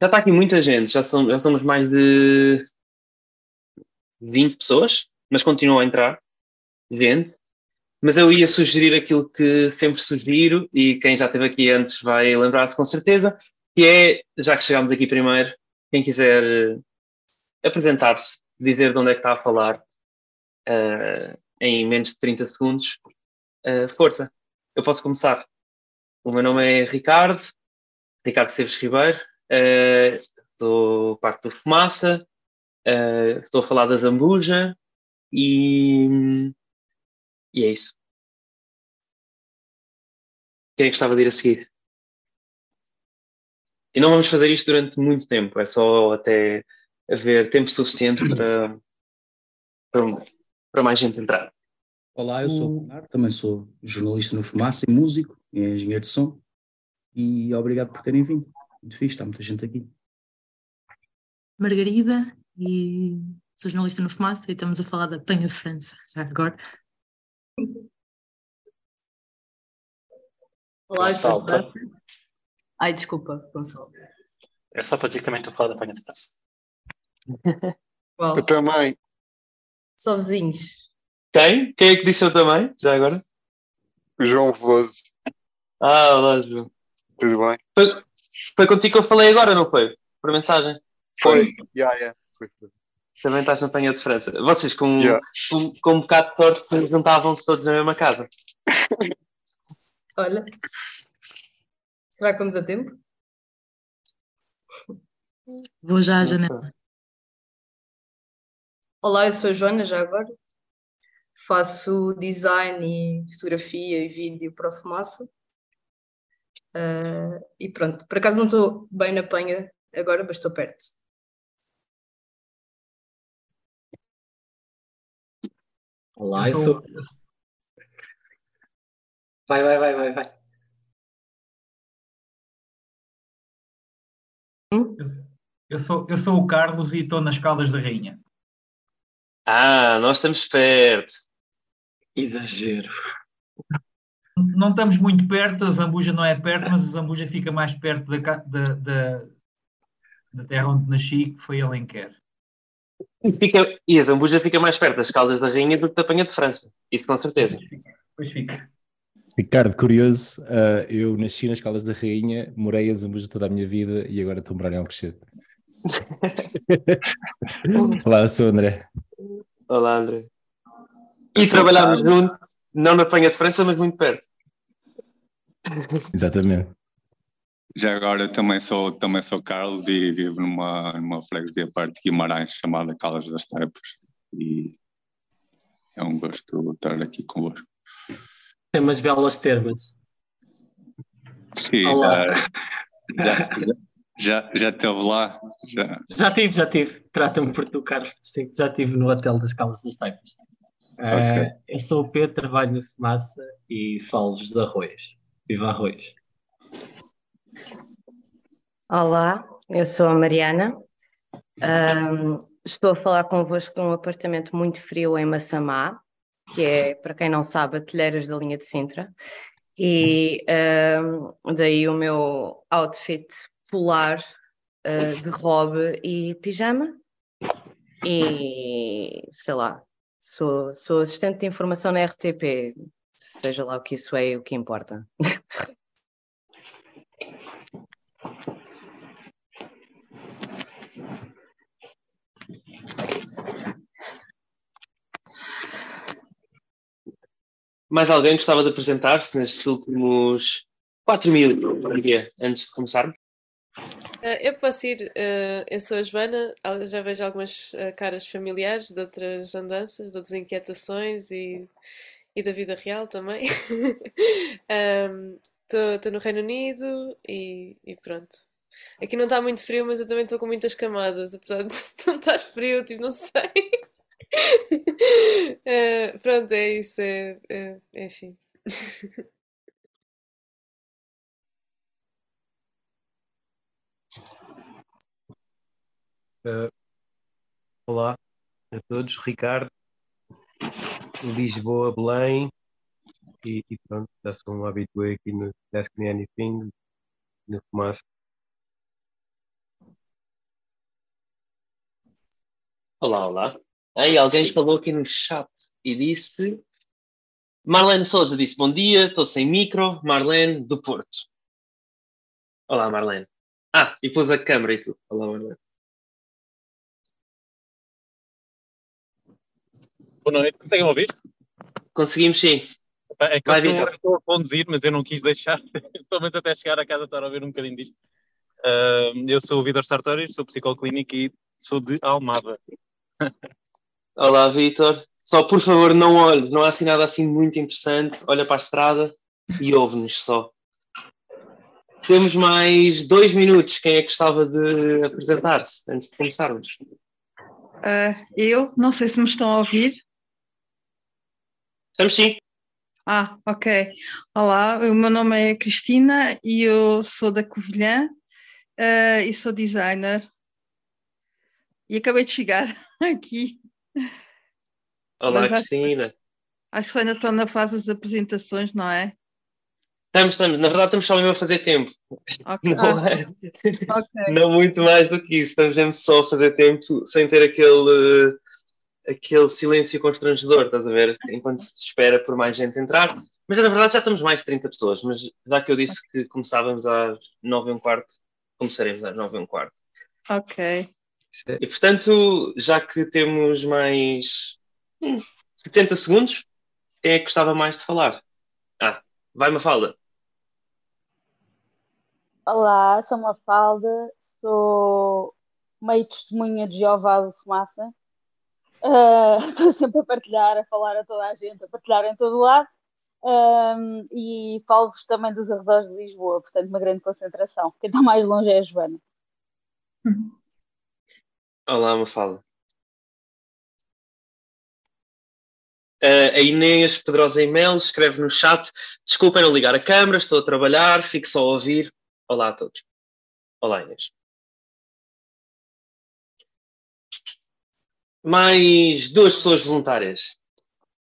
Já está aqui muita gente, já, são, já somos mais de 20 pessoas, mas continuam a entrar gente. Mas eu ia sugerir aquilo que sempre sugiro, e quem já esteve aqui antes vai lembrar-se com certeza, que é, já que chegámos aqui primeiro, quem quiser apresentar-se, dizer de onde é que está a falar uh, em menos de 30 segundos, uh, força, eu posso começar. O meu nome é Ricardo, Ricardo Seves Ribeiro, uh, sou parte do Fumaça, uh, estou a falar da Zambuja e, e é isso. Quem é que gostava de ir a seguir? E não vamos fazer isto durante muito tempo, é só até haver tempo suficiente para, para, para mais gente entrar. Olá, eu sou o Bernardo, também sou jornalista no Fumaça e músico, e engenheiro de som. E obrigado por terem vindo. Muito fixe, está muita gente aqui. Margarida, e sou jornalista no Fumaça e estamos a falar da Penha de França, já agora. Olá, sou Ai, desculpa, Gonçalo. É só para dizer que também estou a falar da Penha de França. Eu também. Só vizinhos. Quem? Quem é que disse eu também? Já agora? João Veloso. Ah, olá, João. Tudo bem? Foi, foi contigo que eu falei agora, não foi? Por mensagem? Foi. Yeah, yeah. Foi, foi. Também estás na Penha de França. Vocês, com, Yeah. com, com um bocado de sorte, juntavam-se todos na mesma casa. Olha. Será que vamos a tempo? Vou já à janela. Olá, eu sou a Joana, já agora. Faço design e fotografia e vídeo para o Fumaça. Ah, e pronto, por acaso não estou bem na penha agora, mas estou perto. Olá, eu sou. Vai, vai, vai, vai, vai. Eu sou, eu sou o Carlos e estou nas Caldas da Rainha. Ah, nós estamos perto. Exagero. Não estamos muito perto, a Zambuja não é perto, mas a Zambuja fica mais perto da, da, da, da terra onde nasci, que foi Alenquer. E, fica, e a Zambuja fica mais perto das Caldas da Rainha do que da Penha de França. Isso com certeza. Pois fica. Ricardo, curioso, ah, eu nasci nas Caldas da Rainha, morei em Zambuja toda a minha vida e agora estou a morar em Alcochete. Olá, eu sou o André. Olá, André. E trabalhámos juntos, não na Penha de França, mas muito perto. Exatamente. Já agora eu também sou, também sou Carlos e vivo numa, numa freguesia perto de Guimarães chamada Calas das Tapas e é um gosto estar aqui convosco. Tem umas belas termas. Sim, Olá. já, já, já, já esteve lá? Já. Já tive, já tive. Trata-me por tu, Carlos. Sim, já estive no Hotel das Caldas das Taipas. Ok. Eh, eu sou o Pedro, trabalho no Fumaça e falo-vos de arroz. Viva arroz. Olá, eu sou a Mariana. Ahm, estou a falar convosco de um apartamento muito frio em Massamá, que é, para quem não sabe, a Telheiras da linha de Sintra. E ahm, daí o meu outfit polar ah, de robe e pijama. E sei lá, sou, sou assistente de informação na RTP, seja lá o que isso é o que importa. Mais alguém gostava de apresentar-se nestes últimos 4 mil, antes de começarmos? Eh, eu posso ir, eh, eu sou a Joana, já vejo algumas eh, caras familiares de outras andanças, de outras inquietações e, e da vida real também. Estou no Reino Unido e, e pronto. Aqui não está muito frio, mas eu também estou com muitas camadas, apesar de não estar frio, tipo, não sei. Eh, pronto, é isso, é, é- enfim. Uh, olá a todos, Ricardo, Lisboa, Belém, e, e pronto, já sou um habitué aqui no Destiny Anything, no Comércio. Olá, olá. Aí alguém falou aqui no chat e disse. Marlene Souza disse bom dia, estou sem micro, Marlene do Porto. Olá, Marlene. Ah, e pôs a câmera e tudo. Olá, Marlene. Boa noite, conseguem ouvir? Conseguimos sim. É que Vai, eu estou, Vitor. estou a conduzir, mas eu não quis deixar, pelo menos até chegar a casa estar a ouvir um bocadinho disto. Ah, eu sou o Vitor Sartori, sou psicólogo clínico e sou de Almada. Olá, Vitor. Só por favor, não olhe, não há assim nada assim muito interessante. Olha para a estrada e ouve-nos só. Temos mais dois minutos. Quem é que gostava de apresentar-se antes de começarmos? Ah, eu, não sei se me estão a ouvir. Estamos sim. Ah, ok. Olá, o meu nome é Cristina e eu sou da Covilhã ah, e sou designer. E acabei de chegar aqui. Olá, Mas acho- Cristina. Acho que ainda estão na fase das apresentações, não é? Estamos, estamos. Na verdade, estamos só mesmo a fazer tempo. Ok. Não, é, ok. não muito mais do que isso. Estamos mesmo só a fazer tempo sem ter aquele, aquele silêncio constrangedor, estás a ver? Enquanto se espera por mais gente entrar. Mas na verdade já estamos mais de 30 pessoas. Mas já que eu disse que começávamos às 9 e um quarto, começaremos às 9 e um quarto. Ok. E portanto, já que temos mais hum, 70 segundos, quem é que gostava mais de falar? Ah, vai Mafalda. Olá, sou Mafalda, sou meio testemunha de Jeová do Fumaça. Ah, Estou sempre a partilhar, a falar a toda a gente, a partilhar em todo lado. Ahm, e falo-vos também dos arredores de Lisboa, portanto, uma grande concentração. Quem está mais longe é a Joana. Olá, Mafalda. Uh, a Inês Pedrosa e Mel escreve no chat: Desculpem não ligar a câmara, estou a trabalhar, fico só a ouvir. Olá a todos. Olá, Inês. Mais duas pessoas voluntárias.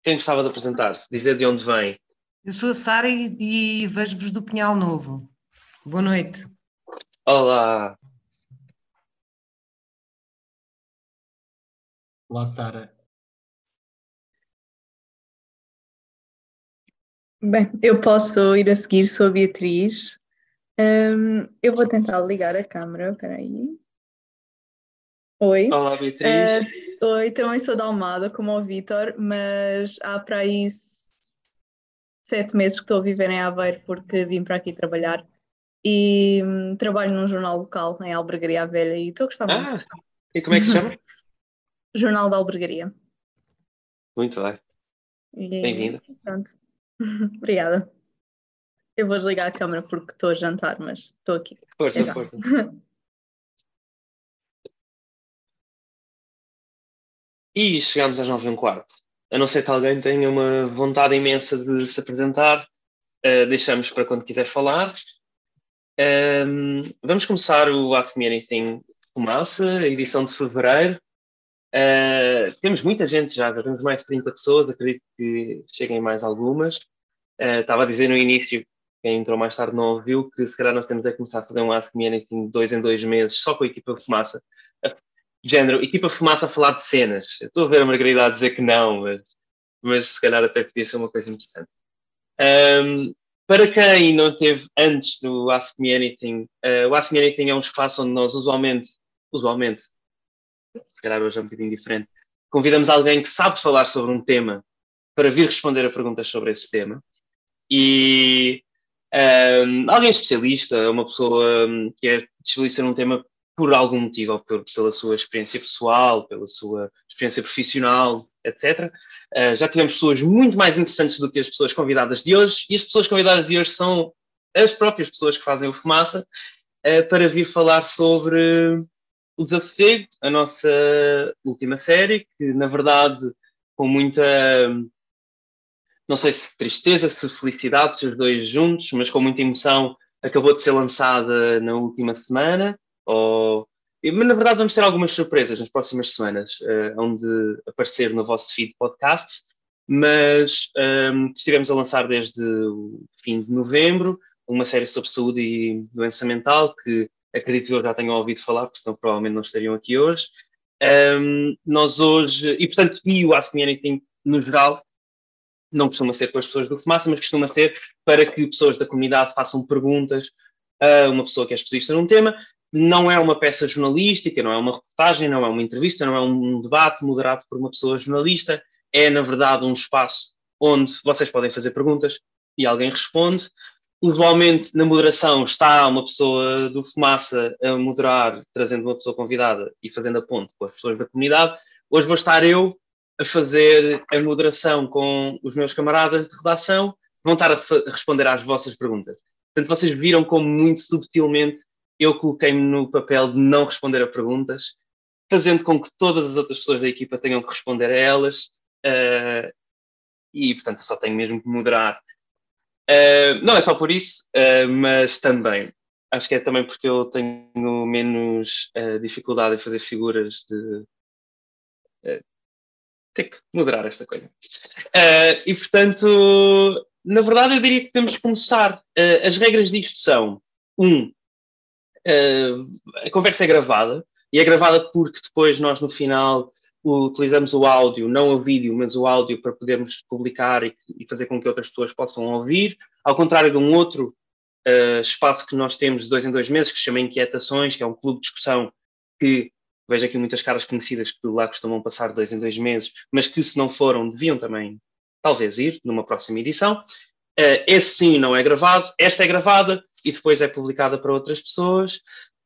Quem gostava de apresentar-se? Dizer de onde vem. Eu sou a Sara e, e vejo-vos do Pinhal Novo. Boa noite. Olá. Olá, Sara. Bem, eu posso ir a seguir, sou a Beatriz. Hum, eu vou tentar ligar a câmera, espera aí. Oi. Olá, Beatriz. Eh, oi, também sou da Almada, como o Vítor, mas há para aí sete meses que estou a viver em Aveiro porque vim para aqui trabalhar e hum, trabalho num jornal local em Albergaria Velha e estou a gostar muito. Ah, e como é que se chama? Jornal da Albergaria. Muito bem. Bem-vinda. Pronto. Obrigada. Eu vou desligar a câmera porque estou a jantar, mas estou aqui. Força, já. força. E chegamos às nove e um quarto. A não ser que alguém tenha uma vontade imensa de se apresentar, eh, deixamos para quando quiser falar. Ehm, vamos começar o Ask Me Anything Fumaça, a edição de fevereiro. Eh, temos muita gente já, já temos mais de 30 pessoas, acredito que cheguem mais algumas. Eh, estava a dizer no início, quem entrou mais tarde não ouviu, que se calhar nós temos a começar a fazer um Ask Me Anything de dois em dois meses, só com a equipa Fumaça. A- Género, equipa Fumaça a falar de cenas. Eu Estou a ver a Margarida a dizer que não, mas, mas se calhar até podia ser uma coisa interessante. Ahm, para quem não teve antes do Ask Me Anything, eh, o Ask Me Anything é um espaço onde nós usualmente, usualmente, se calhar hoje é um bocadinho diferente, convidamos alguém que sabe falar sobre um tema para vir responder a perguntas sobre esse tema. E ahm, alguém especialista, uma pessoa hum, que é especialista num tema por algum motivo, ou pela sua experiência pessoal, pela sua experiência profissional, etc. Uh, já tivemos pessoas muito mais interessantes do que as pessoas convidadas de hoje, e as pessoas convidadas de hoje são as próprias pessoas que fazem o Fumaça, uh, para vir falar sobre o Desassossego, a nossa última série, que na verdade, com muita, não sei se tristeza, se felicidade, os dois juntos, mas com muita emoção, acabou de ser lançada na última semana. Ou... Mas na verdade vamos ter algumas surpresas nas próximas semanas, uh, onde aparecer no vosso feed podcast, mas um, estivemos a lançar desde o fim de novembro uma série sobre saúde e doença mental, que acredito que eu já tenham ouvido falar, porque senão provavelmente não estariam aqui hoje. Um, nós hoje, e portanto, e o Ask Me Anything no geral, não costuma ser com as pessoas do Fumaça, mas costuma ser para que pessoas da comunidade façam perguntas a uma pessoa que é especialista num tema. Não é uma peça jornalística, não é uma reportagem, não é uma entrevista, não é um debate moderado por uma pessoa jornalista. É, na verdade, um espaço onde vocês podem fazer perguntas e alguém responde. Usualmente, na moderação, está uma pessoa do Fumaça a moderar, trazendo uma pessoa convidada e fazendo a ponte com as pessoas da comunidade. Hoje vou estar eu a fazer a moderação com os meus camaradas de redação, vão estar a, responder às vossas perguntas. Portanto, vocês viram como muito subtilmente eu coloquei-me no papel de não responder a perguntas, fazendo com que todas as outras pessoas da equipa tenham que responder a elas. Uh, e, portanto, eu só tenho mesmo que moderar Uh, não é só por isso, uh, mas também acho que é também porque eu tenho menos dificuldade em fazer figuras de ter que moderar esta coisa. e portanto, na verdade, eu diria que que começar. as regras disto são: um, a conversa é gravada, e é gravada porque depois nós no final utilizamos o áudio, não o vídeo, mas o áudio para podermos publicar e, e fazer com que outras pessoas possam ouvir, ao contrário de um outro uh, espaço que nós temos de dois em dois meses, que se chama Inquietações, que é um clube de discussão que vejo aqui muitas caras conhecidas que lá costumam passar dois em dois meses, mas que se não foram deviam também talvez ir numa próxima edição. Uh, esse sim não é gravado, esta é gravada e depois é publicada para outras pessoas.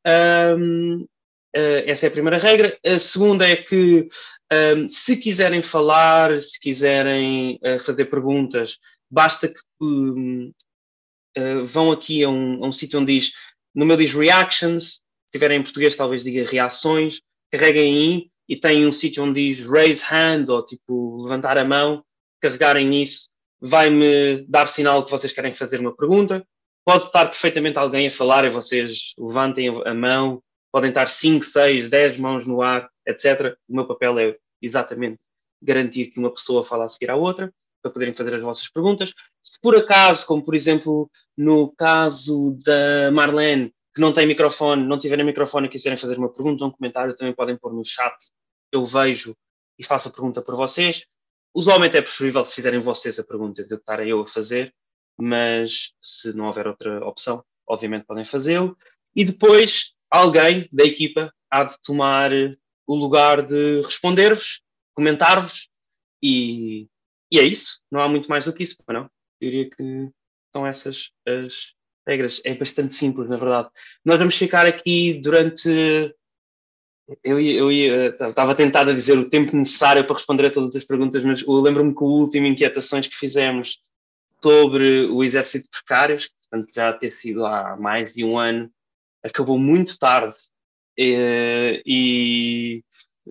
Um, Uh, essa é a primeira regra. A segunda é que, um, se quiserem falar, se quiserem uh, fazer perguntas, basta que um, uh, eh, vão aqui a um, a um sítio onde diz, no meu diz reactions, se tiverem em português talvez diga reações, carreguem aí e tem um sítio onde diz raise hand ou tipo levantar a mão, carregarem nisso, vai-me dar sinal que vocês querem fazer uma pergunta. Pode estar perfeitamente alguém a falar e vocês levantem a mão podem estar 5, 6, 10 mãos no ar, etc. O meu papel é exatamente garantir que uma pessoa fala a seguir à outra, para poderem fazer as vossas perguntas. Se por acaso, como por exemplo no caso da Marlene, que não tem microfone, não tiverem microfone e quiserem fazer uma pergunta ou um comentário, também podem pôr no chat, eu vejo e faço a pergunta por vocês. Usualmente é preferível se fizerem vocês a pergunta de estar eu a fazer, mas se não houver outra opção, obviamente podem fazê-lo. E depois, alguém da equipa há de tomar o lugar de responder-vos, comentar-vos e, e, é isso. Não há muito mais do que isso, não? Eu diria que são essas as regras. É bastante simples, na verdade. Nós vamos ficar aqui durante. Eu, eu, eu estava tentado a dizer o tempo necessário para responder a todas as perguntas, mas lembro-me que o último inquietações que fizemos sobre o exército de precários, portanto já ter sido há mais de um ano, acabou muito tarde e, e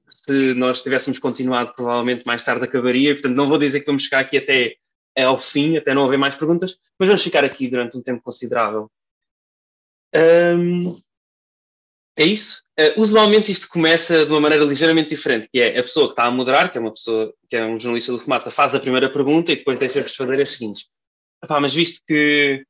se nós tivéssemos continuado, provavelmente mais tarde acabaria. Portanto, não vou dizer que vamos ficar aqui até ao fim, até não haver mais perguntas, mas vamos ficar aqui durante um tempo considerável. Um, é isso. Uh, usualmente isto começa de uma maneira ligeiramente diferente, que é a pessoa que está a moderar, que é uma pessoa, que é um jornalista do Fumaça, faz a primeira pergunta e depois deixa-vos fazer as seguintes. Epá, mas visto que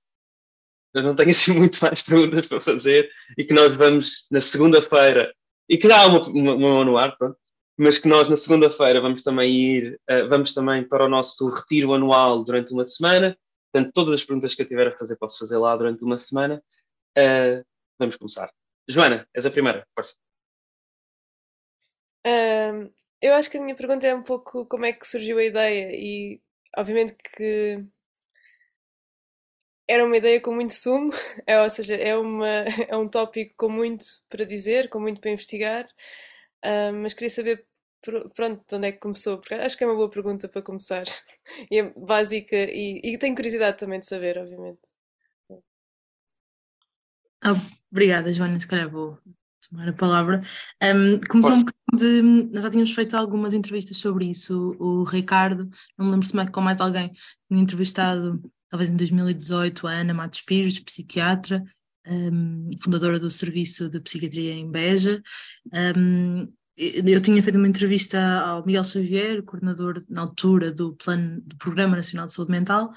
eu não tenho assim muito mais perguntas para fazer e que nós vamos na segunda-feira, e que já há uma, uma, uma no ar, pronto, mas que nós na segunda-feira vamos também ir, uh, vamos também para o nosso retiro anual durante uma semana. Portanto, todas as perguntas que eu tiver a fazer posso fazer lá durante uma semana. Uh, vamos começar. Joana, és a primeira, força. Um, eu acho que a minha pergunta é um pouco como é que surgiu a ideia e obviamente que era uma ideia com muito sumo, é, ou seja, é, uma, é um tópico com muito para dizer, com muito para investigar, uh, mas queria saber pronto, de onde é que começou, porque acho que é uma boa pergunta para começar, e é básica, e, e tenho curiosidade também de saber, obviamente. Ah, obrigada, Joana, se calhar vou tomar a palavra. Um, começou um bocadinho de. Nós já tínhamos feito algumas entrevistas sobre isso. O, o Ricardo, não me lembro se com mais alguém, tinha entrevistado talvez em 2018, a Ana Matos Pires, psiquiatra, um, fundadora do Serviço de Psiquiatria em Beja. Um, eu tinha feito uma entrevista ao Miguel Xavier, coordenador na altura do plano do Programa Nacional de Saúde Mental,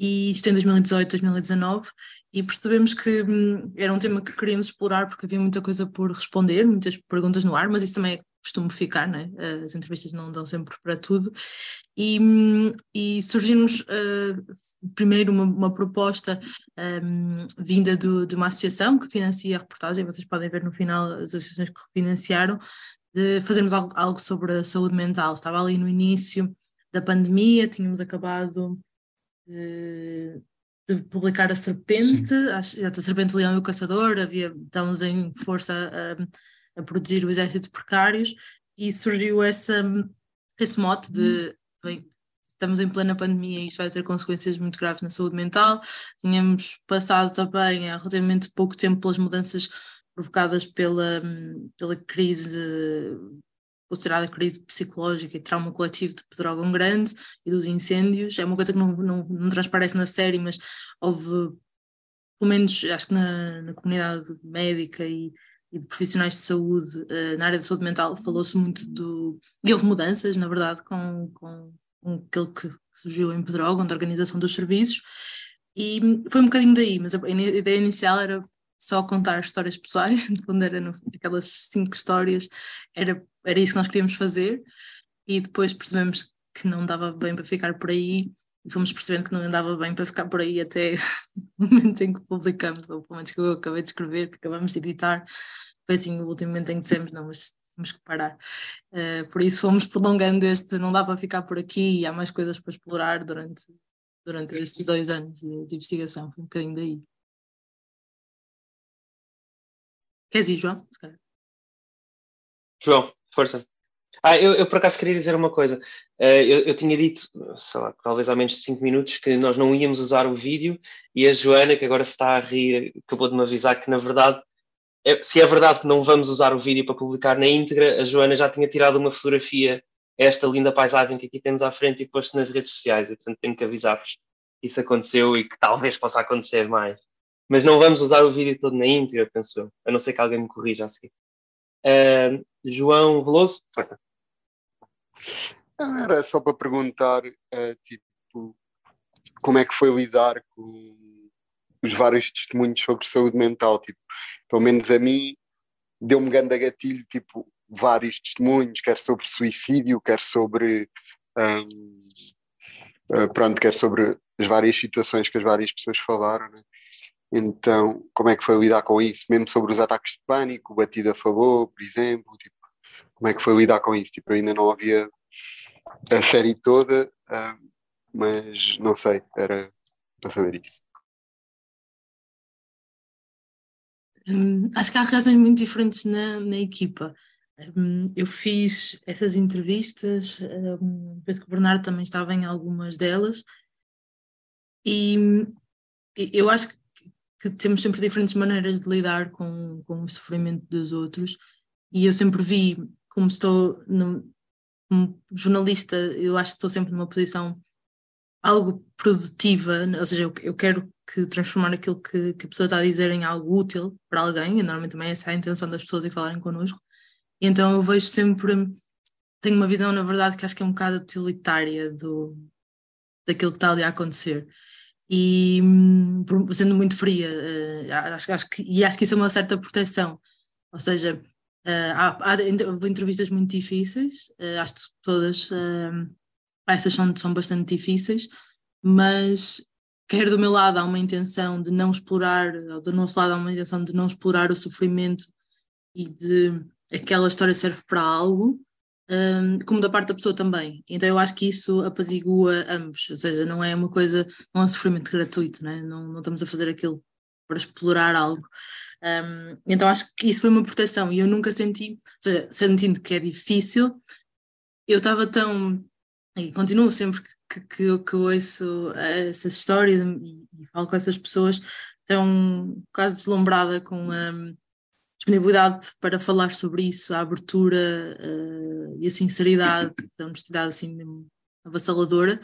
e isto em 2018, 2019, e percebemos que hum, era um tema que queríamos explorar porque havia muita coisa por responder, muitas perguntas no ar, mas isso também é costumo ficar, né? as entrevistas não dão sempre para tudo, e, e surgiu-nos uh, primeiro uma, uma proposta um, vinda do, de uma associação que financia a reportagem, vocês podem ver no final as associações que financiaram, de fazermos algo, algo sobre a saúde mental. Estava ali no início da pandemia, tínhamos acabado de, de publicar A Serpente, a, a Serpente, Leão e o Caçador, havia, estamos em força a, a produzir o Exército de Precários e surgiu essa, esse mote de bem, estamos em plena pandemia e isto vai ter consequências muito graves na saúde mental. Tínhamos passado também há relativamente pouco tempo pelas mudanças provocadas pela, pela crise, considerada crise psicológica e trauma coletivo de Pedrógão Grande e dos incêndios. É uma coisa que não, não, não transparece na série, mas houve, pelo menos acho que na, na comunidade médica e, e de profissionais de saúde, uh, na área da saúde mental, falou-se muito do. E houve mudanças, na verdade, com, com, com aquele que surgiu em Pedrógão, da organização dos serviços. E foi um bocadinho daí, mas a ideia inicial era só contar histórias pessoais, quando era aquelas cinco histórias, era, era isso que nós queríamos fazer, e depois percebemos que não dava bem para ficar por aí, e fomos percebendo que não andava bem para ficar por aí até o momento em que publicamos, ou pelo menos que eu acabei de escrever, que acabamos de editar, foi assim o último momento em que dissemos, não, mas temos que parar. Uh, por isso fomos prolongando este, não dá para ficar por aqui, e há mais coisas para explorar durante, durante estes dois anos de, de investigação, foi um bocadinho daí. Queres ir, João? João, força. Ah, eu, eu, por acaso queria dizer uma coisa. Uh, eu, eu, tinha dito, sei lá, talvez há menos de 5 minutos, que nós não íamos usar o vídeo e a Joana, que agora se está a rir, acabou de me avisar que, na verdade, é, se é verdade que não vamos usar o vídeo para publicar na íntegra, a Joana já tinha tirado uma fotografia, esta linda paisagem que aqui temos à frente, e posto nas redes sociais. E, portanto, tenho que avisar-vos que isso aconteceu e que talvez possa acontecer mais. Mas não vamos usar o vídeo todo na íntegra, penso eu, a não ser que alguém me corrija a seguir. Uh, João Veloso, força. Era só para perguntar, uh, tipo, como é que foi lidar com os vários testemunhos sobre saúde mental, tipo, pelo menos a mim deu-me grande gatilho, tipo, vários testemunhos, quer sobre suicídio, quer sobre um, uh, ah, pronto, quer sobre as várias situações que as várias pessoas falaram, né? Então, como é que foi lidar com isso? Mesmo sobre os ataques de pânico, batida a favor, por exemplo, tipo, como é que foi lidar com isso? Tipo, eu ainda não havia a série toda, uh, mas não sei, era para saber isso. Hum, acho que há razões muito diferentes na, na equipa. Hum, eu fiz essas entrevistas, um, que Bernardo também estava em algumas delas, e eu acho que que temos sempre diferentes maneiras de lidar com, com o sofrimento dos outros. E eu sempre vi, como estou no, como jornalista, eu acho que estou sempre numa posição algo produtiva, ou seja, eu, eu quero que transformar aquilo que, que, a pessoa está a dizer em algo útil para alguém, e normalmente também essa é a intenção das pessoas em falarem connosco, e então eu vejo sempre, tenho uma visão na verdade que acho que é um bocado utilitária do, daquilo que está ali a acontecer e hum, sendo muito fria, uh, acho, acho que, e acho que isso é uma certa proteção, ou seja, uh, há, há, entrevistas muito difíceis, uh, acho que todas essas são, são bastante difíceis, mas quer do meu lado há uma intenção de não explorar, ou do nosso lado há uma intenção de não explorar o sofrimento e de aquela história serve para algo, um, como da parte da pessoa também. Então eu acho que isso apazigua ambos, ou seja, não é uma coisa, não é um sofrimento gratuito, né? não, não estamos a fazer aquilo para explorar algo. Um, então acho que isso foi uma proteção e eu nunca senti, ou seja, sentindo que é difícil, eu estava tão, e continuo sempre que, que, que ouço essas histórias e, e falo com essas pessoas, tão quase deslumbrada com a disponibilidade para falar sobre isso, a abertura uh, e a sinceridade, a honestidade assim avassaladora,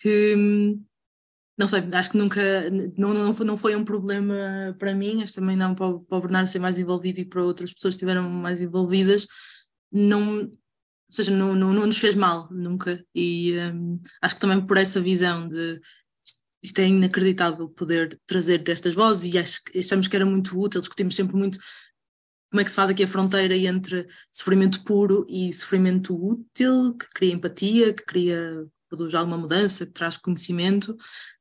que não sei, acho que nunca, não, não, não foi um problema para mim, acho também não para o, para o Bernardo ser mais envolvido e para outras pessoas que estiveram mais envolvidas, não, ou seja, não, não, não nos fez mal, nunca, e um, acho que também por essa visão de isto é inacreditável poder trazer destas vozes e acho, achamos que era muito útil, discutimos sempre muito como é que se faz aqui a fronteira entre sofrimento puro e sofrimento útil, que cria empatia, que cria, produz alguma mudança, que traz conhecimento.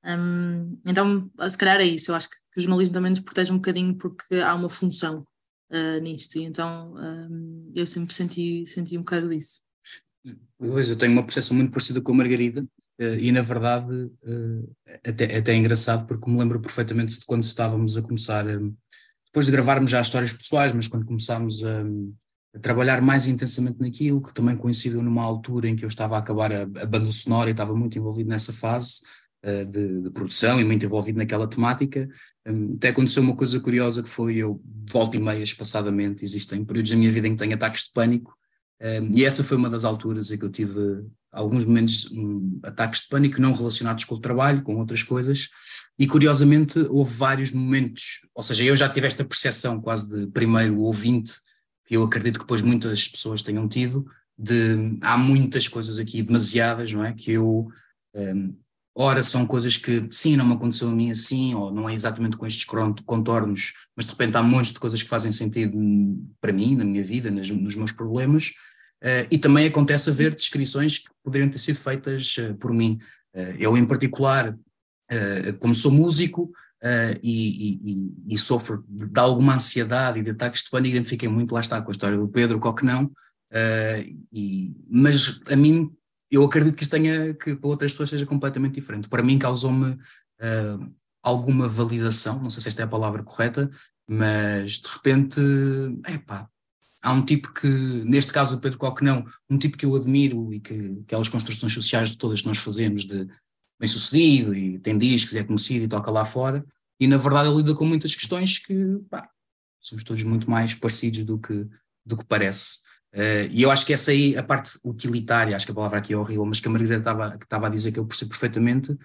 Um, então, se calhar é isso. Eu acho que o jornalismo também nos protege um bocadinho porque há uma função uh, nisto. E então um, eu sempre senti, senti um bocado isso. Pois, eu tenho uma percepção muito parecida com a Margarida. Uh, e na verdade, uh, até, até é engraçado, porque me lembro perfeitamente de quando estávamos a começar um, depois de gravarmos já histórias pessoais, mas quando começámos a, a, trabalhar mais intensamente naquilo, que também coincidiu numa altura em que eu estava a acabar a, a banda sonora e estava muito envolvido nessa fase uh, de, de, produção e muito envolvido naquela temática, um, até aconteceu uma coisa curiosa que foi eu, volta e meia espaçadamente, existem períodos da minha vida em que tenho ataques de pânico, um, e essa foi uma das alturas em que eu tive alguns momentos, um, ataques de pânico não relacionados com o trabalho, com outras coisas, e curiosamente houve vários momentos, ou seja, eu já tive esta percepção quase de primeiro ouvinte, que eu acredito que depois muitas pessoas tenham tido, de há muitas coisas aqui, demasiadas, não é? Que eu, um, ora são coisas que sim, não me aconteceu a mim assim, ou não é exatamente com estes contornos, mas de repente há montes de coisas que fazem sentido para mim, na minha vida, nos meus problemas, uh, e também acontece haver descrições que poderiam ter sido feitas uh, por mim. Uh, eu, em particular, como sou músico e, e, e, sofro de alguma ansiedade e de ataques de pânico, identifiquei muito, lá está, com a história do Pedro, qual que não, uh, e, mas a mim, eu acredito que isto tenha, que para outras pessoas seja completamente diferente. Para mim causou-me alguma validação, não sei se esta é a palavra correta, mas de repente, epá, há um tipo que, neste caso o Pedro não um tipo que eu admiro e que aquelas construções sociais de todas que nós fazemos, de bem sucedido e tem discos, é conhecido e toca lá fora, e na verdade ele lida com muitas questões que pá, somos todos muito mais parecidos do que, do que parece. Uh, e eu acho que essa aí, a parte utilitária, acho que a palavra aqui é horrível, mas que a Margarida estava, estava a dizer que eu percebo perfeitamente,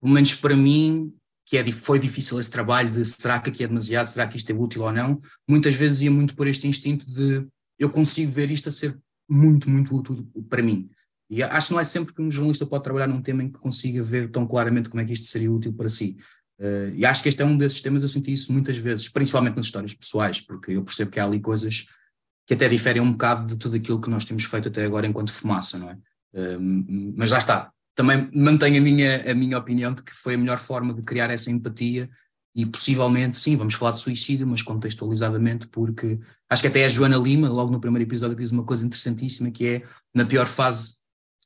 pelo menos para mim, que é, foi difícil esse trabalho de será que aqui é demasiado, será que isto é útil ou não, muitas vezes ia muito por este instinto de eu consigo ver isto a ser muito, muito útil para mim. E acho que não é sempre que um jornalista pode trabalhar num tema em que consiga ver tão claramente como é que isto seria útil para si. Uh, e acho que este é um desses temas, eu senti isso muitas vezes, principalmente nas histórias pessoais, porque eu percebo que há ali coisas que até diferem um bocado de tudo aquilo que nós temos feito até agora enquanto fumaça, não é? Uh, mas lá está, também mantenho a minha, a minha opinião de que foi a melhor forma de criar essa empatia e possivelmente, sim, vamos falar de suicídio, mas contextualizadamente, porque acho que até a Joana Lima, logo no primeiro episódio, diz uma coisa interessantíssima, que é, na pior fase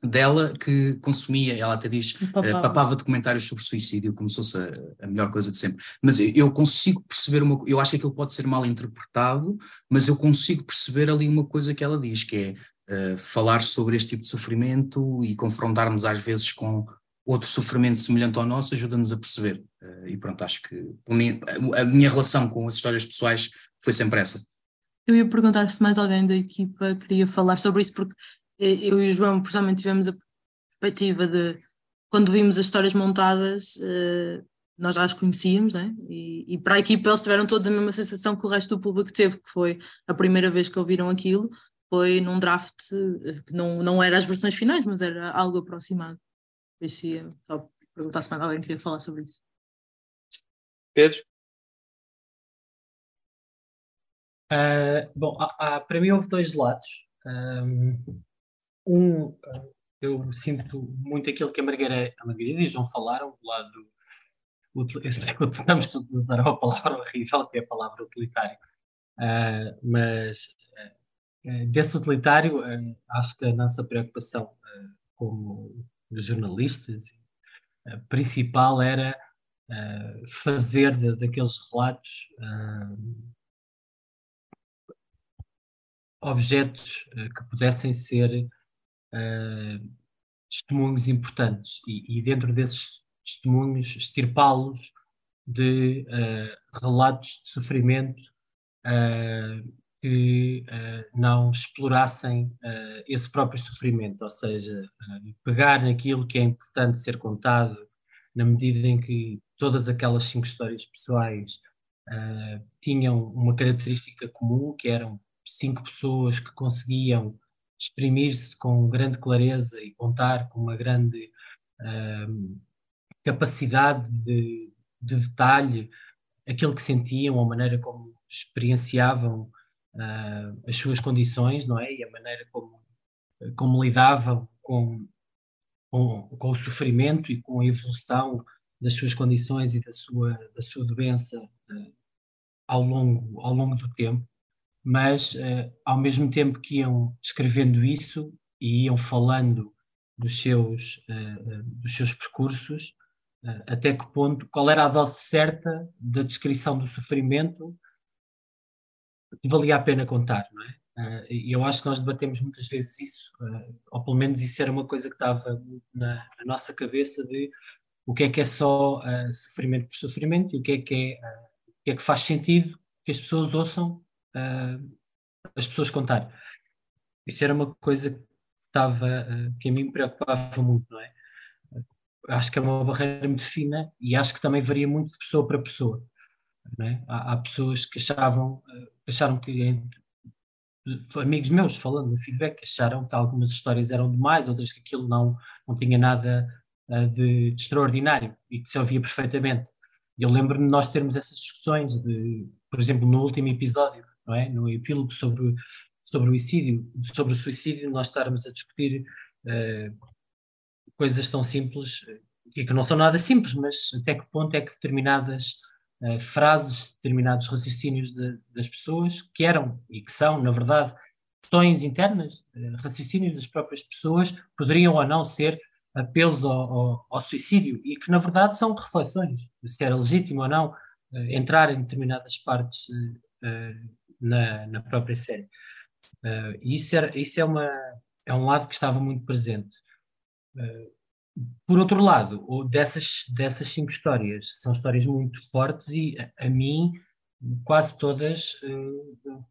dela que consumia, ela até diz, papava, uh, papava documentários sobre suicídio, como se fosse a, a, melhor coisa de sempre. Mas eu consigo perceber uma eu acho que aquilo pode ser mal interpretado, mas eu consigo perceber ali uma coisa que ela diz, que é uh, falar sobre este tipo de sofrimento e confrontarmos às vezes com outro sofrimento semelhante ao nosso ajuda-nos a perceber. Uh, e pronto, acho que a minha relação com as histórias pessoais foi sempre essa. Eu ia perguntar se mais alguém da equipa queria falar sobre isso, porque eu e o João, precisamente, tivemos a perspectiva de quando vimos as histórias montadas, eh, nós já as conhecíamos, né? e, e para a equipa eles tiveram todos a mesma sensação que o resto do público teve, que foi a primeira vez que ouviram aquilo, foi num draft eh, que não, não era as versões finais, mas era algo aproximado. Deixa só perguntar se mais alguém queria falar sobre isso. Pedro? Uh, bom, há, há, para mim houve dois lados. Um, um, eu sinto muito aquilo que a Margarida, a Margarida e o João falaram, do lado estamos todos a usar uma palavra horrível, que é a palavra utilitário. Uh, mas uh, desse utilitário, uh, acho que a nossa preocupação como jornalistas principal era fazer daqueles relatos objetos que pudessem ser testemunhos importantes. E, dentro desses testemunhos estirpá-los de relatos de sofrimento uh, que não explorassem esse próprio sofrimento, ou seja, pegar naquilo que é importante ser contado na medida em que todas aquelas cinco histórias pessoais tinham uma característica comum, que eram cinco pessoas que conseguiam exprimir-se com grande clareza e contar com uma grande uh, capacidade de, de, detalhe aquilo que sentiam, a maneira como experienciavam uh, as suas condições, não é? E a maneira como, como lidavam com, com, com, o sofrimento e com a evolução das suas condições e da sua, da sua doença uh, ao, longo, ao longo do tempo, mas uh, ao mesmo tempo que iam escrevendo isso e iam falando dos seus, dos seus percursos, até que ponto, qual era a dose certa da descrição do sofrimento que valia a pena contar, não é? E eu acho que nós debatemos muitas vezes isso, ou pelo menos isso era uma coisa que estava na, na nossa cabeça de o que é que é só uh, sofrimento por sofrimento e o que é que é, uh, o que é que faz sentido que as pessoas ouçam uh, as pessoas contar. Isso era uma coisa que estava que a mim me preocupava muito, não é? Acho que é uma barreira muito fina e acho que também varia muito de pessoa para pessoa. É? Há, há, pessoas que achavam, acharam que amigos meus falando no feedback acharam que algumas histórias eram demais, outras que aquilo não, não tinha nada uh, de, de, extraordinário e que se ouvia perfeitamente. Eu lembro-me de nós termos essas discussões, de, por exemplo, no último episódio, não é? no epílogo sobre, sobre o suicídio, sobre o suicídio, nós estarmos a discutir uh, coisas tão simples e que não são nada simples, mas até que ponto é que determinadas uh, frases, determinados raciocínios de, das pessoas, que eram e que são, na verdade, questões internas, uh, raciocínios das próprias pessoas, poderiam ou não ser apelos ao, ao, ao, suicídio e que, na verdade, são reflexões se era legítimo ou não uh, entrar em determinadas partes na, na, própria série. isso, era, isso é, uma, é um lado que estava muito presente. Por outro lado, dessas, dessas cinco histórias, são histórias muito fortes e a, a mim, quase todas, uh,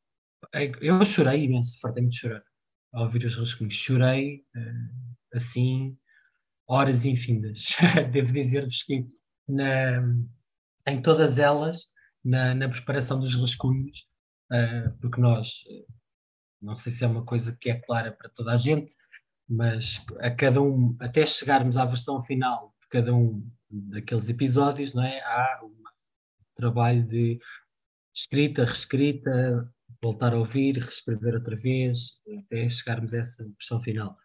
eu chorei imenso, fartei-me chorar ao ouvir os rascunhos. Chorei uh, assim, horas infindas. Devo dizer-vos que na, em todas elas, na, na preparação dos rascunhos, porque nós, não sei se é uma coisa que é clara para toda a gente, mas a cada um, até chegarmos à versão final de cada um daqueles episódios, não é? Há um trabalho de escrita, reescrita, voltar a ouvir, reescrever outra vez, até chegarmos a essa versão final.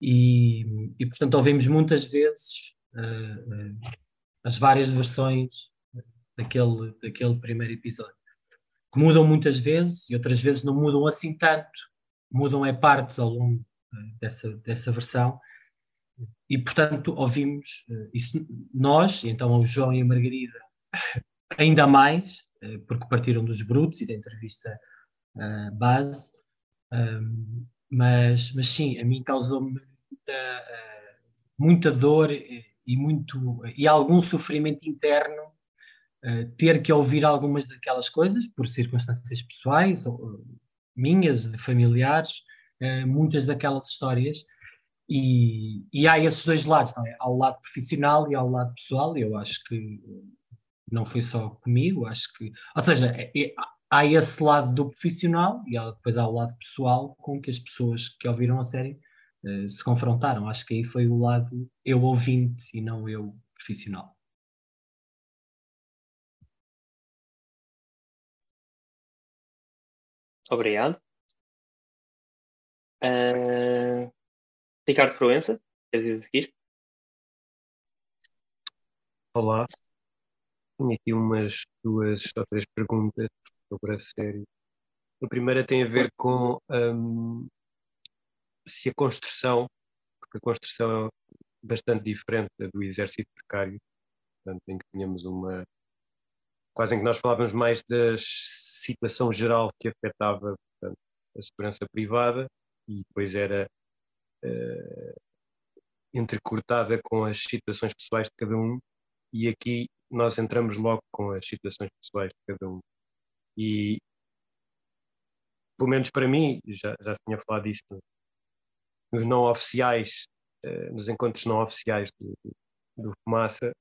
E, e portanto, ouvimos muitas vezes uh, as várias versões daquele, daquele primeiro episódio, que mudam muitas vezes e outras vezes não mudam assim tanto, mudam é partes ao longo dessa, dessa versão. E, portanto, ouvimos eh, isso nós, então o João e a Margarida, ainda mais, eh, porque partiram dos brutos e da entrevista uh, base, mas, mas sim, a mim causou-me muita, muita dor e, e, muito, e algum sofrimento interno uh, ter que ouvir algumas daquelas coisas por circunstâncias pessoais, ou, minhas, de familiares, uh, muitas daquelas histórias. E, e, há esses dois lados, não é? Há o lado profissional e há o lado pessoal, eu acho que não foi só comigo, acho que. Ou seja, é, é, há esse lado do profissional e há, depois há o lado pessoal com que as pessoas que ouviram a série uh, se confrontaram. Acho que aí foi o lado eu ouvinte e não eu profissional. Obrigado. Uh, Ricardo Proença, queres dizer seguir? Olá, tenho aqui umas duas ou três perguntas sobre a série. A primeira tem a ver com um, se a construção, porque a construção é bastante diferente do exército precário, portanto, em que tínhamos uma. quase em que nós falávamos mais da situação geral que afetava portanto, a segurança privada e depois era uh, entrecortada com as situações pessoais de cada um, e aqui nós entramos logo com as situações pessoais de cada um. E, pelo menos para mim, já, já tinha falado disto nos não oficiais, uh, nos encontros não oficiais do, do Fumaça,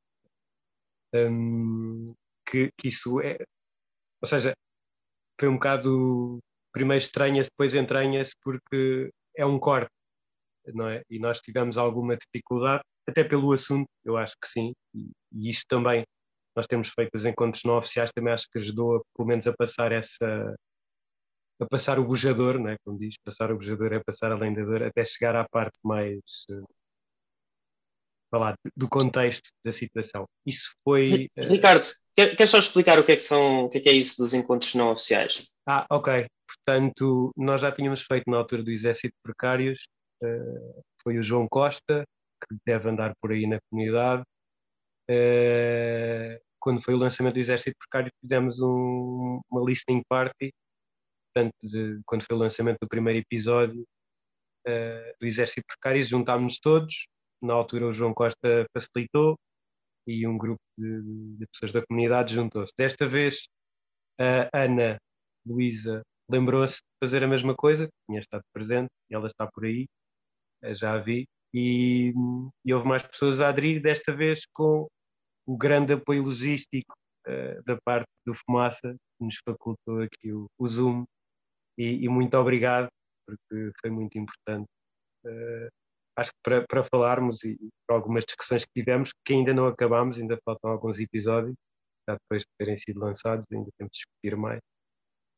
um, que, que isso é. Ou seja, foi um bocado primeiro estranha-se, depois entranha-se, porque é um corte, não é? E nós tivemos alguma dificuldade, até pelo assunto, eu acho que sim, e, e isto também, nós temos feito os encontros não oficiais, também acho que ajudou, pelo menos, a passar essa, a passar o bujador, né, como diz, passar o bujador é passar além da dor, até chegar à parte mais uh, falar do contexto da situação. Isso foi. Uh... Ricardo, quer, quer só explicar o que é que são, o que é, que é isso dos encontros não oficiais? Ah, ok. Portanto, nós já tínhamos feito na altura do Exército Precários, uh, foi o João Costa, que deve andar por aí na comunidade. Uh, quando foi o lançamento do Exército Precário, fizemos um, uma listening party portanto, de, quando foi o lançamento do primeiro episódio uh, do Exército Precário, juntámos-nos todos. Na altura, o João Costa facilitou e um grupo de, de pessoas da comunidade juntou-se. Desta vez, a Ana Luísa lembrou-se de fazer a mesma coisa, tinha estado presente, ela está por aí, eh, já a vi, e, e houve mais pessoas a aderir, desta vez com o grande apoio logístico uh, da parte do Fumaça, que nos facultou aqui o, o Zoom e, e muito obrigado, porque foi muito importante. Uh, acho que para, para falarmos e para algumas discussões que tivemos, que ainda não acabamos, ainda faltam alguns episódios, já depois de terem sido lançados, ainda temos de discutir mais.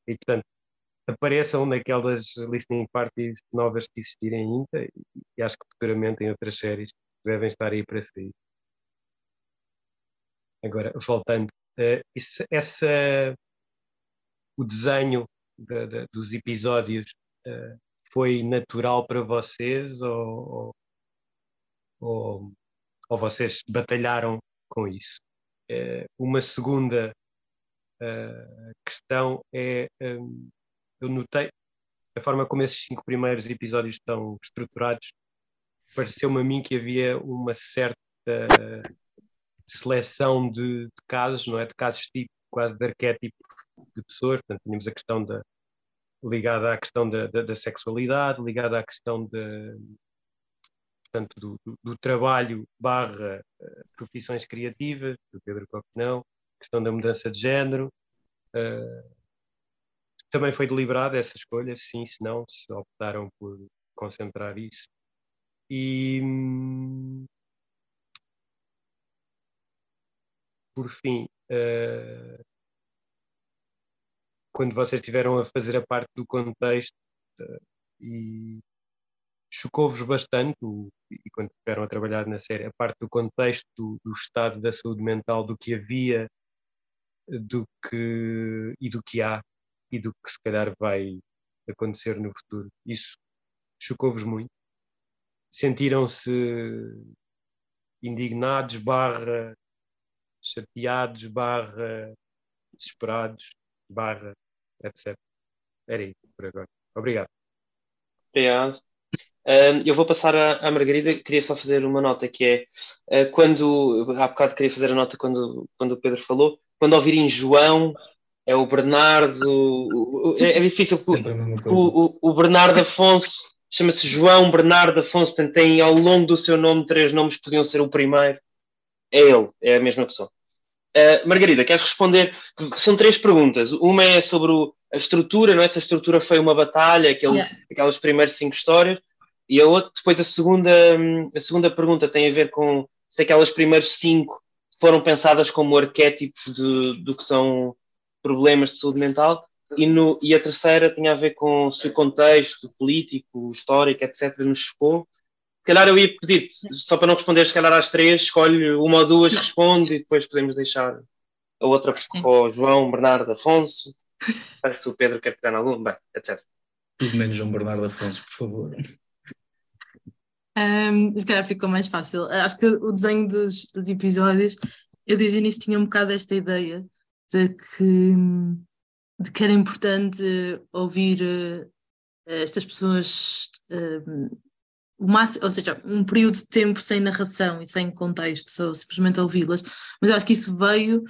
E, portanto, apareçam naquelas listening parties novas que existirem ainda e, acho que futuramente em outras séries devem estar aí para sair. Agora, voltando, uh, isso, essa, o desenho de, de, dos episódios uh, foi natural para vocês ou, ou, ou vocês batalharam com isso? Uh, uma segunda uh, questão é, um, eu notei a forma como esses cinco primeiros episódios estão estruturados, pareceu-me a mim que havia uma certa seleção de, de, casos, não é? De casos tipo, quase de arquétipos de pessoas. Portanto, tínhamos a questão da, ligada à questão da, da, da sexualidade, ligada à questão de, portanto, do, do, trabalho barra uh, profissões criativas, do Pedro Coquenão, questão da mudança de género. Uh, também foi deliberada essa escolha, sim, se não, se optaram por concentrar isso. E, por fim, uh, quando vocês estiveram a fazer a parte do contexto uh, e chocou-vos bastante, e quando estiveram a trabalhar na série, a parte do contexto do, do, estado da saúde mental, do que havia do que, e do que há e do que se calhar vai acontecer no futuro. Isso chocou-vos muito? Sentiram-se indignados, barra chateados, barra desesperados? barra, etc. Era isso por agora. Obrigado. Obrigado. Uh, eu vou passar à, Margarida, queria só fazer uma nota que é uh, quando há bocado queria fazer a nota quando, quando o Pedro falou, quando ouvirem João, é o Bernardo, é, é difícil o, o, o, Bernardo Afonso chama-se João Bernardo Afonso, portanto tem ao longo do seu nome três nomes, podiam ser o primeiro, é ele, é a mesma pessoa. Uh, Margarida, queres responder? São três perguntas. Uma é sobre o, a estrutura, não é? Se a estrutura foi uma batalha, aquele, yeah. aquelas primeiras cinco histórias. E a outra, depois a segunda, a segunda pergunta tem a ver com se aquelas primeiras cinco foram pensadas como arquétipos de, do que são problemas de saúde mental. E, no, e a terceira tinha a ver com se o contexto político, histórico, etc., nos chocou calhar eu ia pedir só para não responder, se calhar às três, escolhe uma ou duas, responde e depois podemos deixar a outra para o João Bernardo Afonso. Se o Pedro quer pegar na algum, bem, etc. Tudo menos João Bernardo Afonso, por favor. Um, se calhar ficou mais fácil. Acho que o desenho dos, dos episódios, eu desde o início tinha um bocado esta ideia de que, de que era importante ouvir uh, estas pessoas uh, máximo, ou seja, um período de tempo sem narração e sem contexto, só simplesmente ouvi-las, mas eu acho que isso veio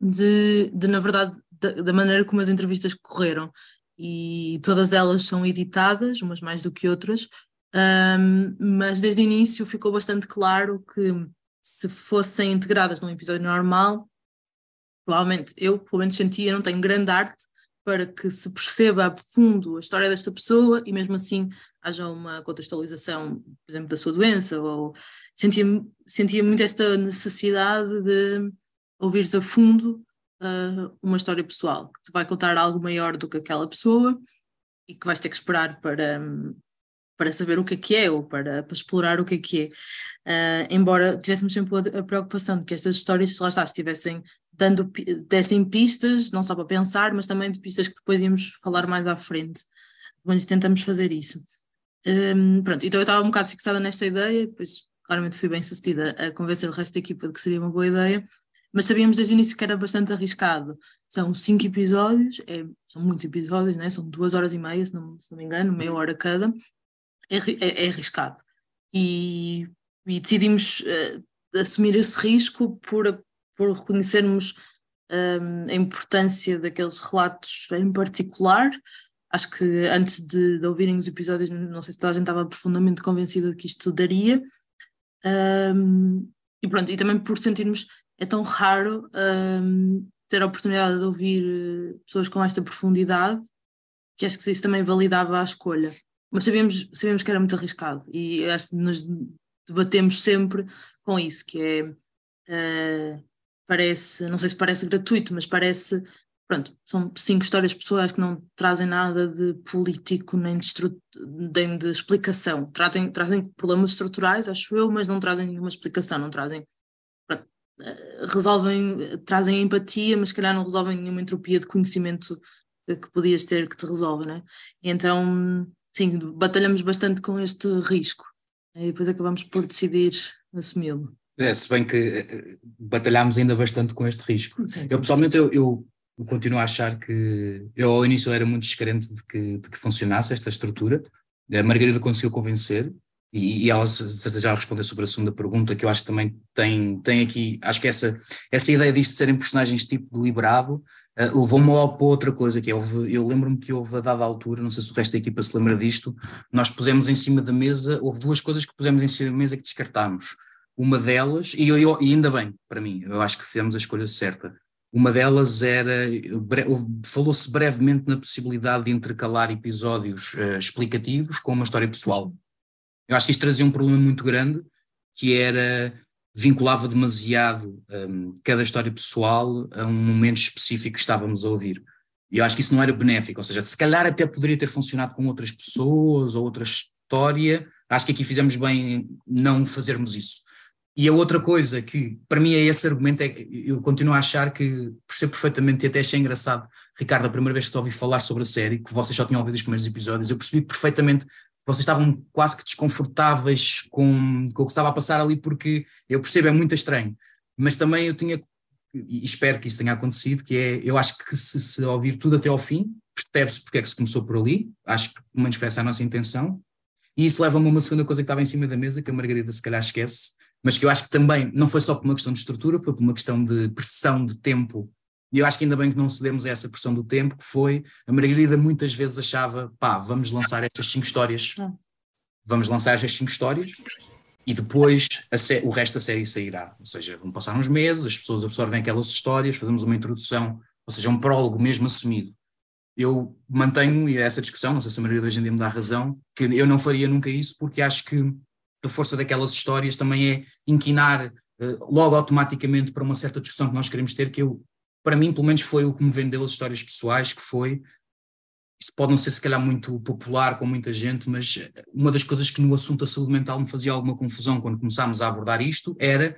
de, de na verdade, da, da, maneira como as entrevistas correram. E todas elas são editadas, umas mais do que outras, um, mas desde o início ficou bastante claro que se fossem integradas num episódio normal, provavelmente eu, pelo menos sentia, não tenho grande arte para que se perceba a fundo a história desta pessoa e mesmo assim haja uma contextualização, por exemplo, da sua doença, ou sentia, sentia muito esta necessidade de ouvires a fundo uh, uma história pessoal, que te vai contar algo maior do que aquela pessoa e que vais ter que esperar para, para saber o que é que é ou para, para explorar o que é que é. Uh, embora tivéssemos sempre a preocupação de que estas histórias, se lá está, estivessem dando, dessem pistas, não só para pensar, mas também de pistas que depois íamos falar mais à frente. Mas tentamos fazer isso. Um, pronto, então eu estava um bocado fixada nesta ideia, depois claramente fui bem sucedida a convencer o resto da equipa de que seria uma boa ideia, mas sabíamos desde o início que era bastante arriscado. São cinco episódios, é, são muitos episódios, né? são duas horas e meia, se não, se não me engano, meia hora cada, é, é, é arriscado. E, e decidimos uh, assumir esse risco por, por reconhecermos um, a importância daqueles relatos em particular. Acho que antes de, de ouvirem os episódios, não sei se toda a gente estava profundamente convencida de que isto daria. Um, e pronto, e também por sentirmos é tão raro um, ter a oportunidade de ouvir eh, pessoas com esta profundidade que acho que isso também validava a escolha. Mas sabíamos, sabíamos que era muito arriscado e acho que nos debatemos sempre com isso, que é uh, parece, não sei se parece gratuito, mas parece, pronto, são cinco histórias pessoais que não trazem nada de político nem de, nem de explicação. Trazem, trazem problemas estruturais, acho eu, mas não trazem nenhuma explicação, não trazem resolvem, trazem empatia, mas se calhar não resolvem nenhuma entropia de conhecimento que podias ter que te resolve, né? Então, sim, batalhamos bastante com este risco e depois acabamos por decidir assumi-lo. É, se bem que eh, batalhámos ainda bastante com este risco. Sim. Eu pessoalmente eu, eu, continuo a achar que eu ao início era muito descrente de que, de que funcionasse esta estrutura. A Margarida conseguiu convencer, e, e ela já respondeu sobre a segunda pergunta, que eu acho que também tem, tem aqui, acho que essa, essa ideia disto de serem personagens tipo deliberado uh, levou-me logo para outra coisa, que é, houve, eu lembro-me que houve a dada altura, não sei se o resto da equipa se lembra disto, nós pusemos em cima da mesa, houve duas coisas que pusemos em cima da mesa que descartámos. Uma delas, e, eu, eu, e ainda bem, para mim, eu acho que fizemos a escolha certa, uma delas era, falou-se brevemente na possibilidade de intercalar episódios uh, explicativos com uma história pessoal. Eu acho que isto trazia um problema muito grande, que era vinculava demasiado um, cada história pessoal a um momento específico que estávamos a ouvir. E eu acho que isso não era benéfico, ou seja, se calhar até poderia ter funcionado com outras pessoas ou outra história. Acho que aqui fizemos bem em não fazermos isso. E a outra coisa que, para mim, é esse argumento, é eu continuo a achar que, por ser perfeitamente, e até achei engraçado, Ricardo, a primeira vez que te ouvi falar sobre a série, que vocês só tinham ouvido os primeiros episódios, eu percebi perfeitamente vocês estavam quase que desconfortáveis com, com o que estava a passar ali, porque eu percebo, é muito estranho. Mas também eu tinha, e espero que isso tenha acontecido, que é, eu acho que se, se ouvir tudo até ao fim, percebe-se porque é que se começou por ali, acho que essa a nossa intenção, e isso leva-me a uma segunda coisa que estava em cima da mesa, que a Margarida se calhar esquece, mas que eu acho que também não foi só por uma questão de estrutura, foi por uma questão de pressão de tempo e eu acho que ainda bem que não cedemos a essa pressão do tempo, que foi, a Margarida muitas vezes achava, pá, vamos lançar estas cinco histórias, ah. vamos lançar estas cinco histórias, e depois o resto da série sairá. Ou seja, vão passar uns meses, as pessoas absorvem aquelas histórias, fazemos uma introdução, ou seja, um prólogo mesmo assumido. Eu mantenho, essa discussão, não sei se a Margarida hoje em dia me dá razão, que eu não faria nunca isso, porque acho que a força daquelas histórias também é inquinar uh, logo automaticamente para uma certa discussão que nós queremos ter, que eu para mim, pelo menos, foi o que me vendeu as histórias pessoais, que foi. Isso pode não ser, se calhar, muito popular com muita gente, mas uma das coisas que no assunto da saúde mental me fazia alguma confusão quando começámos a abordar isto era.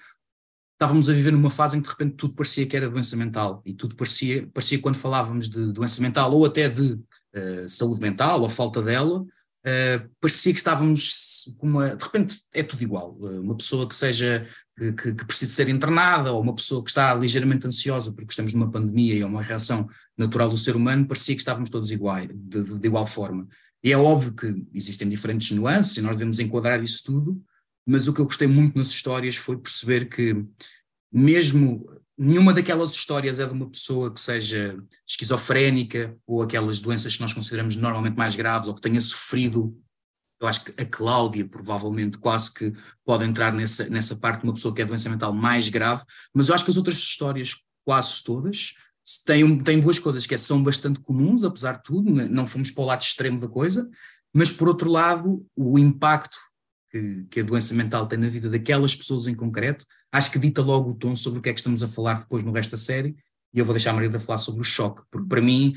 Estávamos a viver numa fase em que de repente tudo parecia que era doença mental e tudo parecia, parecia quando falávamos de doença mental ou até de uh, saúde mental ou falta dela, uh, parecia que estávamos uma, de repente é tudo igual. Eh, uma pessoa que seja que, que, que precisa ser internada ou uma pessoa que está ligeiramente ansiosa porque estamos numa pandemia e é uma reação natural do ser humano, parecia que estávamos todos iguais, de, de, de igual forma. E é óbvio que existem diferentes nuances e nós devemos enquadrar isso tudo, mas o que eu gostei muito nas histórias foi perceber que mesmo nenhuma daquelas histórias é de uma pessoa que seja esquizofrénica ou aquelas doenças que nós consideramos normalmente mais graves ou que tenha sofrido eu acho que a Cláudia provavelmente quase que pode entrar nessa, nessa parte de uma pessoa que é doença mental mais grave, mas eu acho que as outras histórias, quase todas, têm, têm duas coisas que é, são bastante comuns, apesar de tudo, né, não fomos para o lado extremo da coisa, mas por outro lado, o impacto que, que a doença mental tem na vida daquelas pessoas em concreto, acho que dita logo o tom sobre o que é que estamos a falar depois no resto da série, e eu vou deixar a Maria falar sobre o choque, porque para mim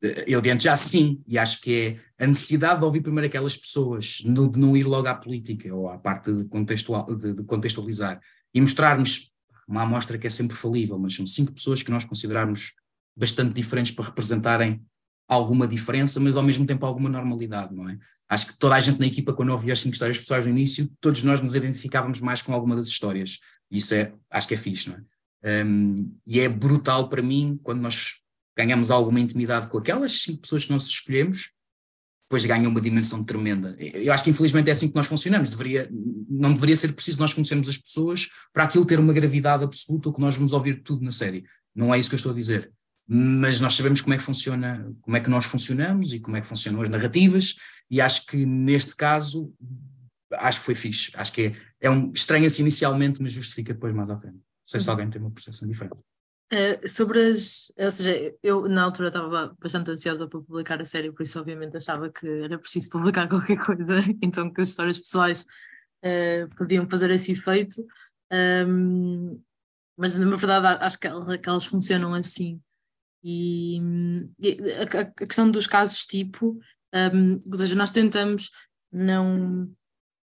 Eu de antes já sim, e acho que é a necessidade de ouvir primeiro aquelas pessoas, de não ir logo à política ou à parte de, contextual, de, de contextualizar e mostrarmos uma amostra que é sempre falível, mas são cinco pessoas que nós consideramos bastante diferentes para representarem alguma diferença, mas ao mesmo tempo alguma normalidade, não é? Acho que toda a gente na equipa, quando ouvia as cinco histórias pessoais no início, todos nós nos identificávamos mais com alguma das histórias. Isso é, acho que é fixe, não é? Um, e é brutal para mim quando nós ganhamos alguma intimidade com aquelas cinco pessoas que nós escolhemos, depois ganha uma dimensão tremenda. Eu acho que infelizmente é assim que nós funcionamos. Deveria, não deveria ser preciso nós conhecermos as pessoas para aquilo ter uma gravidade absoluta ou que nós vamos ouvir tudo na série. Não é isso que eu estou a dizer. Mas nós sabemos como é que funciona, como é que nós funcionamos e como é que funcionam as narrativas, e acho que neste caso acho que foi fixe. Acho que é, é um estranha-se inicialmente, mas justifica depois mais à frente. Não sei se uhum. alguém tem uma percepção diferente. Uh, sobre as. Ou seja, eu na altura estava bastante ansiosa para publicar a série, por isso, obviamente, achava que era preciso publicar qualquer coisa, então que as histórias pessoais uh, podiam fazer esse efeito. Um, mas, na verdade, acho que, que elas funcionam assim. E, e a, a, questão dos casos tipo, um, ou seja, nós tentamos não.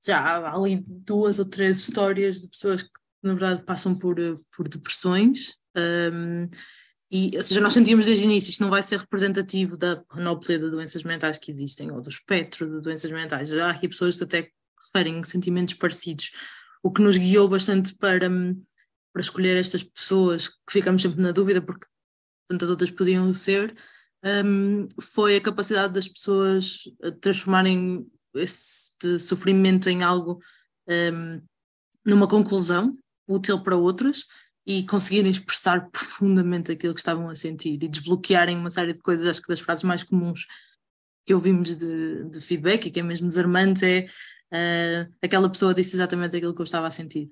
Já há ali duas ou três histórias de pessoas que, na verdade, passam por, por depressões um, e, ou seja, nós sentimos desde o início, isto não vai ser representativo da panóplia de doenças mentais que existem, ou do espectro de doenças mentais. Há aqui pessoas que até referem sentimentos parecidos, o que nos guiou bastante para, para escolher estas pessoas, que ficamos sempre na dúvida, porque tantas outras podiam ser, um, foi a capacidade das pessoas transformarem esse sofrimento em algo, um, numa conclusão útil para outras, e conseguirem expressar profundamente aquilo que estavam a sentir e desbloquearem uma série de coisas, acho que das frases mais comuns que ouvimos de, de feedback e que é mesmo desarmante é uh, aquela pessoa disse exatamente aquilo que eu estava a sentir.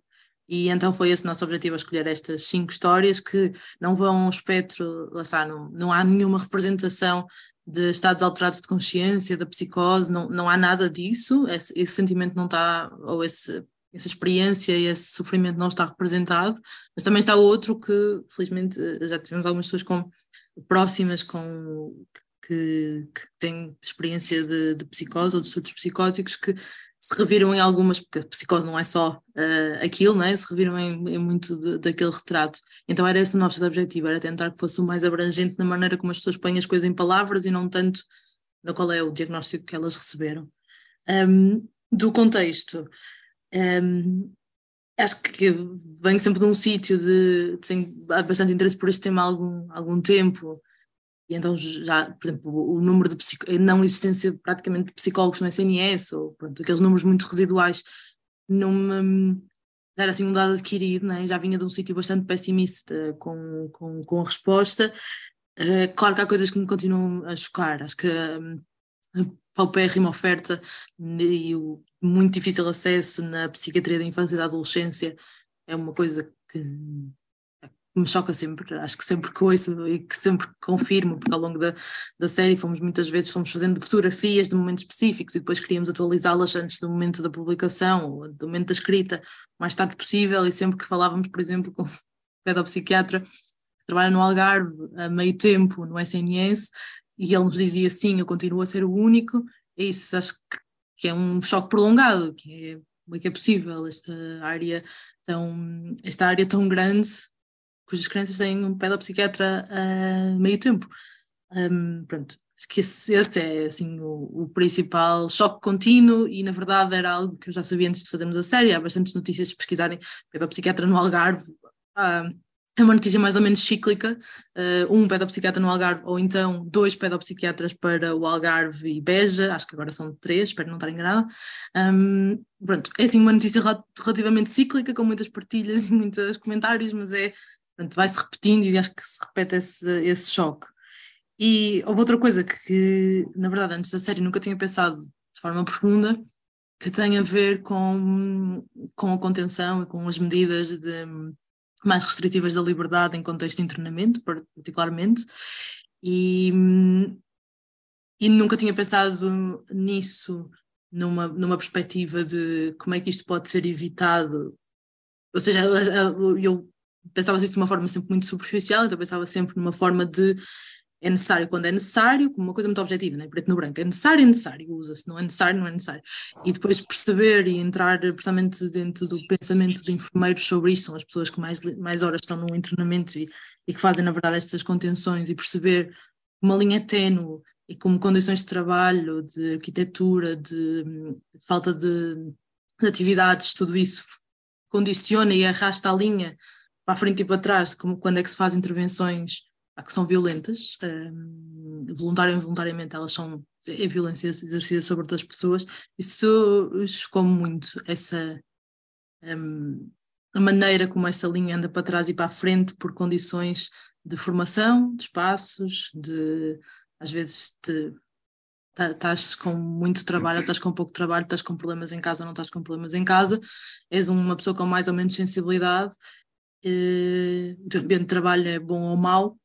E então foi esse o nosso objetivo, escolher estas cinco histórias que não vão ao espectro, lá está, não, não há nenhuma representação de estados alterados de consciência, da psicose, não, não há nada disso, esse, esse sentimento não está, ou esse essa experiência e esse sofrimento não está representado, mas também está outro que, felizmente, já tivemos algumas pessoas com, próximas com, que, que têm experiência de, de, psicose ou de surtos psicóticos que se reviram em algumas, porque a psicose não é só uh, aquilo, né? se reviram em, em muito de, daquele retrato. Então era esse o nosso objetivo, era tentar que fosse o mais abrangente na maneira como as pessoas põem as coisas em palavras e não tanto no qual é o diagnóstico que elas receberam. Um, do contexto, um, acho que venho sempre de um sítio de, de bastante interesse por este tema há algum, algum tempo, e então já, por exemplo, o número de a não existência praticamente de psicólogos no SNS, ou pronto, aqueles números muito residuais, não me era assim um dado adquirido, né? já vinha de um sítio bastante pessimista com, com, com a resposta. Uh, claro que há coisas que me continuam a chocar, acho que um, a paupérrima oferta e o muito difícil acesso na psiquiatria da infância e da adolescência. É uma coisa que me choca sempre, acho que sempre ouço e que sempre confirmo, porque ao longo da, da série fomos muitas vezes fomos fazendo fotografias de momentos específicos e depois queríamos atualizá-las antes do momento da publicação, do momento da escrita, o mais tarde possível, e sempre que falávamos, por exemplo, com o pedopsiquiatra que trabalha no Algarve a meio tempo no SNS, e ele nos dizia sim, eu continuo a ser o único, é isso, acho que que é um choque prolongado, que é como é que é possível esta área tão, esta área tão grande, cujas crianças têm um pedopsiquiatra a meio tempo. Um, pronto, acho que é assim, o, o, principal choque contínuo e na verdade era algo que eu já sabia antes de fazermos a série, há bastantes notícias de pesquisarem pedopsiquiatra no Algarve, é uma notícia mais ou menos cíclica, uh, um pedopsiquiatra no Algarve, ou então dois pedopsiquiatras para o Algarve e Beja, acho que agora são três, espero não estar enganada. Um, pronto, é assim uma notícia relativamente cíclica, com muitas partilhas e muitos comentários, mas é, pronto, vai-se repetindo e acho que se repete esse, esse choque. E houve outra coisa que, na verdade, antes da série nunca tinha pensado de forma profunda, que tem a ver com, com a contenção e com as medidas de mais restritivas da liberdade em contexto de internamento, particularmente, e, e nunca tinha pensado nisso numa, numa perspectiva de como é que isto pode ser evitado. Ou seja, eu pensava isso de uma forma sempre muito superficial, então pensava sempre numa forma de é necessário quando é necessário, como uma coisa muito objetiva, né? preto no branco, é necessário, é necessário, usa-se, não é necessário, não é necessário. E depois perceber e entrar precisamente dentro do pensamento de enfermeiros sobre isto, são as pessoas que mais, mais horas estão no internamento e, e que fazem, na verdade, estas contenções e perceber uma linha ténue e como condições de trabalho, de arquitetura, de, de falta de, de atividades, tudo isso condiciona e arrasta a linha para a frente e para trás, como quando é que se faz intervenções que são violentas, um, voluntário ou involuntariamente, elas são é violência exercida sobre outras pessoas. Isso chocou muito, essa um, a maneira como essa linha anda para trás e para a frente por condições de formação, de espaços, de às vezes te, estás com muito trabalho, estás com pouco trabalho, estás com problemas em casa, não estás com problemas em casa, és uma pessoa com mais ou menos sensibilidade, eh, o teu ambiente de trabalho é bom ou mau,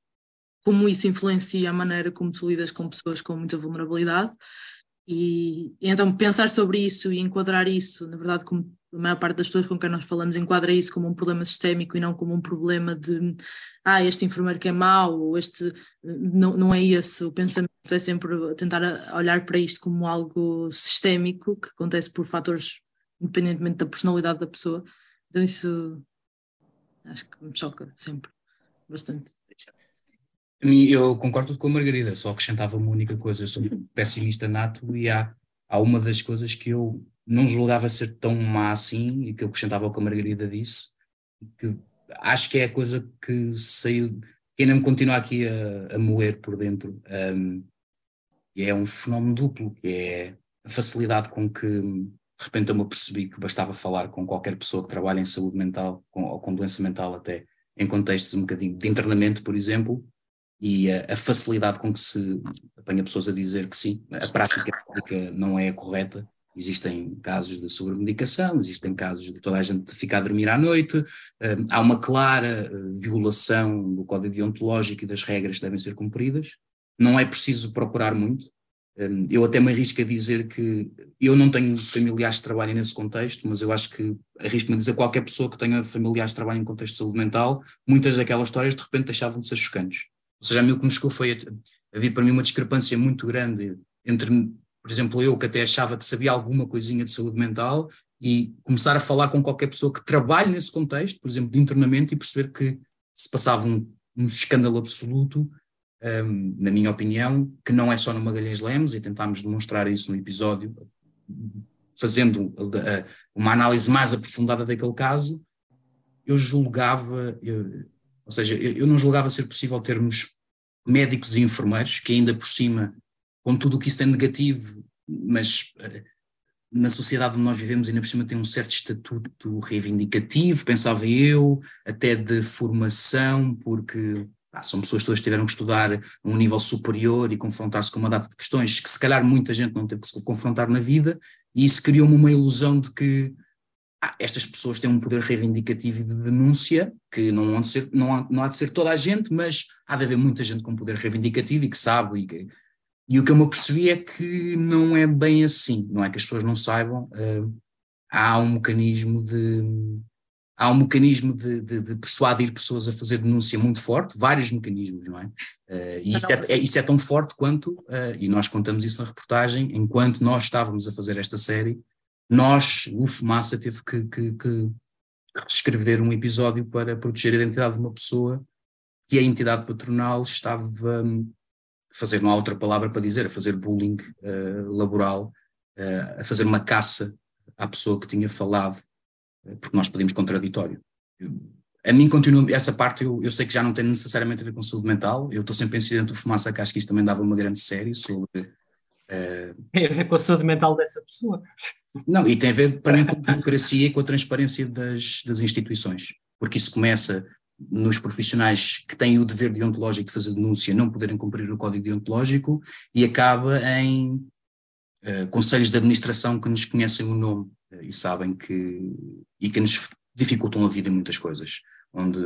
como isso influencia a maneira como tu lidas com pessoas com muita vulnerabilidade. E, e, então pensar sobre isso e enquadrar isso, na verdade, como a maior parte das pessoas com quem nós falamos enquadra isso como um problema sistémico e não como um problema de ah, este enfermeiro que é mau, ou este não, não é esse o pensamento, é sempre tentar olhar para isto como algo sistémico que acontece por fatores independentemente da personalidade da pessoa. Então isso acho que me choca sempre bastante. Eu concordo com a Margarida, só acrescentava uma única coisa, eu sou pessimista nato e há, há uma das coisas que eu não julgava ser tão má assim e que eu acrescentava ao que a Margarida disse, que acho que é a coisa que saiu, que ainda me continua aqui a, a moer por dentro, um, e é um fenómeno duplo, que é a facilidade com que de repente eu me percebi que bastava falar com qualquer pessoa que trabalha em saúde mental com, ou com doença mental até, em contextos um bocadinho de internamento, por exemplo, e a, a, facilidade com que se apanha pessoas a dizer que sim, a prática não é a correta. Existem casos de sobremedicação, existem casos de toda a gente ficar a dormir à noite, hum, há uma clara hum, violação do código deontológico e das regras que devem ser cumpridas. Não é preciso procurar muito. Hum, eu até me arrisco a dizer que eu não tenho familiares que trabalhem nesse contexto, mas eu acho que arrisco-me a dizer qualquer pessoa que tenha familiares que trabalhem em contexto de saúde mental, muitas daquelas histórias de repente deixavam de ser chocantes ou seja, a mim o que me chegou foi, havia para mim uma discrepância muito grande entre, por exemplo, eu que até achava que sabia alguma coisinha de saúde mental e começar a falar com qualquer pessoa que trabalhe nesse contexto, por exemplo, de internamento e perceber que se passava um, um escândalo absoluto, um, na minha opinião, que não é só no Magalhães Lemos, e tentámos demonstrar isso no episódio, fazendo uma análise mais aprofundada daquele caso, eu julgava, eu, ou seja, eu, eu não julgava ser possível termos médicos e enfermeiros, que ainda por cima, com tudo o que isso é negativo, mas uh, na sociedade onde nós vivemos ainda por cima tem um certo estatuto reivindicativo, pensava eu, até de formação, porque ah, são pessoas que todas tiveram que estudar a um nível superior e confrontar-se com uma data de questões que se calhar muita gente não teve que se confrontar na vida, e isso criou-me uma ilusão de que ah, estas pessoas têm um poder reivindicativo de denúncia, que não há, de ser, não, há, não há de ser toda a gente, mas há de haver muita gente com poder reivindicativo e que sabe. E, que, e o que eu me apercebi é que não é bem assim, não é que as pessoas não saibam, uh, há um mecanismo de. Há um mecanismo de, de, de, persuadir pessoas a fazer denúncia muito forte, vários mecanismos, não é? Uh, e isso é, é, isso é, tão forte quanto, uh, e nós contamos isso na reportagem, enquanto nós estávamos a fazer esta série, nós, o Fumaça, teve que, que, que escrever um episódio para proteger a identidade de uma pessoa que a entidade patronal estava hum, a fazer, não há outra palavra para dizer, a fazer bullying uh, laboral, uh, a fazer uma caça à pessoa que tinha falado, uh, porque nós pedimos contraditório. A mim continua, essa parte eu, eu sei que já não tem necessariamente a ver com saúde mental, eu estou sempre em do fumaça, que acho que isso também dava uma grande série sobre... Tem a ver com a saúde mental dessa pessoa. Não, e tem a ver para mim com a democracia e com a transparência das, das instituições, porque isso começa nos profissionais que têm o dever deontológico de fazer denúncia não poderem cumprir o código deontológico e acaba em uh, conselhos de administração que nos conhecem o nome uh, e sabem que e que nos dificultam a vida em muitas coisas, onde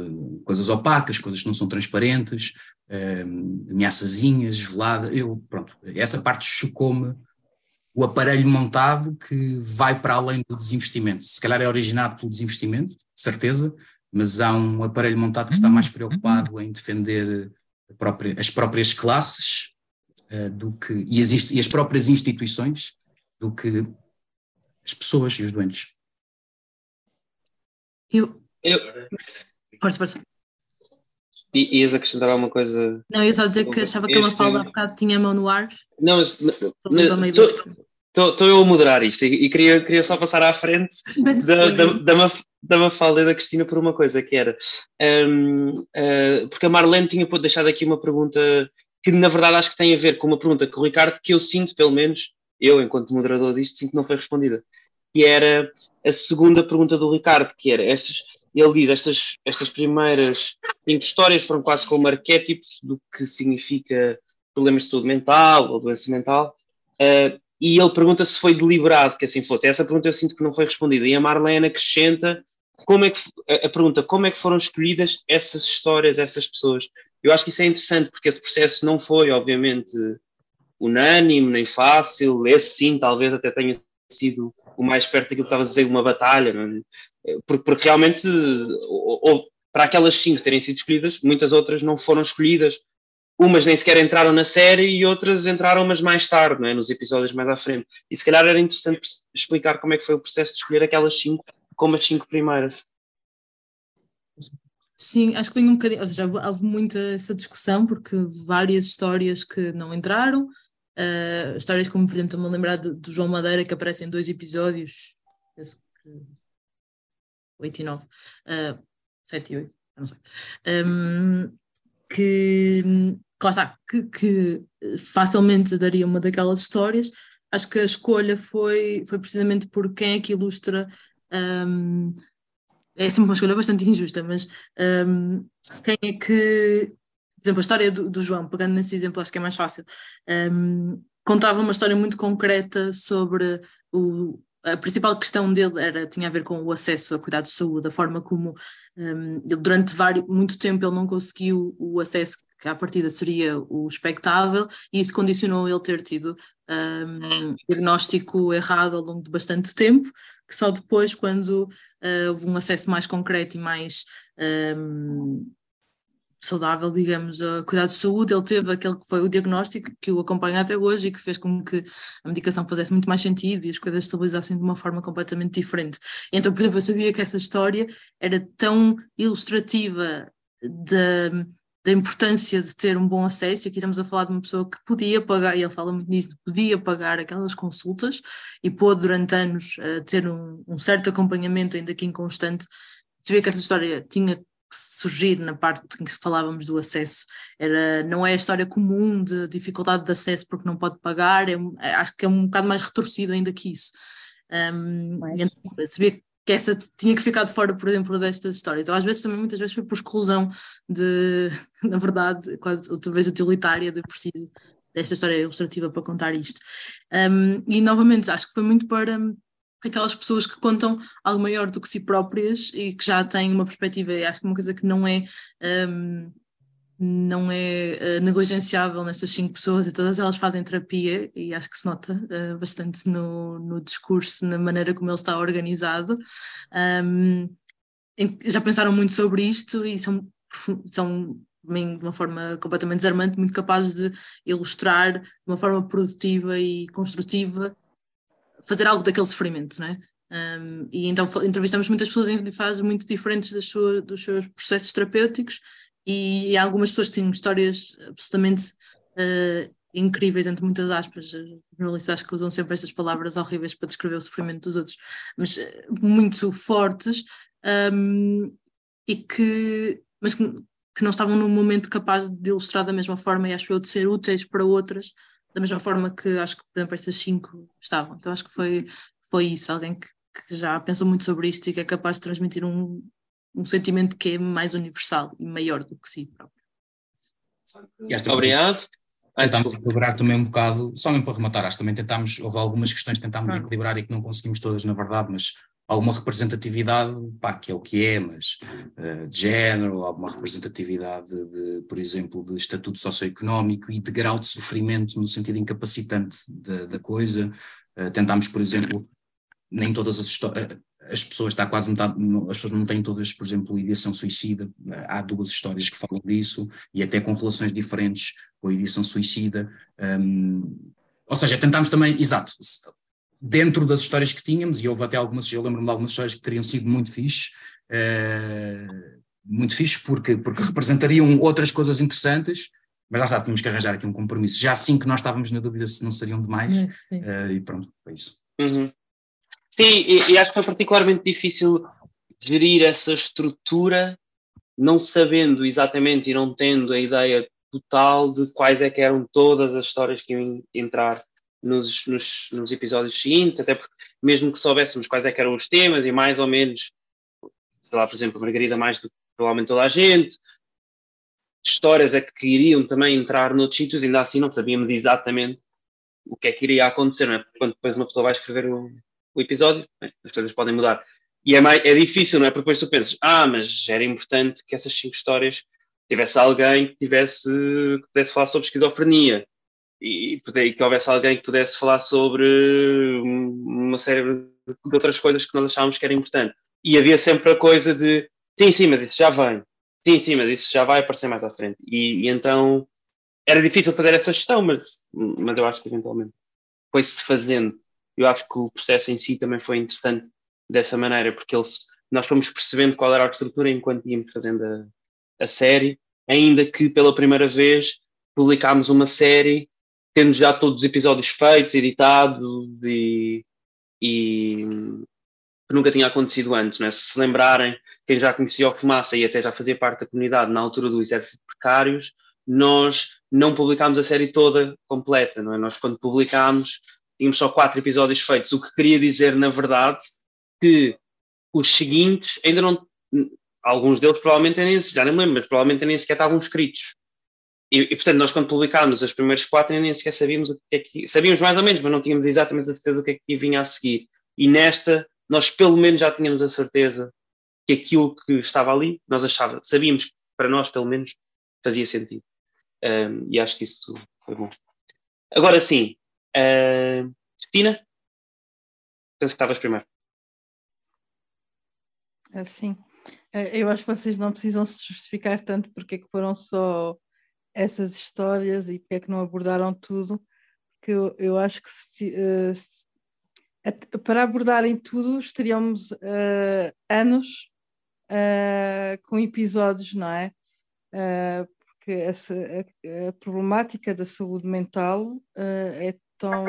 coisas opacas, coisas que não são transparentes, uh, ameaçazinhas, velada, eu, pronto, essa parte chocou-me o aparelho montado que vai para além do desinvestimento. Se calhar é originado pelo desinvestimento, certeza, mas há um aparelho montado que está mais preocupado em defender própria, as próprias classes uh, do que, e as, e as próprias instituições do que as pessoas e os doentes. Eu. eu... Força, força. I, ias acrescentar alguma coisa? Não, eu ia só dizer que achava que a Mafalda há bocado tinha a mão no ar. Não, mas estou eu a moderar isto e, e, queria, queria só passar à frente da, da, da, Maf, da Mafalda e da Cristina por uma coisa, que era um, uh, eh, porque a Marlene tinha deixado aqui uma pergunta que na verdade acho que tem a ver com uma pergunta que o Ricardo, que eu sinto pelo menos, eu enquanto moderador disto, sinto que não foi respondida, que era a segunda pergunta do Ricardo, que era estas ele diz estas estas primeiras cinco histórias foram quase como arquétipos do que significa problemas de saúde mental ou doença mental, uh, e ele pergunta se foi deliberado que assim fosse. Essa pergunta eu sinto que não foi respondida. E a Marlene acrescenta como é que, a pergunta como é que foram escolhidas essas histórias, essas pessoas. Eu acho que isso é interessante, porque esse processo não foi, obviamente, unânime, nem fácil. Esse sim, talvez até tenha sido o mais perto daquilo que estava a dizer, uma batalha, é? porque, porque, realmente, ou, ou, para aquelas cinco terem sido escolhidas, muitas outras não foram escolhidas. Umas nem sequer entraram na série e outras entraram, mas mais tarde, é? nos episódios mais à frente. E se calhar era interessante explicar como é que foi o processo de escolher aquelas cinco como as cinco primeiras. Sim, acho que vem um bocadinho, ou seja, houve muita essa discussão porque várias histórias que não entraram, uh, histórias como, por exemplo, estou-me a lembrar do, do, João Madeira que aparece em dois episódios, penso que 8 e 9, uh, 7 e 8, não sei, um, que, que, que, que facilmente daria uma daquelas histórias. Acho que a escolha foi, foi precisamente por quem é que ilustra um, é sempre uma escolha bastante injusta, mas um, quem é que, por exemplo, a história do, do, João, pegando nesse exemplo, acho que é mais fácil, um, contava uma história muito concreta sobre o, a principal questão dele era, tinha a ver com o acesso a cuidados de saúde, a forma como um, durante vários, muito tempo ele não conseguiu o acesso que à partida seria o expectável, e isso condicionou ele ter tido um, diagnóstico errado ao longo de bastante tempo, que só depois, quando uh, houve um acesso mais concreto e mais um, saudável, digamos, a cuidados de saúde, ele teve aquele que foi o diagnóstico que o acompanha até hoje e que fez com que a medicação fizesse muito mais sentido e as coisas estabilizassem de uma forma completamente diferente. Então, por exemplo, eu sabia que essa história era tão ilustrativa da da importância de ter um bom acesso, e aqui estamos a falar de uma pessoa que podia pagar, e ele fala muito nisso, podia pagar aquelas consultas e pôde durante anos uh, ter um, um, certo acompanhamento, ainda que inconstante, ver que essa história tinha surgir na parte em que falávamos do acesso. Era, não é a história comum de dificuldade de acesso porque não pode pagar, é, é acho que é um bocado mais retorcido ainda que isso. Um, então, sabia que essa tinha que ficar de fora, por exemplo, destas histórias. Ou às vezes também, muitas vezes foi por exclusão de, na verdade, quase outra vez utilitária de preciso desta história ilustrativa para contar isto. Um, e novamente, acho que foi muito para aquelas pessoas que contam algo maior do que si próprias e que já têm uma perspectiva, e acho que uma coisa que não é um, não é uh, negligenciável nestas cinco pessoas e todas elas fazem terapia e acho que se nota uh, bastante no, no discurso, na maneira como ele está organizado. Um, já pensaram muito sobre isto e são, são de uma forma completamente desarmante, muito capazes de ilustrar de uma forma produtiva e construtiva, fazer algo daquele sofrimento, não é? Um, e então entrevistamos muitas pessoas em fases muito diferentes das sua, dos seus processos terapêuticos e algumas pessoas têm histórias absolutamente uh, incríveis, entre muitas aspas. Jornalistas que usam sempre estas palavras horríveis para descrever o sofrimento dos outros, mas uh, muito fortes um, e que, mas que, que, não estavam num momento capaz de ilustrar da mesma forma e acho eu de ser úteis para outras, da mesma forma que acho que, por exemplo, estas cinco estavam. Então acho que foi, foi isso, alguém que, que já pensou muito sobre isto e que é capaz de transmitir um, um sentimento que é mais universal e maior do que si próprio. Obrigado. Tentámos equilibrar também um bocado, só mesmo para rematar, acho que também tentámos, houve algumas questões que tentámos claro. equilibrar e que não conseguimos todas, na verdade, mas alguma representatividade, pá, que é o que é, mas uh, de género, alguma representatividade de, por exemplo, de estatuto socioeconómico e de grau de sofrimento no sentido incapacitante da, da coisa. Uh, tentámos, por exemplo, nem todas as histórias, as pessoas, está quase metade, as pessoas não têm todas, por exemplo, edição suicida, há duas histórias que falam disso, e até com relações diferentes com a edição suicida. Um, ou seja, tentámos também, exato, dentro das histórias que tínhamos, e houve até algumas, eu lembro-me de algumas histórias que teriam sido muito fixe, uh, muito fixe porque, porque representariam outras coisas interessantes, mas lá está, tínhamos que arranjar aqui um compromisso. Já assim que nós estávamos na dúvida se não seriam demais, uh, e pronto, foi isso. Uhum. Sim, e, e, acho que foi particularmente difícil gerir essa estrutura, não sabendo exatamente e não tendo a ideia total de quais é que eram todas as histórias que iam entrar nos, nos, nos episódios seguintes, até porque mesmo que soubéssemos quais é eram os temas e mais ou menos, sei lá, por exemplo, Margarida mais do que provavelmente toda a gente, histórias é que iriam também entrar noutros sítios, ainda assim não sabíamos exatamente o que é que iria acontecer, não é? Quando depois uma pessoa vai escrever o, o episódio, as coisas podem mudar. E é, mais, é difícil, não é? Porque depois tu pensas, ah, mas era importante que essas cinco histórias tivesse alguém que tivesse que pudesse falar sobre esquizofrenia e, e que houvesse alguém que pudesse falar sobre uma série de outras coisas que nós achávamos que era importante. E havia sempre a coisa de sim, sim, mas isso já vem. Sim, sim, mas isso já vai aparecer mais à frente. E, e então era difícil fazer essa gestão, mas, mas eu acho que eventualmente foi-se fazendo. Eu acho que o processo em si também foi interessante dessa maneira, porque eles, nós fomos percebendo qual era a estrutura enquanto íamos fazendo a, a série, ainda que pela primeira vez publicámos uma série tendo já todos os episódios feitos, editados e, e que nunca tinha acontecido antes. Né? Se se lembrarem, quem já conhecia o Fumaça e até já fazia parte da comunidade na altura do Exército de Precários, nós não publicámos a série toda completa. Não é? Nós, quando publicámos, tínhamos só quatro episódios feitos, o que queria dizer, na verdade, que os seguintes ainda não. Alguns deles provavelmente nem, já nem me lembro, mas provavelmente nem sequer estavam escritos. E, e, portanto, nós quando publicámos as primeiras quatro nem sequer sabíamos o que é que. Sabíamos mais ou menos, mas não tínhamos exatamente a certeza do que é que vinha a seguir. E nesta, nós pelo menos já tínhamos a certeza que aquilo que estava ali, nós achávamos, sabíamos que para nós, pelo menos, fazia sentido. Um, e acho que isso foi bom. Agora sim, uh, Cristina, penso que estavas primeiro. Sim, eu acho que vocês não precisam se justificar tanto porque é que foram só essas histórias e porque é que não abordaram tudo, porque eu, eu acho que se, uh, se, para abordarem tudo estaríamos uh, anos uh, com episódios, não é? porque essa, a, a, problemática da saúde mental é tão.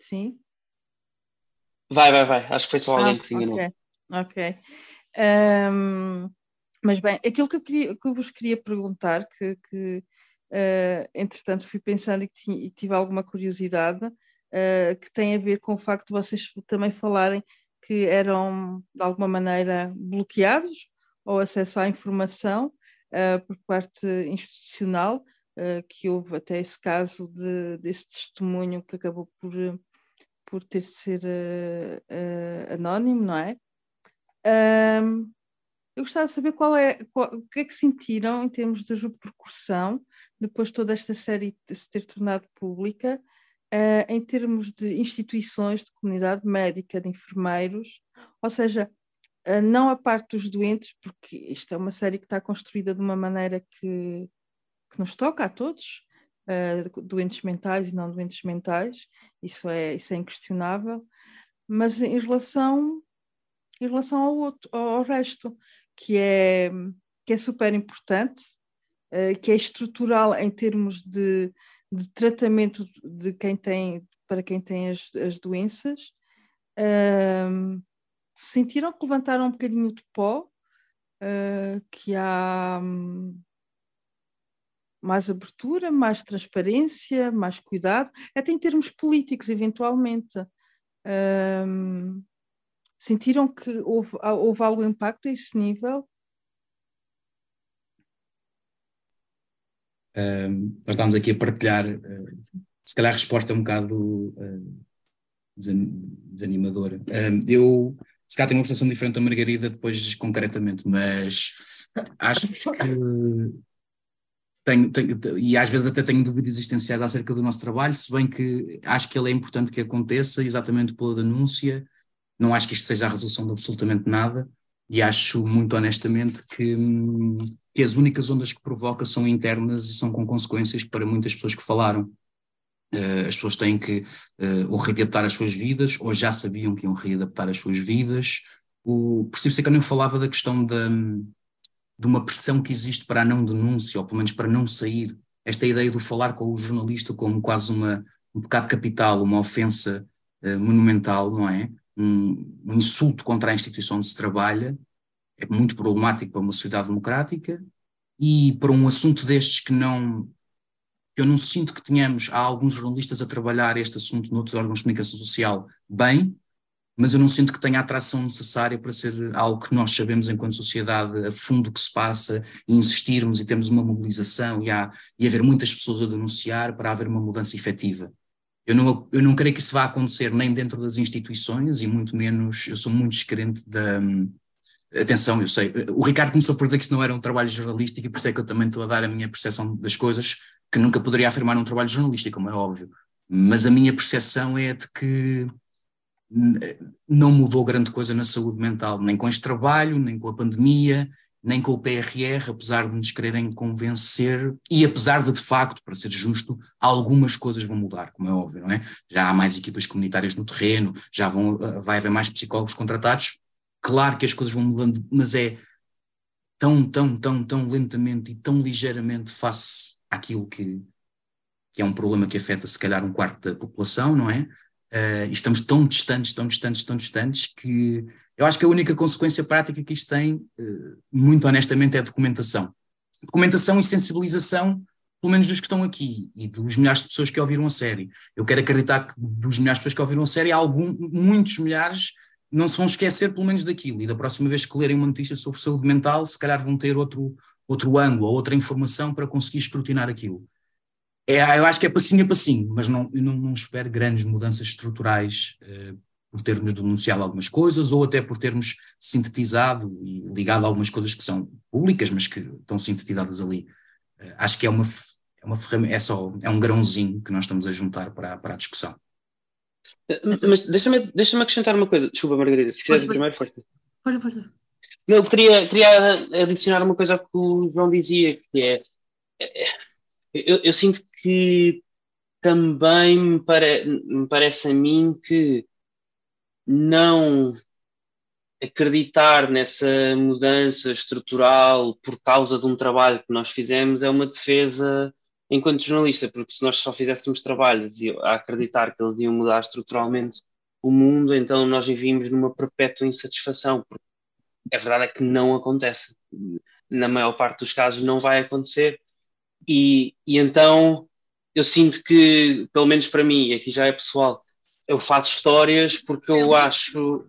Sim? Vai, vai, vai. Acho que foi só alguém ah, que se enganou. Ok. okay. Um, mas bem, aquilo que eu, queria, que eu vos queria perguntar, que, que uh, entretanto fui pensando e, tinha, e tive alguma curiosidade, uh, que tem a ver com o facto de vocês também falarem que eram de alguma maneira bloqueados ao acesso à informação uh, por parte institucional, que houve até esse caso de, desse testemunho que acabou por, por ter de ser anónimo, não é? Eu gostava de saber qual é, qual, o que é que sentiram em termos de repercussão depois de toda esta série se ter tornado pública, uh, em termos de instituições de comunidade médica, de enfermeiros, ou seja, uh, não a parte dos doentes, porque isto é uma série que está construída de uma maneira que, que nos toca a todos, uh, doentes mentais e não doentes mentais, isso é, isso é inquestionável, mas em relação em relação ao, outro, ao resto que é, que é super importante, uh, que é estrutural em termos de, de, tratamento de quem tem, para quem tem as, as doenças. Sentiram que levantaram um bocadinho de pó, uh, que há um, mais abertura, mais transparência, mais cuidado, até em termos políticos, eventualmente. Um, Sentiram que houve, houve algum impacto a esse nível? Uh, nós estávamos aqui a partilhar, uh, se calhar a resposta é um bocado uh, desanimadora. eu, se calhar, tenho uma percepção diferente da Margarida, depois concretamente, mas acho que tenho, tenho, e às vezes até tenho dúvidas existenciais acerca do nosso trabalho, se bem que acho que ele é importante que aconteça exatamente pela denúncia, não acho que isto seja a resolução de absolutamente nada, e acho muito honestamente que, que as únicas ondas que provoca são internas e são com consequências para muitas pessoas que falaram. Uh, as pessoas têm que uh, ou readaptar as suas vidas, ou já sabiam que iam readaptar as suas vidas. O Steve Secan falava da questão da, de uma pressão que existe para a não denúncia, ou pelo menos para não sair. Esta ideia do falar com o jornalista como quase uma, um pecado capital, uma ofensa uh, monumental, não é? Um, um, insulto contra a instituição onde se trabalha, é muito problemático para uma sociedade democrática e para um assunto destes que não. eu não sinto que tenhamos, há alguns jornalistas a trabalhar este assunto noutros órgãos de comunicação social bem, mas eu não sinto que tenha a atração necessária para ser algo que nós sabemos enquanto sociedade a fundo que se passa e insistirmos e termos uma mobilização e, há, e haver muitas pessoas a denunciar para haver uma mudança efetiva. Eu não, eu não creio que isso vá acontecer nem dentro das instituições e muito menos, eu sou muito descrente da... Atenção, eu sei, o Ricardo começou por dizer que isso não era um trabalho jornalístico e por isso é que eu também estou a dar a minha percepção das coisas, que nunca poderia afirmar um trabalho jornalístico, como é óbvio. Mas a minha percepção é de que não mudou grande coisa na saúde mental, nem com este trabalho, nem com a pandemia, nem com o PRR, apesar de nos quererem convencer, e apesar de, de facto, para ser justo, algumas coisas vão mudar, como é óbvio, não é? Já há mais equipas comunitárias no terreno, já vão, eh, vai haver mais psicólogos contratados, claro que as coisas vão mudando, mas é tão, tão, tão, tão lentamente e tão ligeiramente face àquilo que, que é um problema que afeta se calhar um quarto da população, não é? Uh, estamos tão distantes, tão distantes, tão distantes, que eu acho que a única consequência prática que isto tem, uh, muito honestamente, é a documentação. Documentação e sensibilização, pelo menos dos que estão aqui e dos milhares de pessoas que ouviram a série. Eu quero acreditar que dos milhares de pessoas que ouviram a série, algum, muitos milhares não se vão esquecer pelo menos daquilo e da próxima vez que lerem uma notícia sobre saúde mental, se calhar vão ter outro, outro ângulo ou outra informação para conseguir escrutinar aquilo. É, eu acho que é passinho a passinho, mas não, não, não espero grandes mudanças estruturais uh, por termos denunciado algumas coisas ou até por termos sintetizado e ligado a algumas coisas que são públicas, mas que estão sintetizadas ali. Uh, acho que é uma, é uma ferramenta, é só é um grãozinho que nós estamos a juntar para, para a discussão. Eh, mas deixa-me deixa acrescentar uma coisa, desculpa, Margarida, se quiseres primeiro, força. Pode, pode. Eu queria, queria adicionar uma coisa que o João dizia, que é, é eu, eu, sinto que também me, pare, me parece a mim que não acreditar nessa mudança estrutural por causa de um trabalho que nós fizemos é uma defesa enquanto jornalista, porque se nós só fizéssemos trabalhos a acreditar que eles iam mudar estruturalmente o mundo, então nós vivíamos numa perpétua insatisfação, porque a verdade é que não acontece. Na maior parte dos casos não vai acontecer. E, e então eu sinto que, pelo menos para mim, e aqui já é pessoal, eu faço histórias porque eu acho,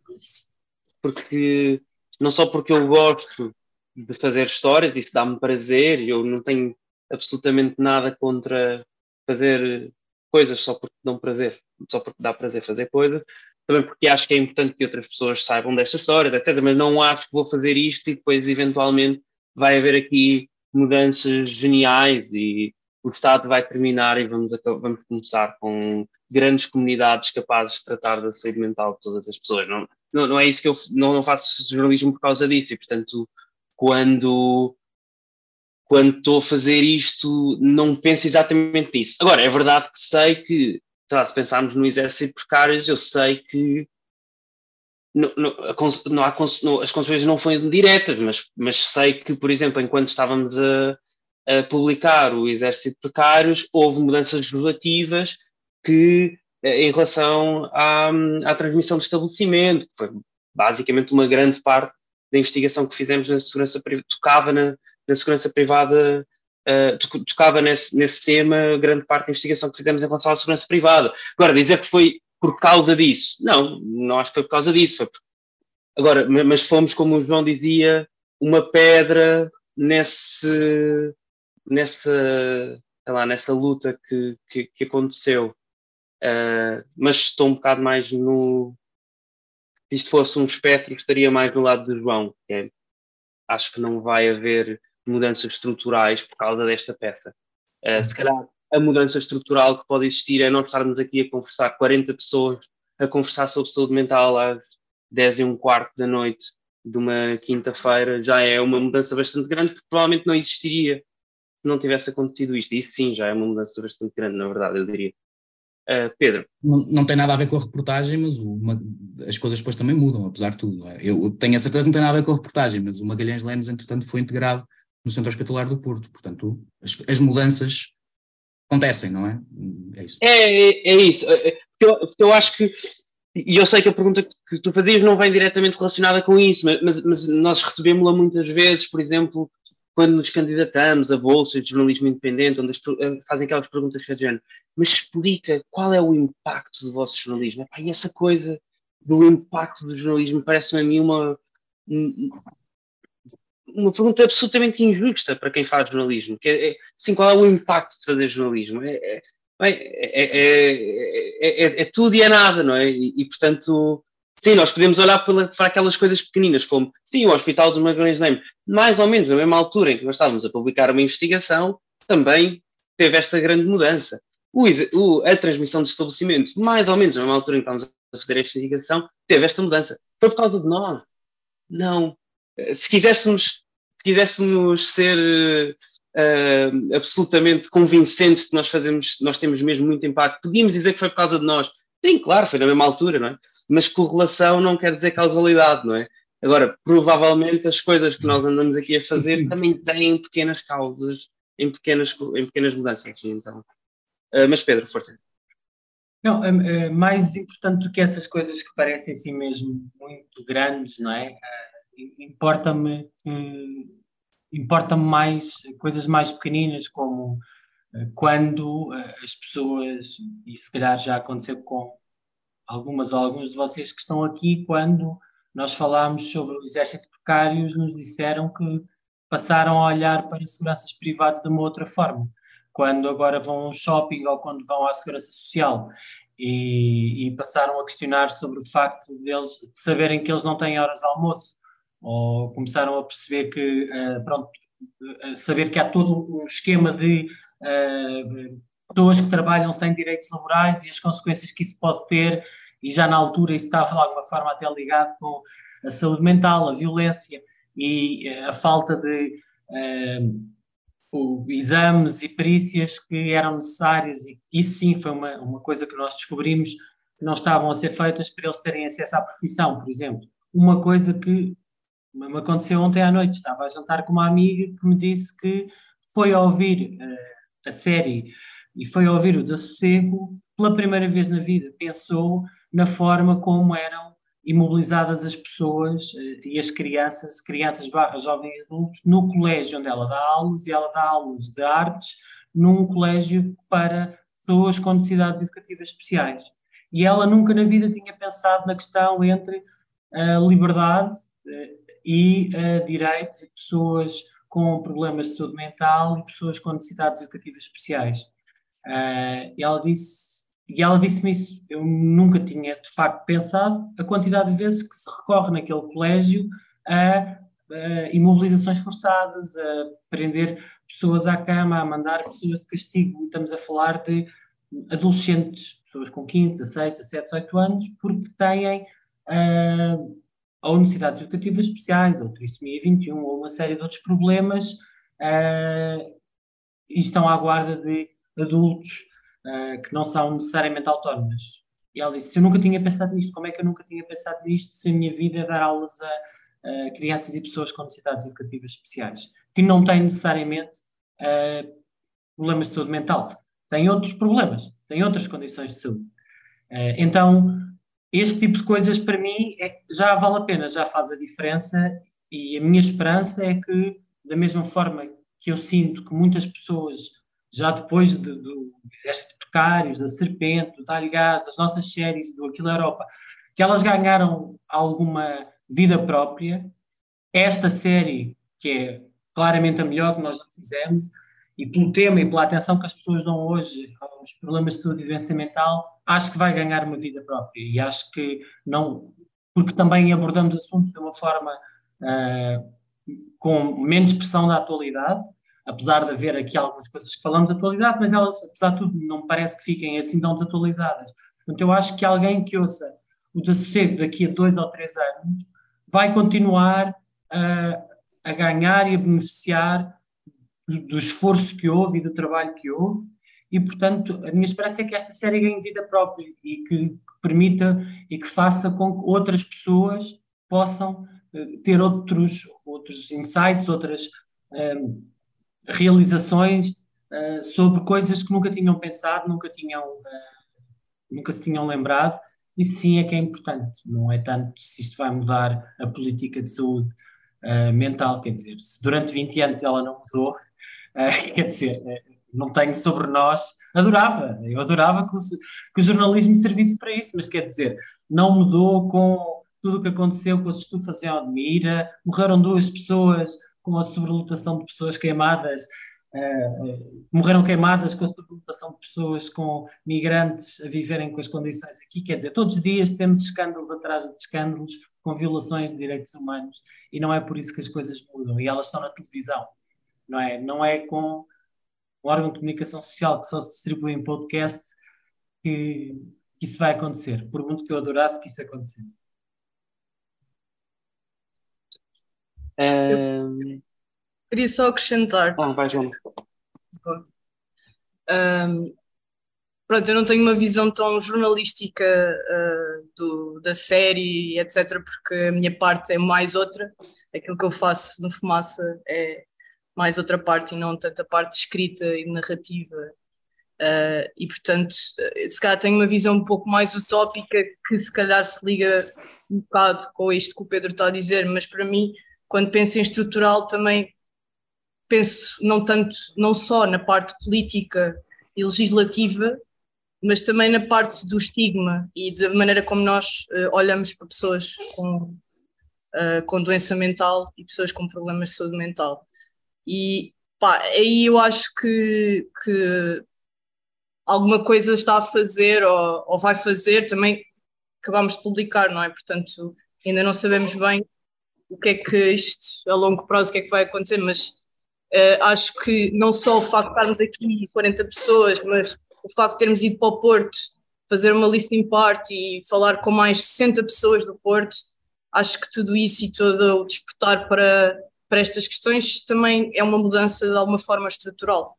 porque não só porque eu gosto de fazer histórias, isso dá-me prazer, eu não tenho absolutamente nada contra fazer coisas só porque dão prazer, só porque dá prazer fazer coisas, também porque acho que é importante que outras pessoas saibam destas histórias, etc. Mas não acho que vou fazer isto e depois, eventualmente, vai haver aqui mudanças geniais e o Estado vai terminar e vamos, vamos começar com grandes comunidades capazes de tratar da saúde mental de todas as pessoas. Não, não, não é isso que eu não, não faço jornalismo por causa disso e, portanto, quando quando estou a fazer isto, não penso exatamente nisso. Agora, é verdade que sei que, se pensarmos no exército de precários, eu sei que não, não, não há, as consequências não foram diretas, mas, mas sei que, por exemplo, enquanto estávamos a, a publicar o Exército de Precários, houve mudanças legislativas que, eh, em relação à, à transmissão de estabelecimento, que foi basicamente uma grande parte da investigação que fizemos na segurança privada, tocava na, na segurança privada, uh, tocava nesse, nesse tema, grande parte da investigação que fizemos em relação à segurança privada. Agora, dizer que foi por causa disso, não, não acho que foi por causa disso, foi por... agora, mas fomos, como o João dizia, uma pedra nesse nessa, lá, nessa luta que, que, que aconteceu. Uh, mas estou um bocado mais no. Se isto fosse um espectro, estaria mais do lado de João. É, acho que não vai haver mudanças estruturais por causa desta peça. Uh, se calhar a mudança estrutural que pode existir é nós estarmos aqui a conversar 40 pessoas a conversar sobre saúde mental às 10 e um quarto da noite de uma quinta-feira, já é uma mudança bastante grande, que provavelmente não existiria se não tivesse acontecido isto. E sim, já é uma mudança bastante grande, na verdade, eu diria. Uh, Pedro. Não, não, tem nada a ver com a reportagem, mas uma, as coisas depois também mudam, apesar de tudo. É? Eu tenho a certeza que não tem nada a ver com a reportagem, mas o Magalhães Lemos, entretanto, foi integrado no Centro Hospitalar do Porto. Portanto, as, as mudanças acontecem, não é? É isso. É, é, é isso. É, é, porque eu, porque eu, acho que, e eu sei que a pergunta que tu fazias não vem diretamente relacionada com isso, mas, mas nós recebemos-la muitas vezes, por exemplo, quando nos candidatamos a bolsas de jornalismo independente, onde eh, fazem aquelas perguntas que é género, mas explica qual é o impacto do vosso jornalismo. E essa coisa do impacto do jornalismo parece-me a mim uma, uma pergunta absolutamente injusta para quem faz jornalismo, que é, é assim, qual é o impacto de fazer jornalismo? É, é, é tudo e é nada, não é? E, e, portanto, sim, nós podemos olhar para, para aquelas coisas pequeninas, como, sim, o Hospital dos Magalhães Leme, mais ou menos na mesma altura em que nós estávamos a publicar uma investigação, também teve esta grande mudança. O, o, a transmissão do estabelecimento, mais ou menos na mesma altura em que estávamos a fazer esta investigação, teve esta mudança. Foi por causa de nós? Não. Se quiséssemos, se quiséssemos ser uh, absolutamente convincentes de que nós fazemos, nós temos mesmo muito impacto, podíamos dizer que foi por causa de nós. Sim, claro, foi na mesma altura, não é? Mas correlação não quer dizer causalidade, não é? Agora, provavelmente as coisas que nós andamos aqui a fazer Sim. também têm pequenas causas, em pequenas, em pequenas mudanças. Então. Uh, mas Pedro, força. Não, é mais importante do que essas coisas que parecem assim mesmo muito grandes, não é? Uh, importa-me uh, importa-me mais coisas mais pequeninas, como uh, quando as pessoas, e se calhar já aconteceu com algumas ou alguns de vocês que estão aqui, quando nós falámos sobre o exército de precários, nos disseram que passaram a olhar para seguranças privadas de uma outra forma quando agora vão ao shopping ou quando vão à segurança social. E, e, passaram a questionar sobre o facto deles de saberem que eles não têm horas de almoço ou começaram a perceber que uh, pronto saber que há todo um esquema de pessoas que trabalham sem direitos laborais e as consequências que isso pode ter e já na altura isso estava de alguma forma até ligado com a saúde mental, a violência e a falta de o, exames e perícias que eram necessárias, e isso sim foi uma, uma coisa que nós descobrimos que não estavam a ser feitas para eles terem acesso à profissão, por exemplo. Uma coisa que me aconteceu ontem à noite, estava a jantar com uma amiga que me disse que foi a ouvir a série e foi a ouvir o Desassossego pela primeira vez na vida, pensou na forma como eram imobilizadas as pessoas uh, e as crianças, crianças barra jovens adultos, no colégio onde ela dá aulas, e ela dá aulas de artes num colégio para pessoas com necessidades educativas especiais. E ela nunca na vida tinha pensado na questão entre a liberdade uh, e uh, direitos de pessoas com problemas de saúde mental e pessoas com necessidades educativas especiais. Uh, ela disse e ela disse-me isso. Eu nunca tinha, de facto, pensado a quantidade de vezes que se recorre naquele colégio a, a imobilizações forçadas, a prender pessoas à cama, a mandar pessoas de castigo. Estamos a falar de adolescentes, pessoas com 15, 16, 17, 18 anos, porque têm uh, ou necessidades educativas especiais, ou trissomia 21, ou uma série de outros problemas, uh, e estão à guarda de adultos uh, que não são necessariamente autónomas. E ela disse: Eu nunca tinha pensado nisto, como é que eu nunca tinha pensado nisto se a minha vida é dar aulas a, a crianças e pessoas com necessidades educativas especiais, que não têm necessariamente uh, problemas de saúde mental, têm outros problemas, têm outras condições de saúde. Uh, então, este tipo de coisas para mim é, já vale a pena, já faz a diferença e a minha esperança é que, da mesma forma que eu sinto que muitas pessoas já depois de, do Exército de Precários, da Serpente, do Talho Gás, das nossas séries, do Aquilo Europa, que elas ganharam alguma vida própria. Esta série, que é claramente a melhor que nós já fizemos, e pelo tema e pela atenção que as pessoas dão hoje aos problemas de saúde e doença mental, acho que vai ganhar uma vida própria. E acho que não, porque também abordamos assuntos de uma forma uh, com menos pressão da atualidade, apesar de haver aqui algumas coisas que falamos de atualidade, mas elas, apesar de tudo, não parece que fiquem assim tão desatualizadas. Portanto, eu acho que alguém que ouça o desassossego daqui a dois ou três anos vai continuar a, a ganhar e a beneficiar do esforço que houve e do trabalho que houve, e portanto a minha esperança é que esta série ganhe vida própria e que permita e que faça com que outras pessoas possam uh, ter outros, outros insights, outras um, realizações uh, sobre coisas que nunca tinham pensado, nunca tinham uh, nunca se tinham lembrado, isso sim é que é importante, não é tanto se isto vai mudar a política de saúde mental, quer dizer, se durante 20 anos ela não mudou, quer dizer, não tenho sobre nós. Adorava, eu adorava que o, que o jornalismo servisse para isso, mas quer dizer, não mudou com tudo o que aconteceu com as estufas em Odmira, morreram duas pessoas com a sobrelotação de pessoas queimadas, uh, morreram queimadas com a sobrelotação de pessoas com migrantes a viverem com as condições aqui, quer dizer, todos os dias temos escândalos atrás de escândalos com violações de direitos humanos e não é por isso que as coisas mudam e elas estão na televisão, não é? Não é com um órgão de comunicação social que só se distribui em podcast que, que isso vai acontecer. Por muito que eu adorasse que isso acontecesse. Um... Queria só acrescentar. Ah, vai, João. Um, pronto, eu não tenho uma visão tão jornalística uh, do, da série, etc., porque a minha parte é mais outra. Aquilo que eu faço no Fumaça é mais outra parte e não tanta parte escrita e narrativa. Uh, e portanto, se calhar tenho uma visão um pouco mais utópica que se calhar se liga um bocado com isto que o Pedro está a dizer, mas para mim, quando penso em estrutural, também penso não tanto, não só na parte política e legislativa, mas também na parte do estigma e da maneira como nós uh, olhamos para pessoas com, uh, com doença mental e pessoas com problemas de saúde mental. E pá, aí eu acho que, que alguma coisa está a fazer ou, ou vai fazer, também acabamos de publicar, não é? Portanto, ainda não sabemos bem o que é que isto a longo prazo, o que é que vai acontecer, mas uh, acho que não só o facto de estarmos aqui 40 pessoas, mas o facto de termos ido para o Porto, fazer uma listening party e falar com mais 60 pessoas do Porto, acho que tudo isso e todo o despertar para para estas questões também é uma mudança de alguma forma estrutural.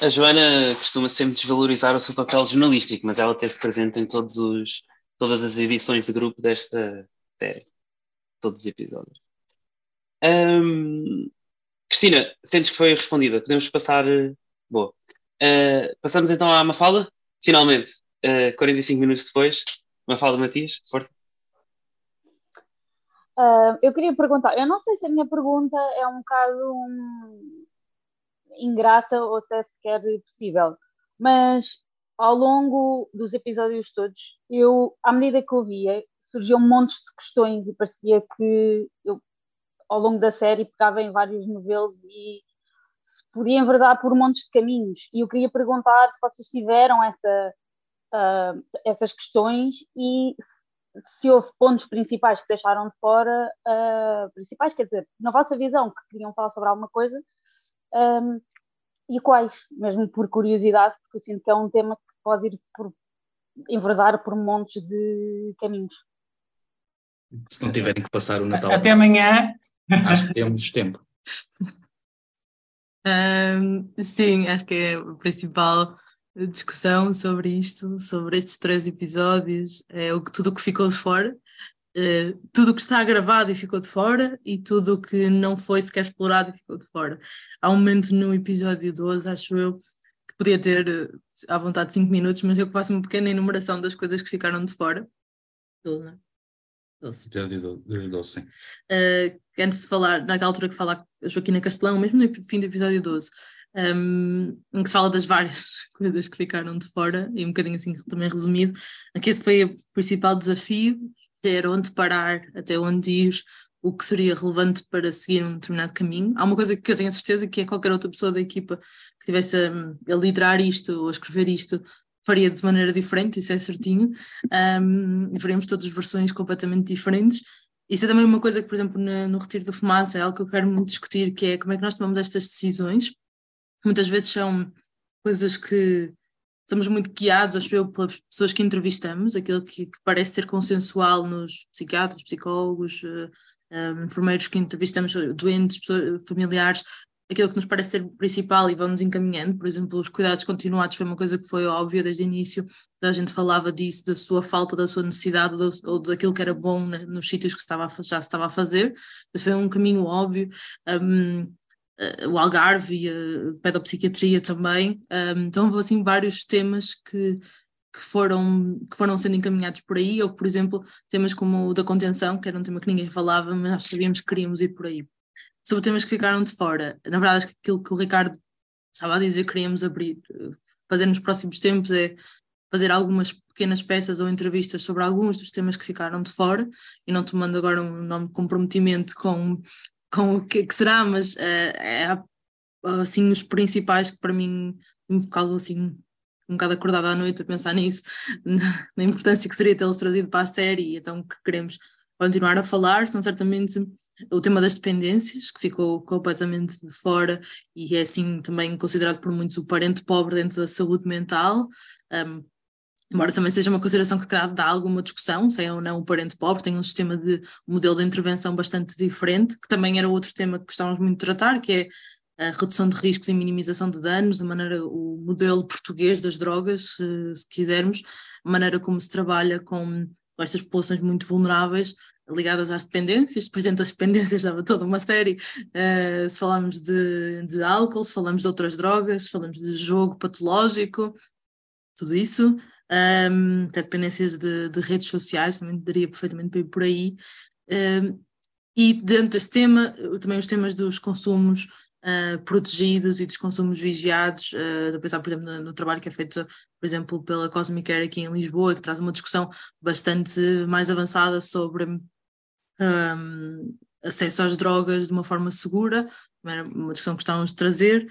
A Joana costuma sempre desvalorizar o seu papel jornalístico, mas ela esteve presente em todos os, todas as edições de grupo desta série, todos os episódios. Cristina, sentes que foi respondida? Podemos passar. Boa. Uh, passamos então à Mafalda, finalmente, uh, 45 minutos depois. Mafalda Matias, forte. Uh, eu queria perguntar, eu não sei se a minha pergunta é um bocado um, ingrata ou se é sequer possível, mas ao longo dos episódios todos, eu, à medida que eu via, surgiam montes de questões e parecia que eu, ao longo da série, pegava em vários novelos e podia enverdar por montes de caminhos. E eu queria perguntar se vocês tiveram essa uh, essas questões e se houve pontos principais que deixaram de fora, uh, principais, quer dizer, na vossa visão, que queriam falar sobre alguma coisa, um, e quais, mesmo por curiosidade, porque eu sinto que é um tema que pode ir por, enverdar por montes de caminhos. Se não tiverem que passar o Natal. Até amanhã. Acho que temos tempo. Um, sim, acho que é o principal discussão sobre isto, sobre estes três episódios, é o que, tudo o que ficou de fora, é, tudo o que está gravado e ficou de fora e tudo o que não foi sequer explorado e ficou de fora. Há um momento no episódio 12, acho eu, que podia ter eh, à vontade 5 minutos, mas eu faço uma pequena enumeração das coisas que ficaram de fora. Tudo, não é? Doce. Episódio 12, uh, antes de falar, naquela altura que fala a Joaquina Castelão, mesmo no fim do episódio 12, um, em que se fala das várias coisas que ficaram de fora e um bocadinho assim também resumido. Aqui esse foi o principal desafio, ter onde parar, até onde ir, o que seria relevante para seguir um determinado caminho. Há uma coisa que eu tenho a certeza que é qualquer outra pessoa da equipa que estivesse a, a liderar isto ou a escrever isto faria de maneira diferente, isso é certinho, um, e faríamos todas versões completamente diferentes. Isso é também uma coisa que, por exemplo, no, no Retiro da Fumaça é algo que eu quero muito discutir, que é como é que nós tomamos estas decisões. Muitas vezes são coisas que somos muito guiados, acho eu, pelas pessoas que entrevistamos, aquilo que, que parece ser consensual nos psiquiatras, psicólogos, uh, eh, um, enfermeiros que entrevistamos, doentes, pessoas, familiares, aquilo que nos parece ser principal e vamos encaminhando, por exemplo, os cuidados continuados foi uma coisa que foi óbvia desde o início, a gente falava disso, da sua falta, da sua necessidade ou, ou daquilo que era bom né, nos sítios que estava já se estava a fazer, isso foi um caminho óbvio, um, uh, o Algarve e a pedopsiquiatria também. Um, então houve assim vários temas que, que, foram, que foram sendo encaminhados por aí. Houve, por exemplo, temas como o da contenção, que era um tema que ninguém falava, mas nós sabíamos que queríamos ir por aí. Sobre temas que ficaram de fora, na verdade, acho que aquilo que o Ricardo estava a dizer, queríamos abrir, fazer nos próximos tempos é fazer algumas pequenas peças ou entrevistas sobre alguns dos temas que ficaram de fora e não tomando agora um nome comprometimento com com o que, que será, mas uh, é assim os principais que para mim me causam assim um bocado acordada à noite a pensar nisso, na, na importância que seria tê-los trazido para a série e então que queremos continuar a falar, são certamente o tema das dependências, que ficou completamente de fora e é assim também considerado por muitos o parente pobre dentro da saúde mental. Um, embora também seja uma consideração que dá alguma discussão, se é ou não um parente pobre, tem um sistema de um modelo de intervenção bastante diferente, que também era outro tema que gostávamos muito de tratar, que é a redução de riscos e minimização de danos, a maneira, o modelo português das drogas, se quisermos, a maneira como se trabalha com estas populações muito vulneráveis ligadas às dependências, por exemplo, as dependências dava toda uma série, uh, se falamos de, de álcool, se falamos de outras drogas, se falamos de jogo patológico, tudo isso, um, até dependências de, de, redes sociais, também daria perfeitamente para ir por aí. Um, e dentro desse tema, também os temas dos consumos uh, protegidos e dos consumos vigiados, uh, a pensar, por exemplo, no, no, trabalho que é feito, por exemplo, pela Cosmic Air aqui em Lisboa, que traz uma discussão bastante mais avançada sobre um, acesso às drogas de uma forma segura, uma discussão que estávamos a trazer.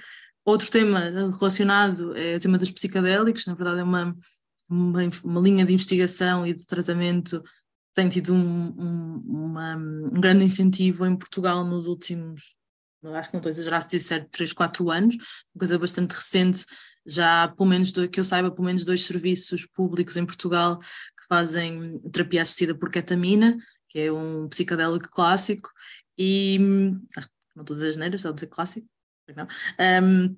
Outro tema relacionado é o tema dos psicadélicos, na verdade é uma uma, uma linha de investigação e de tratamento tem tido um, um, uma, um grande incentivo em Portugal nos últimos, acho que não estou a exagerar se disser 3, 4 anos, uma coisa bastante recente, já há pelo menos, que eu saiba, pelo menos dois serviços públicos em Portugal que fazem terapia assistida por ketamina, que é um psicadélico clássico, e acho que não estou a dizer geneiras, estou a dizer clássico, não. Um,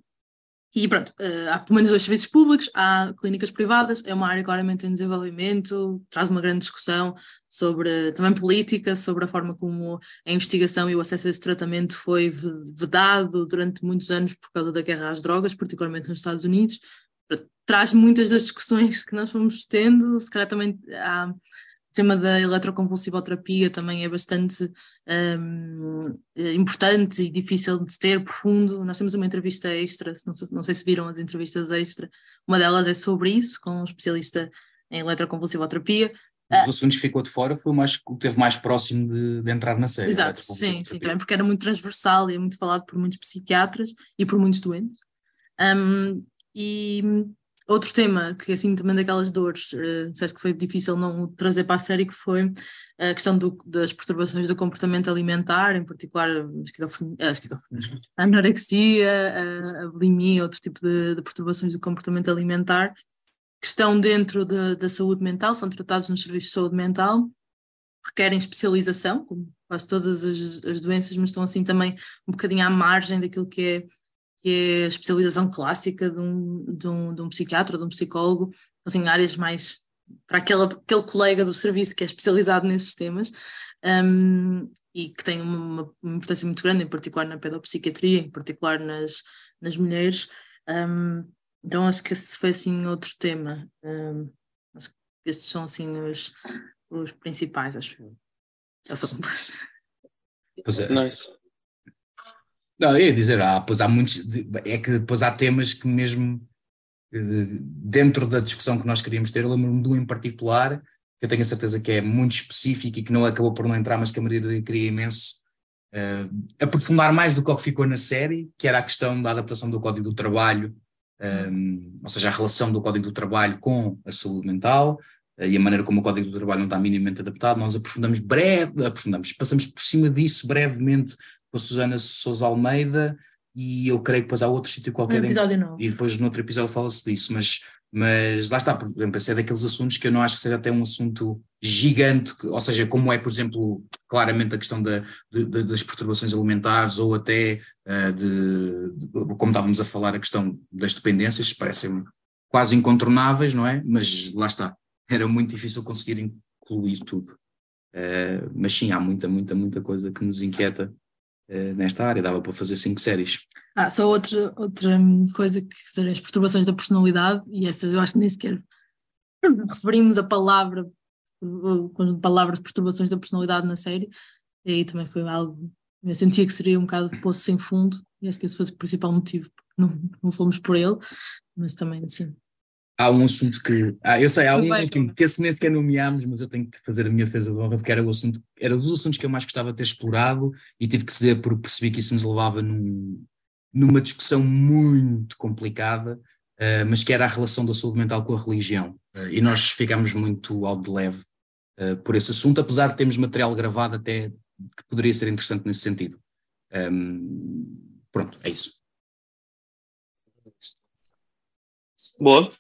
e pronto, uh, há pelo menos dois serviços públicos, há clínicas privadas, é uma área claramente em desenvolvimento, traz uma grande discussão sobre também política, sobre a forma como a investigação e o acesso a esse tratamento foi vedado durante muitos anos por causa da guerra às drogas, particularmente nos Estados Unidos. Traz muitas das discussões que nós fomos tendo, se calhar também há o tema da eletroconvulsivoterapia também é bastante um, importante e difícil de ter, profundo. Nós temos uma entrevista extra, não sei, não sei se viram as entrevistas extra, uma delas é sobre isso, com um especialista em eletroconvulsivoterapia. Um dos assuntos que ficou de fora foi o mais, que teve mais próximo de, de entrar na série. Exato, sim, sim, também porque era muito transversal e é muito falado por muitos psiquiatras e por muitos doentes. Um, e Outro tema, que assim também daquelas dores, uh, que foi difícil não trazer para a série, que foi a questão do, das perturbações do comportamento alimentar, em particular a, esquizofonia, a anorexia, a, a bulimia, outro tipo de, de, perturbações do comportamento alimentar, que estão dentro de, da saúde mental, são tratados nos serviços de saúde mental, requerem especialização, como quase todas as, as doenças, mas estão assim também um bocadinho à margem daquilo que é que é a especialização clássica de um, de um, de um psiquiatra, de um psicólogo, assim, áreas mais para aquele, aquele colega do serviço que é especializado nesses temas um, e que tem uma, uma, importância muito grande, em particular na pedopsiquiatria, em particular nas, nas mulheres. Um, então acho que esse foi assim outro tema. Um, acho que estes são assim os, os principais, acho. Já são. Pois é. Nice. Não, eu ia dizer, ah, pois há muitos, é que depois há temas que mesmo eh, dentro da discussão que nós queríamos ter, eu lembro-me de um em particular, que eu tenho a certeza que é muito específico e que não acabou por não entrar, mas que a Maria queria imenso uh, aprofundar mais do que o que ficou na série, que era a questão da adaptação do Código do Trabalho um, ou seja, a relação do Código do Trabalho com a saúde mental uh, e a maneira como o Código do Trabalho não está minimamente adaptado. Nós aprofundamos breve, aprofundamos, passamos por cima disso brevemente com a Susana Sousa Almeida e eu creio que depois há outro sítio qualquer. Um episódio em, novo. E depois no outro episódio fala-se disso, mas, mas lá está, por exemplo, esse é daqueles assuntos que eu não acho que seja até um assunto gigante, que- ou seja, como é, por exemplo, claramente a questão da, de- de- das perturbações alimentares ou até eh, de, de- como estávamos a falar, a questão das dependências, parecem quase incontornáveis, não é? Mas lá está, era muito difícil conseguir incluir tudo. Eh, mas sim, há muita, muita, muita coisa que nos inquieta nesta área, dava para fazer cinco séries. Ah, só outra, outra coisa que seria as perturbações da personalidade, e essa eu acho que nem sequer referimos a palavra, o conjunto de palavras perturbações da personalidade na série, e aí também foi algo, eu sentia que seria um bocado de poço sem fundo, e acho que esse foi o principal motivo, não, não fomos por ele, mas também assim. Há um assunto que. Ah, eu sei, há um último, que esse nem sequer nomeámos, mas eu tenho que fazer a minha defesa de honra, porque era o assunto, era dos assuntos que eu mais gostava de ter explorado e tive que ceder porque percebi que isso nos levava num, numa discussão muito complicada, eh, mas que era a relação da saúde mental com a religião. Eh, e nós ficámos muito ao de leve eh, por esse assunto, apesar de termos material gravado até que poderia ser interessante nesse sentido. Ahm, pronto, é isso. Boa.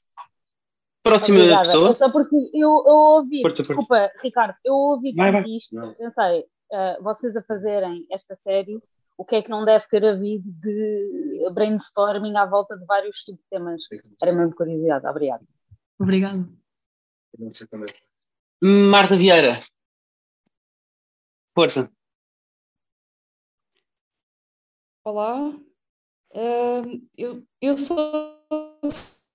Próxima Obrigada. pessoa. É só porque eu, eu ouvi, Força, força. desculpa, Ricardo, eu ouvi Vai, vai. isto, eu pensei, ah, vocês a fazerem esta série, o que é que não deve ter havido de brainstorming à volta de vários subtemas? Era mesmo curiosidade, obrigada. Obrigado. Marta Vieira. Força. Olá, Ahm, eu, eu só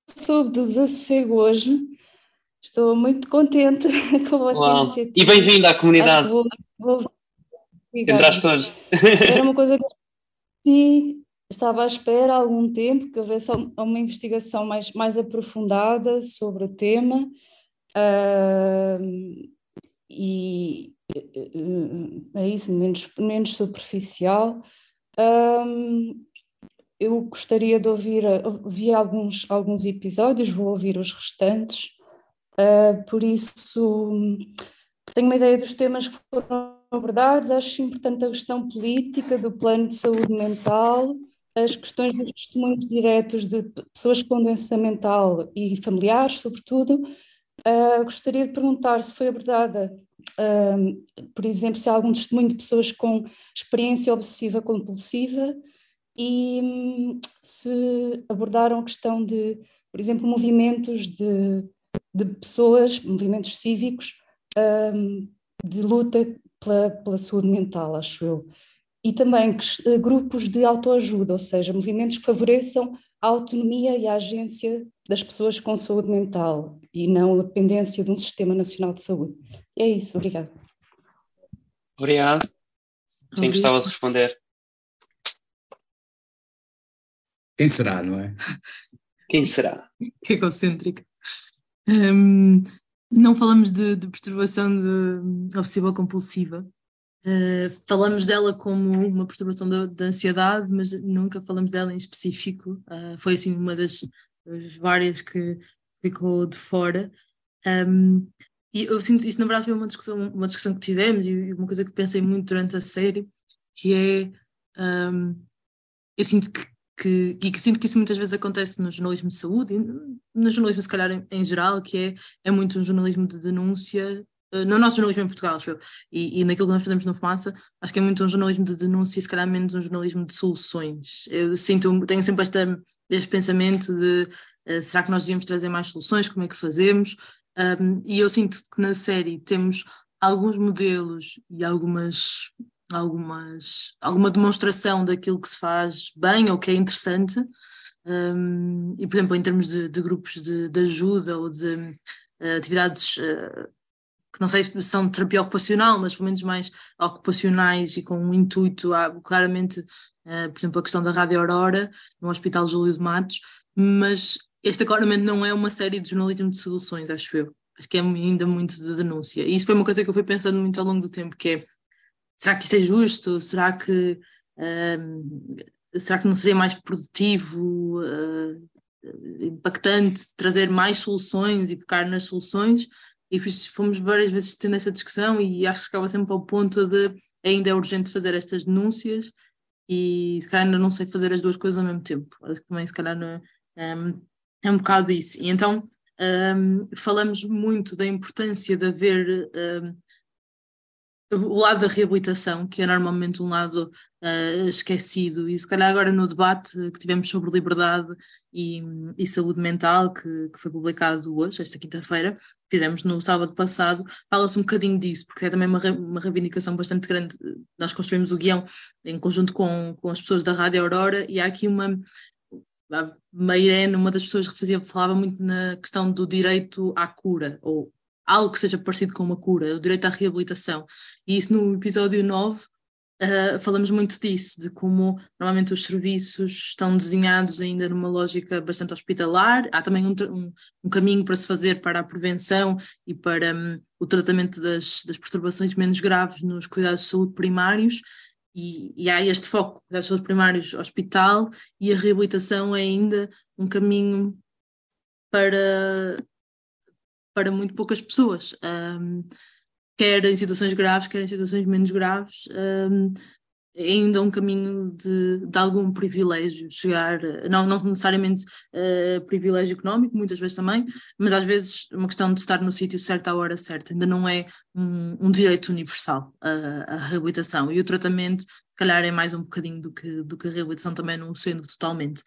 soube do desassossego hoje. Estou muito contente com vossa Uau. E bem-vindo à comunidade. Vou, vou... Entraste hoje. Era uma coisa que sim, estava à espera há algum tempo que houvesse uma investigação mais, mais aprofundada sobre o tema. Ahm, e eh, é isso, menos, menos superficial. Eu gostaria de ouvir, vi alguns, alguns episódios, vou ouvir os restantes, ah, por isso tenho uma ideia dos temas que foram abordados, acho importante a questão política do plano de saúde mental, as questões dos testemunhos diretos de pessoas com doença mental e familiares, sobretudo. Ah, gostaria de perguntar se foi abordada, ah, por exemplo, se há algum testemunho de pessoas com experiência obsessiva compulsiva e hum, se abordaram a questão de, por exemplo, movimentos de, de pessoas, movimentos cívicos hum, de luta pela, pela saúde mental, acho eu. E também eh, grupos de autoajuda, ou seja, movimentos que favoreçam a autonomia e a agência das pessoas com saúde mental e não a dependência de um sistema nacional de saúde. E é isso, obrigada. Obrigado. Quem gostava de responder? Quem será, não é? Quem será? Que egocêntrica. Hum, não falamos de, de perturbação de obsessiva compulsiva. Uh, falamos dela como uma perturbação da, da ansiedade, mas nunca falamos dela em específico. Uh, foi assim uma das, das várias que ficou de fora. Um, e eu sinto isso, na verdade, foi uma discussão, uma discussão que tivemos e uma coisa que pensei muito durante a série, que é um, eu sinto que, que, e que sinto que isso muitas vezes acontece no jornalismo de saúde no jornalismo se calhar em, em geral, que é, é muito um jornalismo de denúncia, eh, no nosso jornalismo em Portugal, acho eu, e, e naquilo que nós fazemos no Fumaça, acho que é muito um jornalismo de denúncia e se calhar menos um jornalismo de soluções. Eu sinto, tenho sempre esta, este pensamento de eh, será que nós devíamos trazer mais soluções, como é que fazemos? Um, e eu sinto que na série temos alguns modelos e algumas algumas, alguma demonstração daquilo que se faz bem ou que é interessante. Um, e, por exemplo, em termos de, de grupos de, de, ajuda ou de uh, atividades uh, que não sei se são de terapia ocupacional, mas pelo menos mais ocupacionais e com um intuito, há claramente, uh, por exemplo, a questão da Rádio Aurora, no Hospital Júlio de Matos, mas este claramente não é uma série de jornalismo de soluções, acho eu. Acho que é ainda muito de denúncia. E isso foi uma coisa que eu fui pensando muito ao longo do tempo, que é será que isto é justo? Será que, um, será que não seria mais produtivo uh, impactante trazer mais soluções e focar nas soluções, e fomos várias vezes tendo essa discussão e acho que chegava sempre ao ponto de ainda é urgente fazer estas denúncias e se calhar ainda não sei fazer as duas coisas ao mesmo tempo. Acho que também se calhar não, é, um, é um bocado isso. E então um, falamos muito da importância de haver um, o lado da reabilitação, que é normalmente um lado uh, esquecido, e se calhar agora no debate que tivemos sobre liberdade e, e saúde mental, que, que, foi publicado hoje, esta quinta-feira, fizemos no sábado passado, fala-se um bocadinho disso, porque é também uma, uma reivindicação bastante grande. Nós construímos o guião em conjunto com, com as pessoas da Rádio Aurora, e há aqui uma. A Meirene, uma das pessoas que fazia, falava muito na questão do direito à cura, ou algo que seja parecido com uma cura, o direito à reabilitação. E isso no episódio 9 uh, eh, falamos muito disso, de como normalmente os serviços estão desenhados ainda numa lógica bastante hospitalar. Há também um, um, um caminho para se fazer para a prevenção e para um, o tratamento das, das perturbações menos graves nos cuidados de saúde primários. E, e, há este foco, de saúde primários, hospital, e a reabilitação é ainda um caminho para para muito poucas pessoas, um, quer em situações graves, quer em situações menos graves, um, ainda um caminho de, de, algum privilégio, chegar, não, não necessariamente uh, privilégio económico, muitas vezes também, mas às vezes uma questão de estar no sítio certo à hora certa, ainda não é um, um direito universal a, a, reabilitação e o tratamento, se calhar, é mais um bocadinho do que, do que a reabilitação também não sendo totalmente.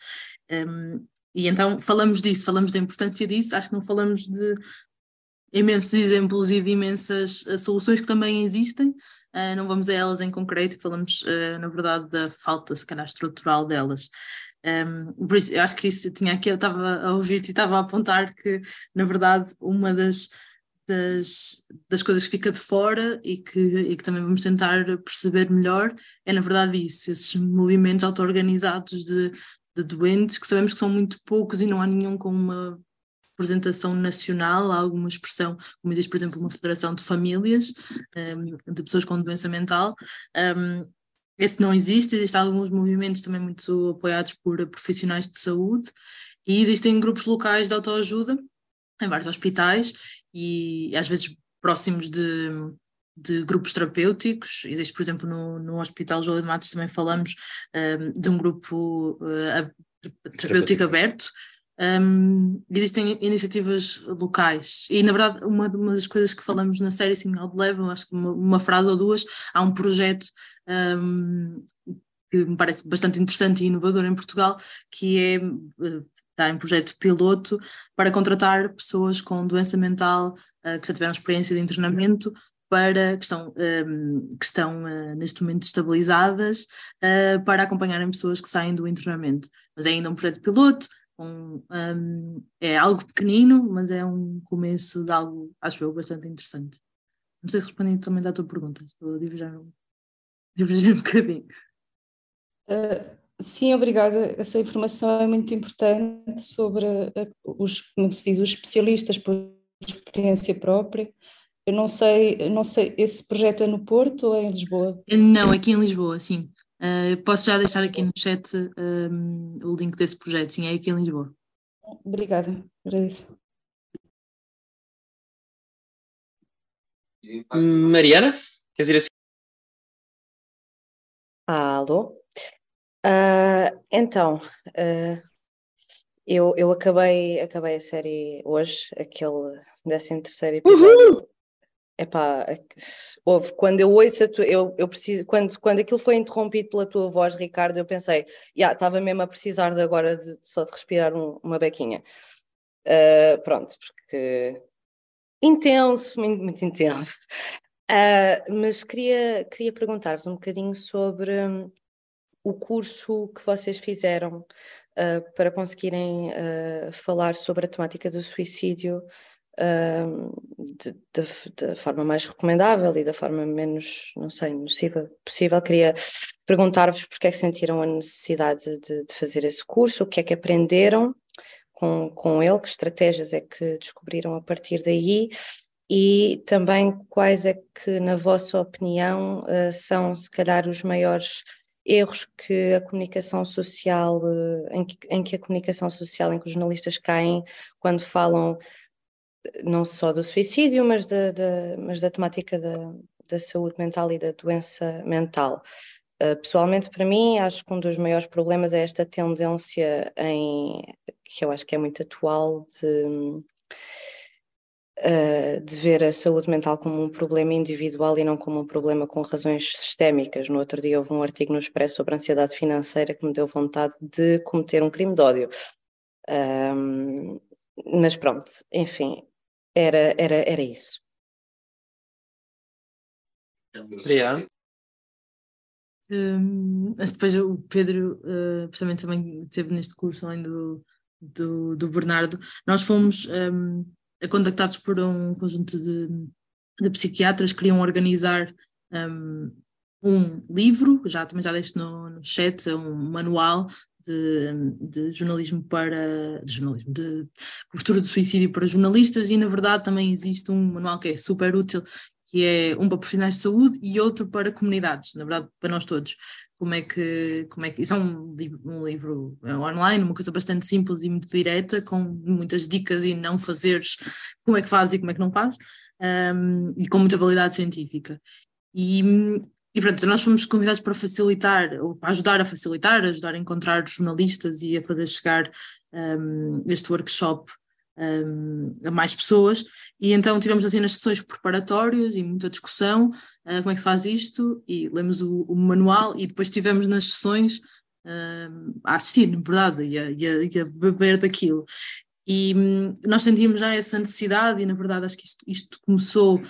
Um, e então falamos disso, falamos da importância disso, acho que não falamos de imensos exemplos e de imensas uh, soluções que também existem, uh, não vamos a elas em concreto, falamos, uh, na verdade, da falta, se calhar, estrutural delas. Um, por isso, eu acho que isso tinha aqui, eu estava a ouvir-te e estava a apontar que, na verdade, uma das, das, das coisas que fica de fora e que, e que também vamos tentar perceber melhor é, na verdade, isso, esses movimentos auto-organizados de, de doentes que sabemos que são muito poucos e não há nenhum com uma representação nacional, há alguma expressão, como existe, por exemplo, uma federação de famílias um, de pessoas com doença mental. Um, esse não existe, existem alguns movimentos também muito apoiados por profissionais de saúde e existem grupos locais de autoajuda em vários hospitais e às vezes próximos de, de grupos terapêuticos. Existe, por exemplo, no, no Hospital João de Matos também falamos um, de um grupo uh, terapêutico aberto, um, existem iniciativas locais e na verdade uma, uma, das coisas que falamos na série Sinal de Level, acho que uma, uma, frase ou duas, há um projeto um, que me parece bastante interessante e inovador em Portugal, que é está em projeto piloto para contratar pessoas com doença mental uh, que já tiveram experiência de internamento para que estão, um, que estão uh, neste momento estabilizadas uh, para acompanharem pessoas que saem do internamento. Mas é ainda um projeto piloto, um, um, é algo pequenino, mas é um começo de algo, acho eu, bastante interessante. Não sei se respondi também à tua pergunta, estou a divergir, divergir um bocadinho. Uh, sim, obrigada. Essa informação é muito importante sobre uh, os, como se diz, os especialistas por experiência própria. Eu não sei, não sei, esse projeto é no Porto ou é em Lisboa? Não, aqui em Lisboa, sim. Uh, posso já deixar aqui no chat um, o link desse projeto, sim, é aqui em Lisboa. Obrigada, agradeço. Mariana, queres ir assim? Alô? Uh, então, uh, eu, eu acabei, acabei a série hoje, aquele 13 terceiro episódio. Uhul! Epá, houve, quando eu ouço a tua, eu, eu preciso, quando, quando aquilo foi interrompido pela tua voz, Ricardo, eu pensei, já, yeah, estava mesmo a precisar de agora de, só de respirar um, uma bequinha. Uh, pronto, porque intenso, muito, muito intenso. Uh, mas queria, queria perguntar-vos um bocadinho sobre um, o curso que vocês fizeram uh, para conseguirem falar sobre a temática do suicídio da forma mais recomendável e da forma menos, não sei, nociva possível. Queria perguntar-vos porque é que sentiram a necessidade de, de, fazer esse curso, o que é que aprenderam com, com ele, que estratégias é que descobriram a partir daí e também quais é que, na vossa opinião, uh, são se calhar os maiores erros que a comunicação social, uh, em, que, em que a comunicação social, em que os jornalistas caem quando falam não só do suicídio, mas da, da mas da temática da, da saúde mental e da doença mental. Uh, pessoalmente, para mim, acho que um dos maiores problemas é esta tendência em que eu acho que é muito atual de, uh, de ver a saúde mental como um problema individual e não como um problema com razões sistémicas. No outro dia houve um artigo no Expresso sobre ansiedade financeira que me deu vontade de cometer um crime de ódio. Um, mas pronto, enfim, era, era, era isso. Obrigado. Um, mas depois o Pedro, uh, precisamente também esteve neste curso além do, do, do Bernardo, nós fomos um, contactados por um conjunto de, de psiquiatras que queriam organizar um, um livro, já também já deixo no, no chat, é um manual de, de, jornalismo para de jornalismo, de cobertura do suicídio para jornalistas, e na verdade também existe um manual que é super útil, que é um para profissionais de saúde e outro para comunidades, na verdade, para nós todos. Como é que, como é que isso é um livro, um livro é online, uma coisa bastante simples e muito direta, com muitas dicas e não fazeres como é que faz e como é que não faz, um, e com muita validade científica. E, e pronto, nós fomos convidados para facilitar, ou para ajudar a facilitar, ajudar a encontrar jornalistas e a fazer chegar um, este workshop um, a mais pessoas, e então tivemos assim nas sessões preparatórias e muita discussão, uh, como é que se faz isto, e lemos o, o manual, e depois tivemos nas sessões uh, a assistir, na verdade, e a, e, a, e a, beber daquilo. E um, nós sentimos já essa necessidade, e na verdade acho que isto, isto começou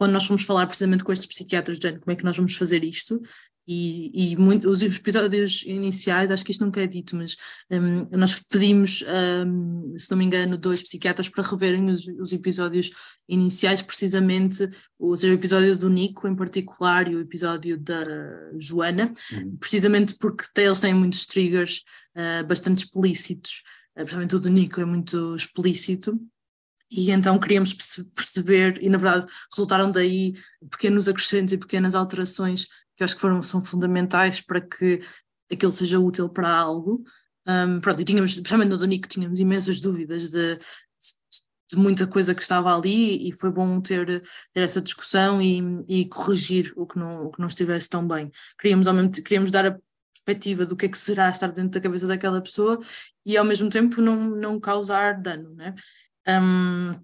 quando nós fomos falar precisamente com estes psiquiatras, de como é que nós vamos fazer isto, e, e muito, os episódios iniciais, acho que isto nunca é dito, mas um, nós pedimos, um, se não me engano, dois psiquiatras para reverem os, os episódios iniciais, precisamente o, seja, o episódio do Nico em particular e o episódio da Joana, uhum. precisamente porque eles têm muitos triggers uh, bastante explícitos, uh, principalmente o do Nico é muito explícito. E então queríamos perceber, e na verdade resultaram daí pequenos acrescentos e pequenas alterações que eu acho que foram, são fundamentais para que aquilo seja útil para algo. Um, pronto, e tínhamos, principalmente no Donico, tínhamos imensas dúvidas de, de, muita coisa que estava ali e foi bom ter, ter essa discussão e, e, corrigir o que, não, o que não estivesse tão bem. Queríamos, ao mesmo, queríamos dar a perspectiva do que é que será estar dentro da cabeça daquela pessoa e ao mesmo tempo não, não causar dano, né? Um,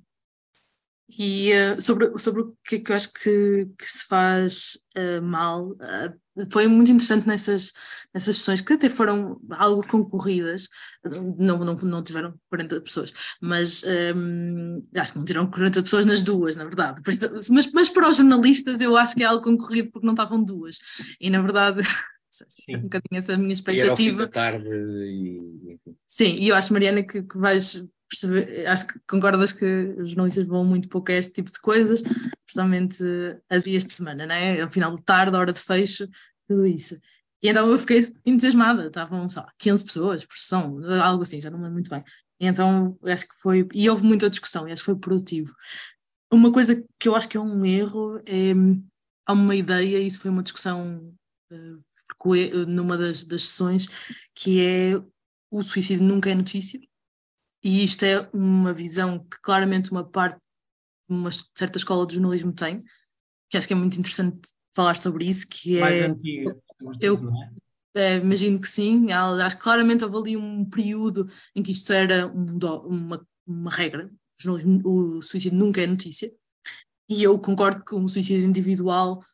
e uh, sobre, sobre o que é que eu acho que, que se faz uh, mal, uh, foi muito interessante nessas, nessas sessões, que até foram algo concorridas, não, não, não tiveram 40 pessoas, mas um, acho que não tiveram 40 pessoas nas duas, na verdade. Mas, mas para os jornalistas eu acho que é algo concorrido porque não estavam duas. E na verdade. Sim. um bocadinho essa minha expectativa. E era ao fim da tarde e... Sim, e eu acho, Mariana, que, que vais perceber, acho que concordas que os jornalistas vão muito pouco a este tipo de coisas, principalmente a dias de semana, né? Ao final de tarde, hora de fecho, tudo isso. E então eu fiquei entusiasmada, estavam, sei lá, 15 pessoas por sessão, algo assim, já não me muito bem. E então acho que foi, e houve muita discussão, e acho que foi produtivo. Uma coisa que eu acho que é um erro é, há uma ideia, isso foi uma discussão uh, numa das, das sessões, que é o suicídio nunca é notícia, e isto é uma visão que claramente uma parte de uma certa escola de jornalismo tem, que acho que é muito interessante falar sobre isso, que é... Mais antiga. Eu, é, imagino que sim, acho que claramente houve ali um período em que isto era um, uma, uma regra, o suicídio nunca é notícia, e eu concordo que um suicídio individual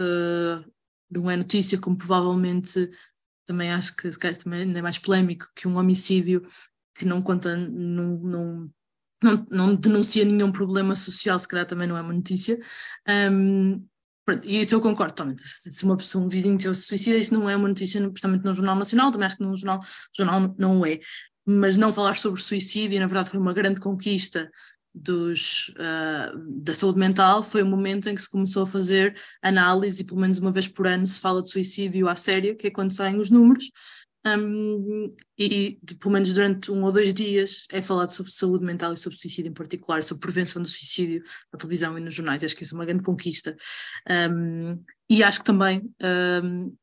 uh, não é notícia, como provavelmente também acho que se calhar também é mais polémico que um homicídio que não conta, não, não, não, não denuncia nenhum problema social, se calhar também não é uma notícia. Um, e isso eu concordo totalmente. Se uma pessoa, um vizinho se suicida, isso não é uma notícia, principalmente no Jornal Nacional, também acho que no Jornal, jornal não é. Mas não falar sobre suicídio, na verdade, foi uma grande conquista dos, uh, da saúde mental foi o momento em que se começou a fazer análise, e pelo menos uma vez por ano se fala de suicídio à sério, que é quando saem os números, um, e pelo menos durante um ou dois dias é falado sobre saúde mental e sobre suicídio em particular, sobre prevenção do suicídio na televisão e nos jornais. Acho que isso é uma grande conquista. Um, e acho que também um,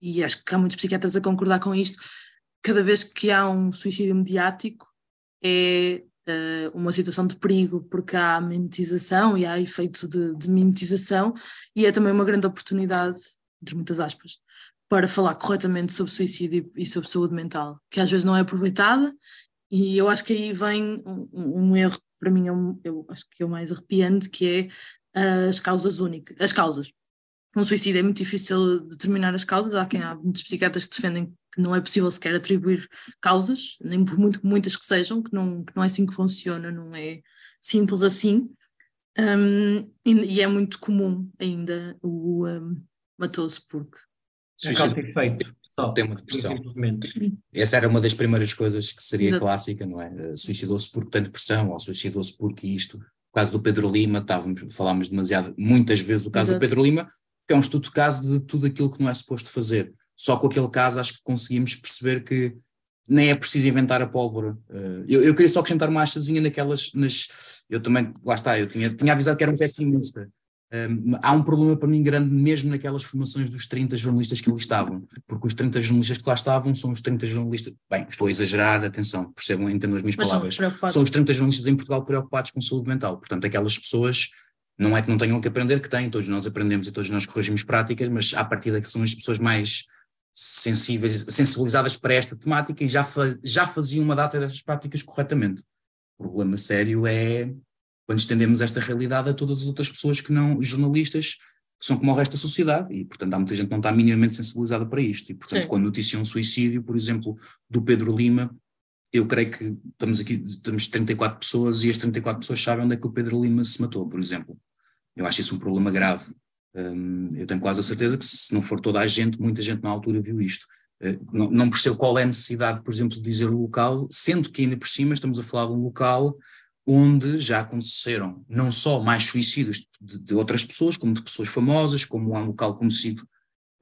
e acho que há muitos psiquiatras a concordar com isto, cada vez que há um suicídio mediático é uh, uma situação de perigo, porque há mimetização e há efeitos de, de mimetização, e é também uma grande oportunidade, entre muitas aspas, para falar corretamente sobre suicídio e sobre saúde mental, que às vezes não é aproveitada, e eu acho que aí vem um, um erro, para mim, é um, eu acho que é o mais arrepiante, que é as causas únicas, as causas. Um suicídio é muito difícil determinar as causas, há quem há muitos psiquiatras que defendem que não é possível sequer atribuir causas, nem por muito, muitas que sejam, que não, que não é assim que funciona, não é simples assim. Um, e, e, é muito comum ainda o um, matou-se porque Suicídio efeito, só, tem uma depressão. Essa era uma das primeiras coisas que seria Exato. clássica, não é? Uh, suicidou-se porque tem depressão, ou suicidou-se porque isto. O caso do Pedro Lima, estávamos, falámos demasiado, muitas vezes o caso Exato. do Pedro Lima, que é um estudo de caso de tudo aquilo que não é suposto fazer. Só com aquele caso acho que conseguimos perceber que nem é preciso inventar a pólvora. Uh, eu, eu, queria só acrescentar uma achazinha naquelas, nas, eu também, lá está, eu tinha, tinha avisado que era um pessimista, um, há um problema para mim grande mesmo naquelas formações dos 30 jornalistas que ali estavam, porque os 30 jornalistas que lá estavam são os 30 jornalistas, bem, estou a exagerar, atenção, percebam, entendam as minhas Mas palavras, são os 30 jornalistas em Portugal preocupados com saúde mental, portanto aquelas pessoas não é que não tenham que aprender, que têm, todos nós aprendemos e todos nós corrigimos práticas, mas à partida que são as pessoas mais sensíveis, sensibilizadas para esta temática e já, fa já faziam uma data dessas práticas corretamente. O problema sério é quando estendemos esta realidade a todas as outras pessoas que não, jornalistas, que são como o resto da sociedade, e portanto há muita gente que não está minimamente sensibilizada para isto, e portanto Sim. quando noticia um suicídio, por exemplo, do Pedro Lima, eu creio que estamos aqui, temos 34 pessoas e as 34 pessoas sabem onde é que o Pedro Lima se matou, por exemplo. Eu acho isso um problema grave. Um, eu tenho quase a certeza que se não for toda a gente, muita gente na altura viu isto. Uh, não, não percebo qual é a necessidade, por exemplo, de dizer o local, sendo que ainda por cima estamos a falar de um local onde já aconteceram não só mais suicídios de, de, outras pessoas, como de pessoas famosas, como um local conhecido.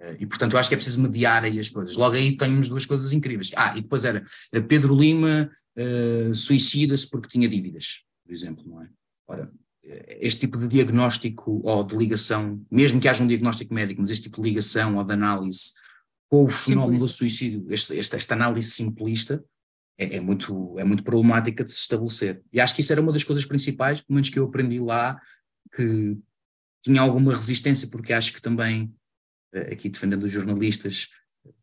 Eh, e, portanto, eu acho que é preciso mediar aí as coisas. Logo aí temos duas coisas incríveis. Ah, e depois era eh, Pedro Lima uh, suicida-se porque tinha dívidas, por exemplo, não é? Ora, este tipo de diagnóstico ou de ligação, mesmo que haja um diagnóstico médico, mas este tipo de ligação ou de análise com o fenómeno simplista. do suicídio, este, esta, esta análise simplista, é, é, muito, é muito problemática de se estabelecer. E acho que isso era uma das coisas principais, pelo menos que eu aprendi lá, que tinha alguma resistência, porque acho que também, eh, aqui defendendo os jornalistas,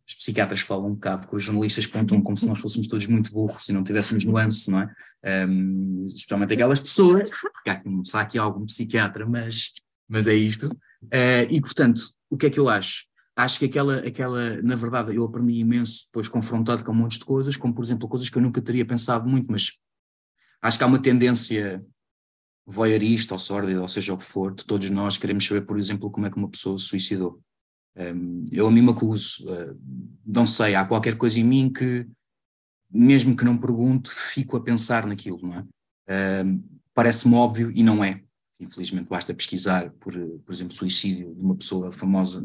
os psiquiatras falam um bocado com os jornalistas contam como se nós fôssemos todos muito burros e não tivéssemos nuance, não é? Um, especialmente aquelas pessoas, porque há, há aqui algum psiquiatra, mas, mas é isto. Uh, e, portanto, o que é que eu acho? Acho que aquela, aquela, na verdade, eu aprendi imenso depois confrontado com um monte de coisas, como por exemplo coisas que eu nunca teria pensado muito, mas acho que há uma tendência voyeurista ou sórdida, ou seja o que for, de todos nós queremos saber, por exemplo, como é que uma pessoa se suicidou. Um, eu a mim me acuso, uh, não sei, há qualquer coisa em mim que, mesmo que não pergunte, fico a pensar naquilo, não é? Um, Parece-me óbvio e não é. Infelizmente basta pesquisar por, por exemplo, suicídio de uma pessoa famosa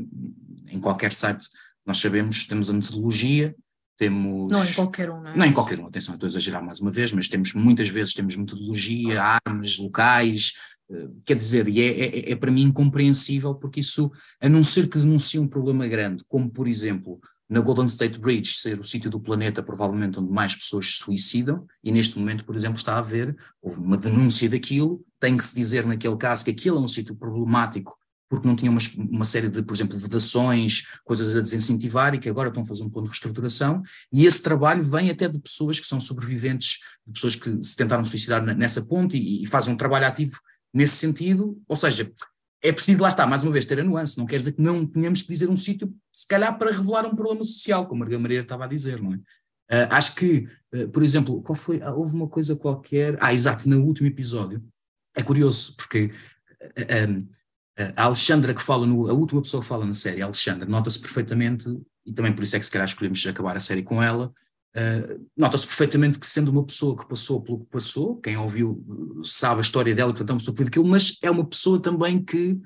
em qualquer site. Nós sabemos, temos a metodologia, temos... Não em qualquer um, não é? Não em qualquer um, atenção, estou a exagerar mais uma vez, mas temos muitas vezes, temos metodologia, armas, locais, eh, quer dizer, e é, é, é para mim incompreensível porque isso, a não ser que denuncie um problema grande, como por exemplo na Golden State Bridge ser o sítio do planeta provavelmente onde mais pessoas se suicidam, e neste momento, por exemplo, está a haver, houve uma denúncia daquilo, tem que se dizer naquele caso que aquilo é um sítio problemático porque não tinha uma, uma série de, por exemplo, vedações, coisas a desincentivar e que agora estão a fazer um plano de reestruturação, e esse trabalho vem até de pessoas que são sobreviventes, de pessoas que se tentaram suicidar nessa ponte e, e fazem um trabalho ativo nesse sentido, ou seja, é preciso, lá está, mais uma vez, ter a nuance, não quer dizer que não tenhamos que dizer um sítio, se calhar para revelar um problema social, como a Maria estava a dizer, não é? Uh, acho que, uh, por exemplo, qual foi, ah, houve uma coisa qualquer, ah, exato, no último episódio, é curioso, porque uh, a Alexandra que fala, no, a última pessoa que fala na série, a Alexandra, nota-se perfeitamente, e também por isso é que se calhar escolhemos acabar a série com ela, Uh, Nota-se perfeitamente que, sendo uma pessoa que passou pelo que passou, quem ouviu sabe a história dela, portanto, é uma pessoa que foi daquilo, mas é uma pessoa também que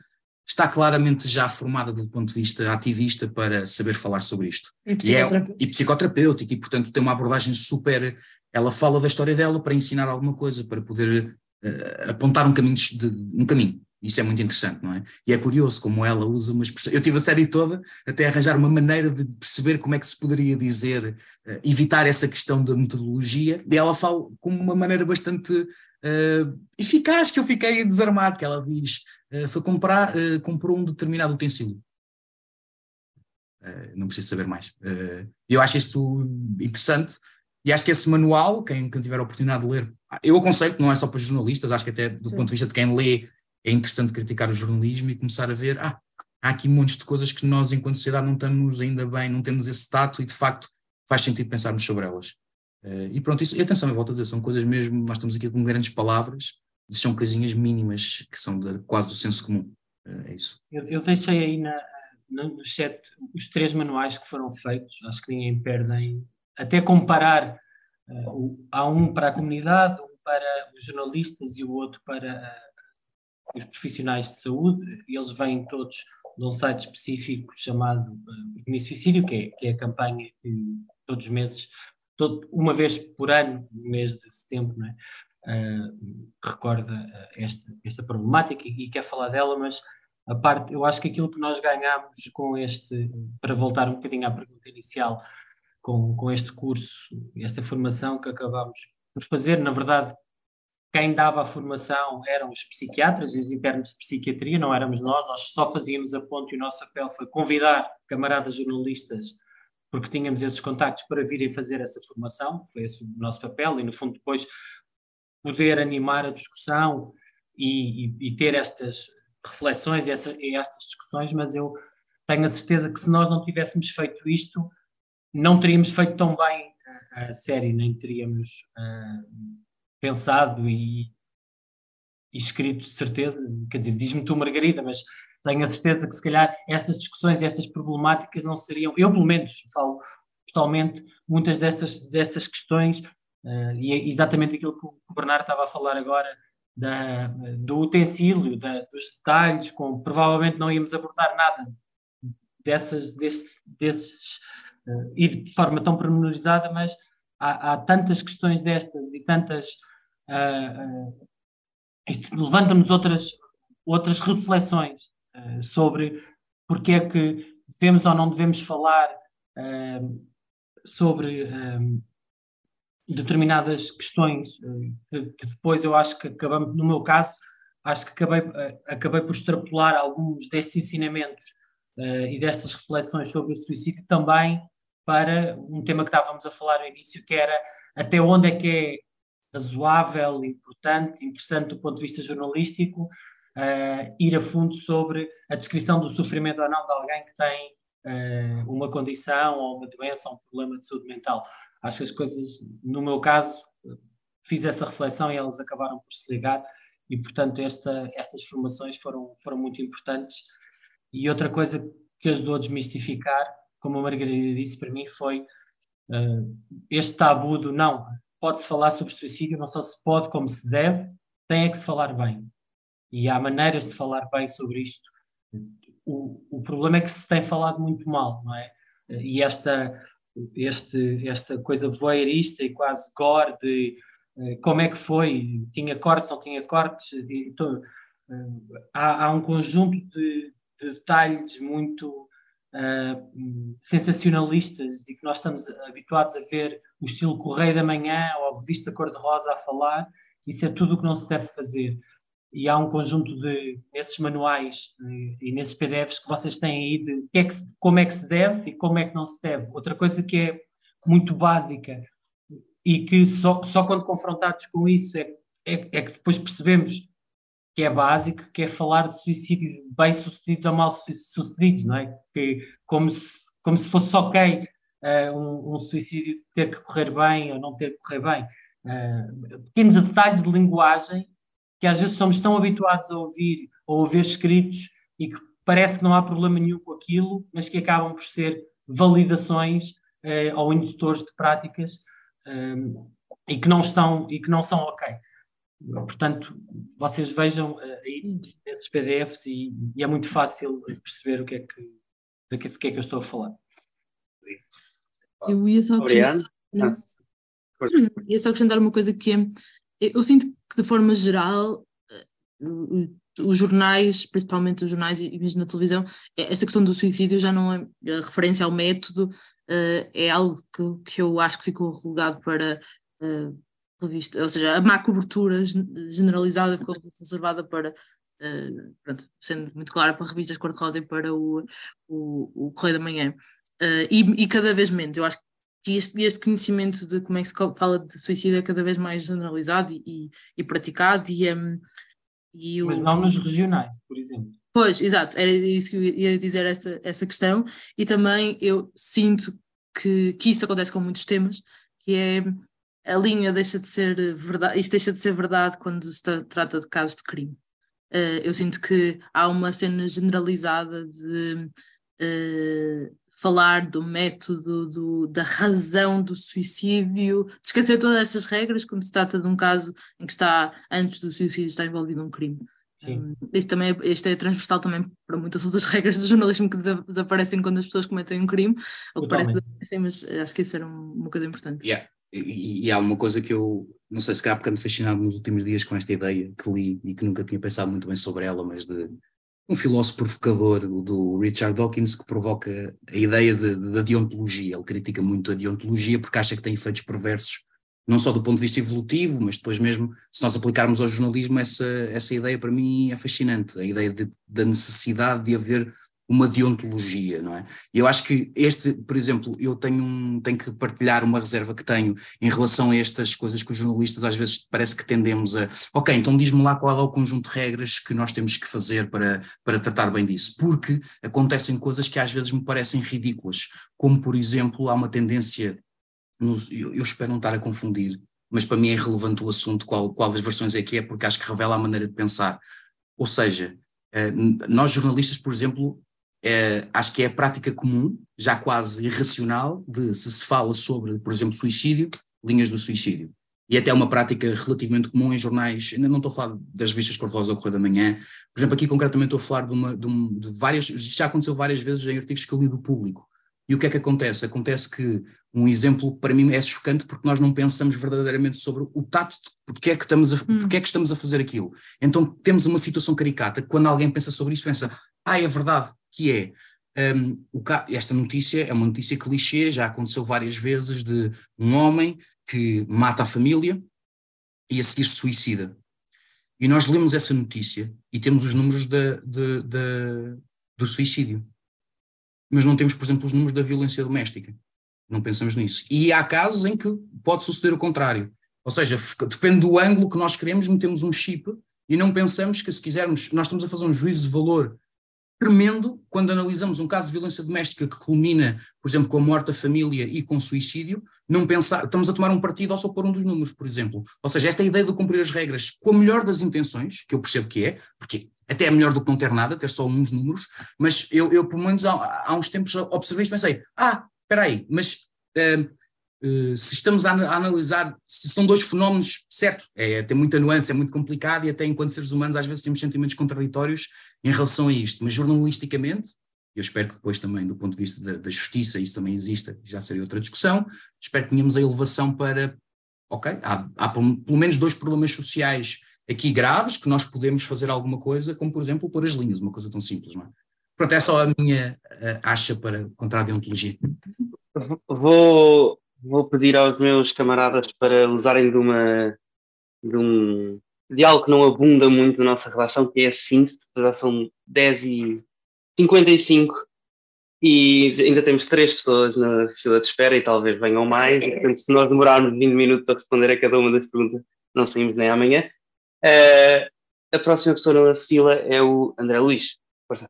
está claramente já formada do ponto de vista ativista para saber falar sobre isto. E psicoterapêutica. E, é, e psicoterapêutica, e portanto tem uma abordagem super. Ela fala da história dela para ensinar alguma coisa, para poder uh, apontar um caminho, de, um caminho. Isso é muito interessante, não é? E é curioso como ela usa uma expressão. Eu tive a série toda até arranjar uma maneira de perceber como é que se poderia dizer, uh, evitar essa questão da metodologia, e ela fala com uma maneira bastante uh, eficaz que eu fiquei desarmado, que ela diz, uh, foi comprar, comprou um determinado utensílio. não preciso saber mais. eu acho isso interessante, e acho que esse manual, quem, quem tiver a oportunidade de ler, eu aconselho, não é só para jornalistas, acho que até do Sim. ponto de vista de quem lê é interessante criticar o jornalismo e começar a ver, ah, há aqui montes de coisas que nós, enquanto sociedade, não estamos ainda bem, não temos esse tato e, de facto, faz sentido pensarmos sobre elas. Uh, e pronto, isso, e atenção, eu volto a dizer, são coisas mesmo, nós estamos aqui com grandes palavras, são coisinhas mínimas que são de, quase do senso comum. Uh, é isso. Eu, eu deixei aí na, no chat os três manuais que foram feitos, acho que ninguém perde até comparar, uh, há um para a comunidade, um para os jornalistas e o outro para os profissionais de saúde, eles vêm todos de um site específico chamado uh, Suicídio, que é, que é a campanha que todos os meses, todo, uma vez por ano, no mês de setembro? Uh, recorda uh, esta, esta problemática e, e quer falar dela, mas a parte, eu acho que aquilo que nós ganhamos com este, para voltar um bocadinho à pergunta inicial, com, com este curso, esta formação que acabamos por fazer, na verdade, quem dava a formação eram os psiquiatras e os internos de psiquiatria, não éramos nós, nós só fazíamos a ponte e o nosso papel foi convidar camaradas jornalistas, porque tínhamos esses contactos para virem fazer essa formação, foi esse o nosso papel, e no fundo depois poder animar a discussão e, e, e ter estas reflexões e, essa, e estas discussões, mas eu tenho a certeza que se nós não tivéssemos feito isto, não teríamos feito tão bem a, a série, nem teríamos uh, pensado e, e escrito de certeza, quer dizer, diz-me tu, Margarida, mas tenho a certeza que se calhar estas discussões, estas problemáticas não seriam, eu pelo menos falo pessoalmente, muitas destas, destas questões, uh, e é exatamente aquilo que o Bernardo estava a falar agora, da, do utensílio, da, dos detalhes, com, provavelmente não íamos abordar nada dessas, desses, desses uh, ir de forma tão pormenorizada, mas há, há tantas questões destas e tantas isto levanta-nos outras, outras reflexões uh, sobre porque é que devemos ou não devemos falar uh, sobre determinadas questões que, depois eu acho que acabamos, no meu caso, acho que acabei, acabei por extrapolar alguns destes ensinamentos e destas reflexões sobre o suicídio também para um tema que estávamos a falar no início, que era até onde é que é razoável, importante, interessante do ponto de vista jornalístico, uh, ir a fundo sobre a descrição do sofrimento ou não de alguém que tem uh, uma condição ou uma doença ou um problema de saúde mental. Acho que as coisas, no meu caso, fiz essa reflexão e elas acabaram por se ligar e, portanto, esta, estas formações foram, foram muito importantes. E outra coisa que ajudou a desmistificar, como a Margarida disse para mim, foi uh, este tabu do não, pode-se falar sobre suicídio, não só se pode como se deve, tem é que se falar bem. E há maneiras de falar bem sobre isto. O, o problema é que se tem falado muito mal, não é? E esta, este, esta coisa voyeurista e quase gore de eh, como é que foi, tinha cortes, não tinha cortes, então, há, há um conjunto de, de detalhes muito uh, sensacionalistas e que nós estamos habituados a ver o estilo Correio da Manhã ou a revista Cor-de-Rosa a falar, isso é tudo o que não se deve fazer. E há um conjunto de, nesses manuais e, eh, e nesses PDFs que vocês têm aí de que é que se, como é que se deve e como é que não se deve. Outra coisa que é muito básica e que só, só quando confrontados com isso é, é, é que depois percebemos que é básico, que é falar de suicídios bem-sucedidos ou mal-sucedidos, não é? Que, como, se, como se fosse ok uh, um, um, suicídio ter que correr bem ou não ter que correr bem. Uh, pequenos detalhes de linguagem que às vezes somos tão habituados a ouvir ou a ver escritos e que parece que não há problema nenhum com aquilo, mas que acabam por ser validações uh, ou indutores de práticas e que não estão e que não são ok. Portanto, vocês vejam uh, aí esses PDFs e, e, é muito fácil perceber o que é que, do que, que é que eu estou a falar. Eu ia só acrescentar, ah, ia só acrescentar uma coisa que é, eu sinto que de forma geral eh, os jornais, principalmente os jornais e mesmo na televisão, é, esta questão do suicídio já não é a referência ao método, é algo que, que eu acho que ficou relegado para revista, ou seja, a má cobertura generalizada ficou reservada para, uh, pronto, sendo muito clara, para revistas cor-de-rosa e para o, o, o Correio da Manhã. e, e cada vez menos, eu acho que este, este, conhecimento de como é que se fala de suicídio é cada vez mais generalizado e, e, e praticado e, um, e o... Mas não nos regionais, por exemplo. Pois, exato, era isso que eu ia dizer, essa, essa questão, e também eu sinto que, que isso acontece com muitos temas, que é a linha deixa de ser verdade, isto deixa de ser verdade quando se trata de casos de crime. Uh, eu sinto que há uma cena generalizada de uh, falar do método, do, da razão do suicídio, de esquecer todas estas regras quando se trata de um caso em que está, antes do suicídio, está envolvido um crime. Sim. Um, isto, também é, isto é transversal também para muitas outras regras do jornalismo que desaparecem quando as pessoas cometem um crime, ou que mas acho que isso era uma coisa importante. Yeah. E, há uma coisa que eu, não sei se calhar ando fascinado nos últimos dias com esta ideia que li e que nunca tinha pensado muito bem sobre ela, mas de um filósofo provocador, do Richard Dawkins, que provoca a ideia da deontologia. Ele critica muito a deontologia porque acha que tem efeitos perversos, não só do ponto de vista evolutivo, mas depois mesmo, se nós aplicarmos ao jornalismo, essa, essa ideia para mim é fascinante, a ideia de, da necessidade de haver uma deontologia, não é? E eu acho que este, por exemplo, eu tenho, um, tenho que partilhar uma reserva que tenho em relação a estas coisas que os jornalistas às vezes parece que tendemos a, ok, então diz-me lá qual é o conjunto de regras que nós temos que fazer para, para tratar bem disso, porque acontecem coisas que às vezes me parecem ridículas, como por exemplo há uma tendência, eu, eu espero não estar a confundir, mas para mim é irrelevante o assunto qual, qual das versões é que é, porque acho que revela a maneira de pensar. Ou seja, eh, nós jornalistas, por exemplo, é, acho que é a prática comum, já quase irracional, de se se fala sobre, por exemplo, suicídio, linhas do suicídio. E até uma prática relativamente comum em jornais, ainda não estou a falar das vistas cor-de-rosa ou Correio da Manhã, por exemplo, aqui concretamente estou a falar de, uma, de, um, de várias, já aconteceu várias vezes em artigos que eu li do público. E o que é que acontece? Acontece que um exemplo para mim é chocante porque nós não pensamos verdadeiramente sobre o tato de porque é que estamos a, hum. porque é que estamos a fazer aquilo. Então temos uma situação caricata quando alguém pensa sobre isto pensa, ah, é verdade, que é um, o, esta notícia é uma notícia clichê, já aconteceu várias vezes, de um homem que mata a família e a seguir se suicida. E nós lemos essa notícia e temos os números da, do suicídio. Mas não temos, por exemplo, os números da violência doméstica. Não pensamos nisso. E há casos em que pode suceder o contrário. Ou seja, depende do ângulo que nós queremos, metemos um chip e não pensamos que se quisermos, nós estamos a fazer um juízo de valor tremendo quando analisamos um caso de violência doméstica que culmina, por exemplo, com a morte da família e com suicídio, não pensar, estamos a tomar um partido ao só pôr um dos números, por exemplo. Ou seja, esta ideia de cumprir as regras com a melhor das intenções, que eu percebo que é, porque até é melhor do que não ter nada, ter só uns números, mas eu, eu pelo menos há, há uns tempos observei isto e pensei, ah, espera aí, mas uh, se estamos a, analisar, se são dois fenómenos, certo, é, tem muita nuance, é muito complicado e até enquanto seres humanos às vezes temos sentimentos contraditórios em relação a isto, mas jornalisticamente, eu espero que depois também do ponto de vista da, da justiça isso também exista, já seria outra discussão, espero que tenhamos a elevação para, ok, há, há pelo menos dois problemas sociais aqui graves que nós podemos fazer alguma coisa, como por exemplo pôr as linhas, uma coisa tão simples, não é? Pronto, é só a minha uh, acha para contra a deontologia. Vou, vou pedir aos meus camaradas para usarem de uma de um de algo que não abunda muito na nossa relação, que é a síntese, já são 10 e 55 e ainda temos três pessoas na fila de espera e talvez venham mais, portanto se nós demorarmos 20 minutos a responder a cada uma das perguntas, não saímos nem amanhã. Uh, a próxima pessoa na fila é o André Luiz. Força.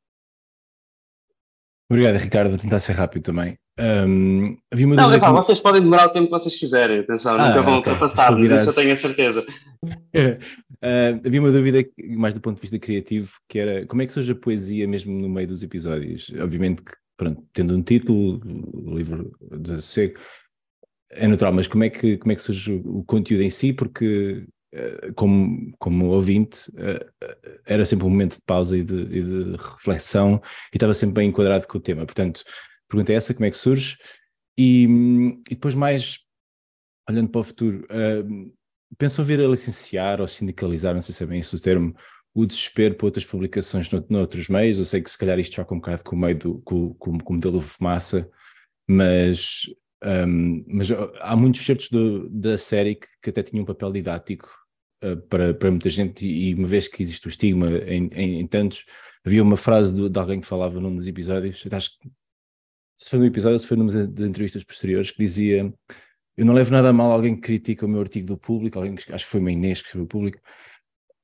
Obrigado, Ricardo. Vou tentar ser rápido também. Um, havia uma não, epá, que... vocês podem demorar o tempo que vocês quiserem, atenção, ah, nunca vão okay. ultrapassar, isso eu tenho a certeza. uh, havia uma dúvida, mais do ponto de vista criativo, que era como é que surge a poesia mesmo no meio dos episódios? Obviamente que, pronto, tendo um título, o livro de Seco, é natural, mas como é que, como é que surge o conteúdo em si? Porque como, como ouvinte, uh, era sempre um momento de pausa e de, e de, reflexão e estava sempre bem enquadrado com o tema. Portanto, pergunta é essa, como é que surge? E, e depois mais, olhando para o futuro, uh, pensam vir a licenciar ou sindicalizar, não sei se é bem esse o termo, o desespero para outras publicações no, noutros meios. Eu sei que se calhar isto choca um bocado com o meio do com, com, com o modelo de fumaça, mas, um, mas há muitos certos da série que, que, até tinham um papel didático uh, para, para muita gente, e, uma vez que existe o estigma em, em, em tantos, havia uma frase de, de, alguém que falava num dos episódios, acho que se foi no episódio, se foi numa das entrevistas posteriores, que dizia eu não levo nada a mal alguém que critica o meu artigo do público, alguém que acho que foi uma Inês que escreveu o público,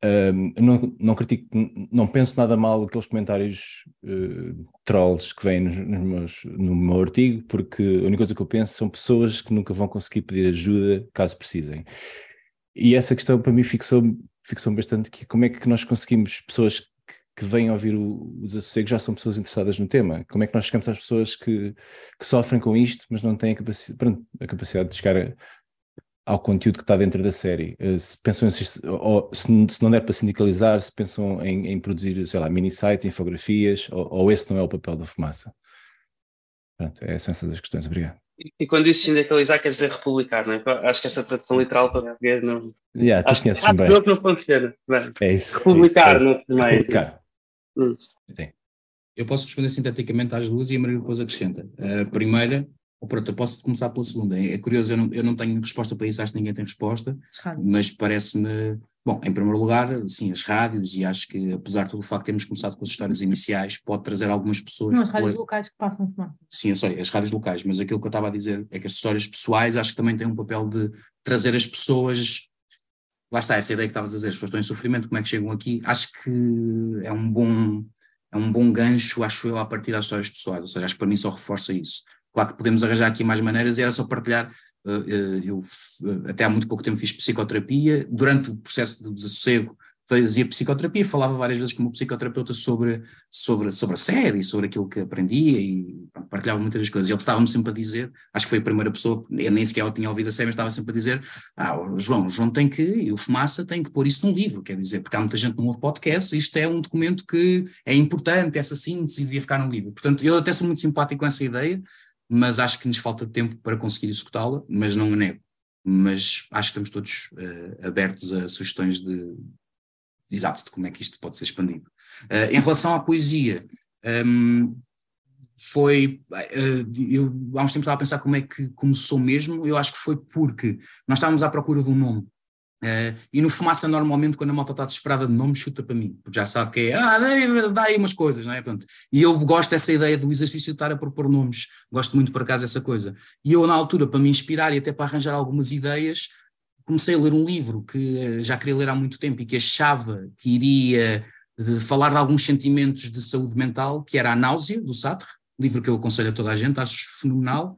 um, não, não critico, não penso nada mal aqueles comentários uh, trolls que vêm nos, nos meus, no meu artigo, porque a única coisa que eu penso são pessoas que nunca vão conseguir pedir ajuda caso precisem. E essa questão para mim fixou, fixou bastante que como é que nós conseguimos pessoas que, que vêm ouvir o, o desassossego já são pessoas interessadas no tema. Como é que nós chegamos às pessoas que, que sofrem com isto, mas não têm a, capaci pronto, a capacidade de chegar a, ao conteúdo que está dentro da série. Eh, se pensam, se, ou, se, se não der para sindicalizar, se pensam em, em produzir, sei lá, mini-sites, infografias, ou, ou, esse não é o papel da fumaça. Pronto, é, são essas as questões. Obrigado. E, quando diz sindicalizar, quer dizer republicar, não é? Acho que essa tradução literal para português não. Yeah, tu acho que bem. não, não funciona. É isso. Republicar, é isso, não é mais. Republicar. Hum. Eu posso responder sinteticamente às duas e a Maria depois acrescenta. A primeira ou pronto, eu posso começar pela segunda. É, é curioso, eu não, eu não tenho resposta para isso, acho que ninguém tem resposta, mas parece-me, bom, em primeiro lugar, sim, as rádios, e acho que apesar de todo o facto de termos começado com as histórias iniciais, pode trazer algumas pessoas. Não, as rádios locais que passam tomar. Sim, eu sei, as rádios locais, mas aquilo que eu estava a dizer é que as histórias pessoais acho que também têm um papel de trazer as pessoas. Lá está, essa ideia que estavas a dizer, as pessoas estão em sofrimento, como é que chegam aqui? Acho que é um bom, é um bom gancho, acho eu, a partir das histórias pessoais, ou seja, acho que para mim só reforça isso. Claro que podemos arranjar aqui mais maneiras e era só partilhar. Eh, eh, eu até há muito pouco tempo fiz psicoterapia. Durante o processo do desassossego fazia psicoterapia, falava várias vezes com o psicoterapeuta sobre, sobre, sobre a série, sobre aquilo que aprendia e partilhava muitas coisas. Ele estava-me sempre a dizer, acho que foi a primeira pessoa, eu nem sequer tinha ouvido a série, mas estava sempre a dizer, ah, João, João tem que, e o Fumaça tem que pôr isso num livro, quer dizer, porque há muita gente que não ouve podcast, isto é um documento que é importante, essa síntese devia ficar num livro. Portanto, eu até sou muito simpático com essa ideia, mas acho que nos falta tempo para conseguir executá-la, mas não a nego. Mas acho que estamos todos uh, abertos a sugestões de, de, exato, de como é que isto pode ser expandido. Uh, em relação à poesia, um, foi, uh, eu há uns tempos estava a pensar como é que começou mesmo, eu acho que foi porque nós estávamos à procura de um nome, Uh, e no Fumaça, normalmente, quando a malta está desesperada de nome, chuta para mim, porque já sabe que é, ah, dá, dá aí umas coisas, não é? Pronto. E eu gosto dessa ideia do exercício de estar a propor nomes, gosto muito por acaso dessa coisa. E eu, na altura, para me inspirar e até para arranjar algumas ideias, comecei a ler um livro que eh, já queria ler há muito tempo e que achava que iria de falar de alguns sentimentos de saúde mental, que era A Náusea, do Sartre, livro que eu aconselho a toda a gente, acho fenomenal.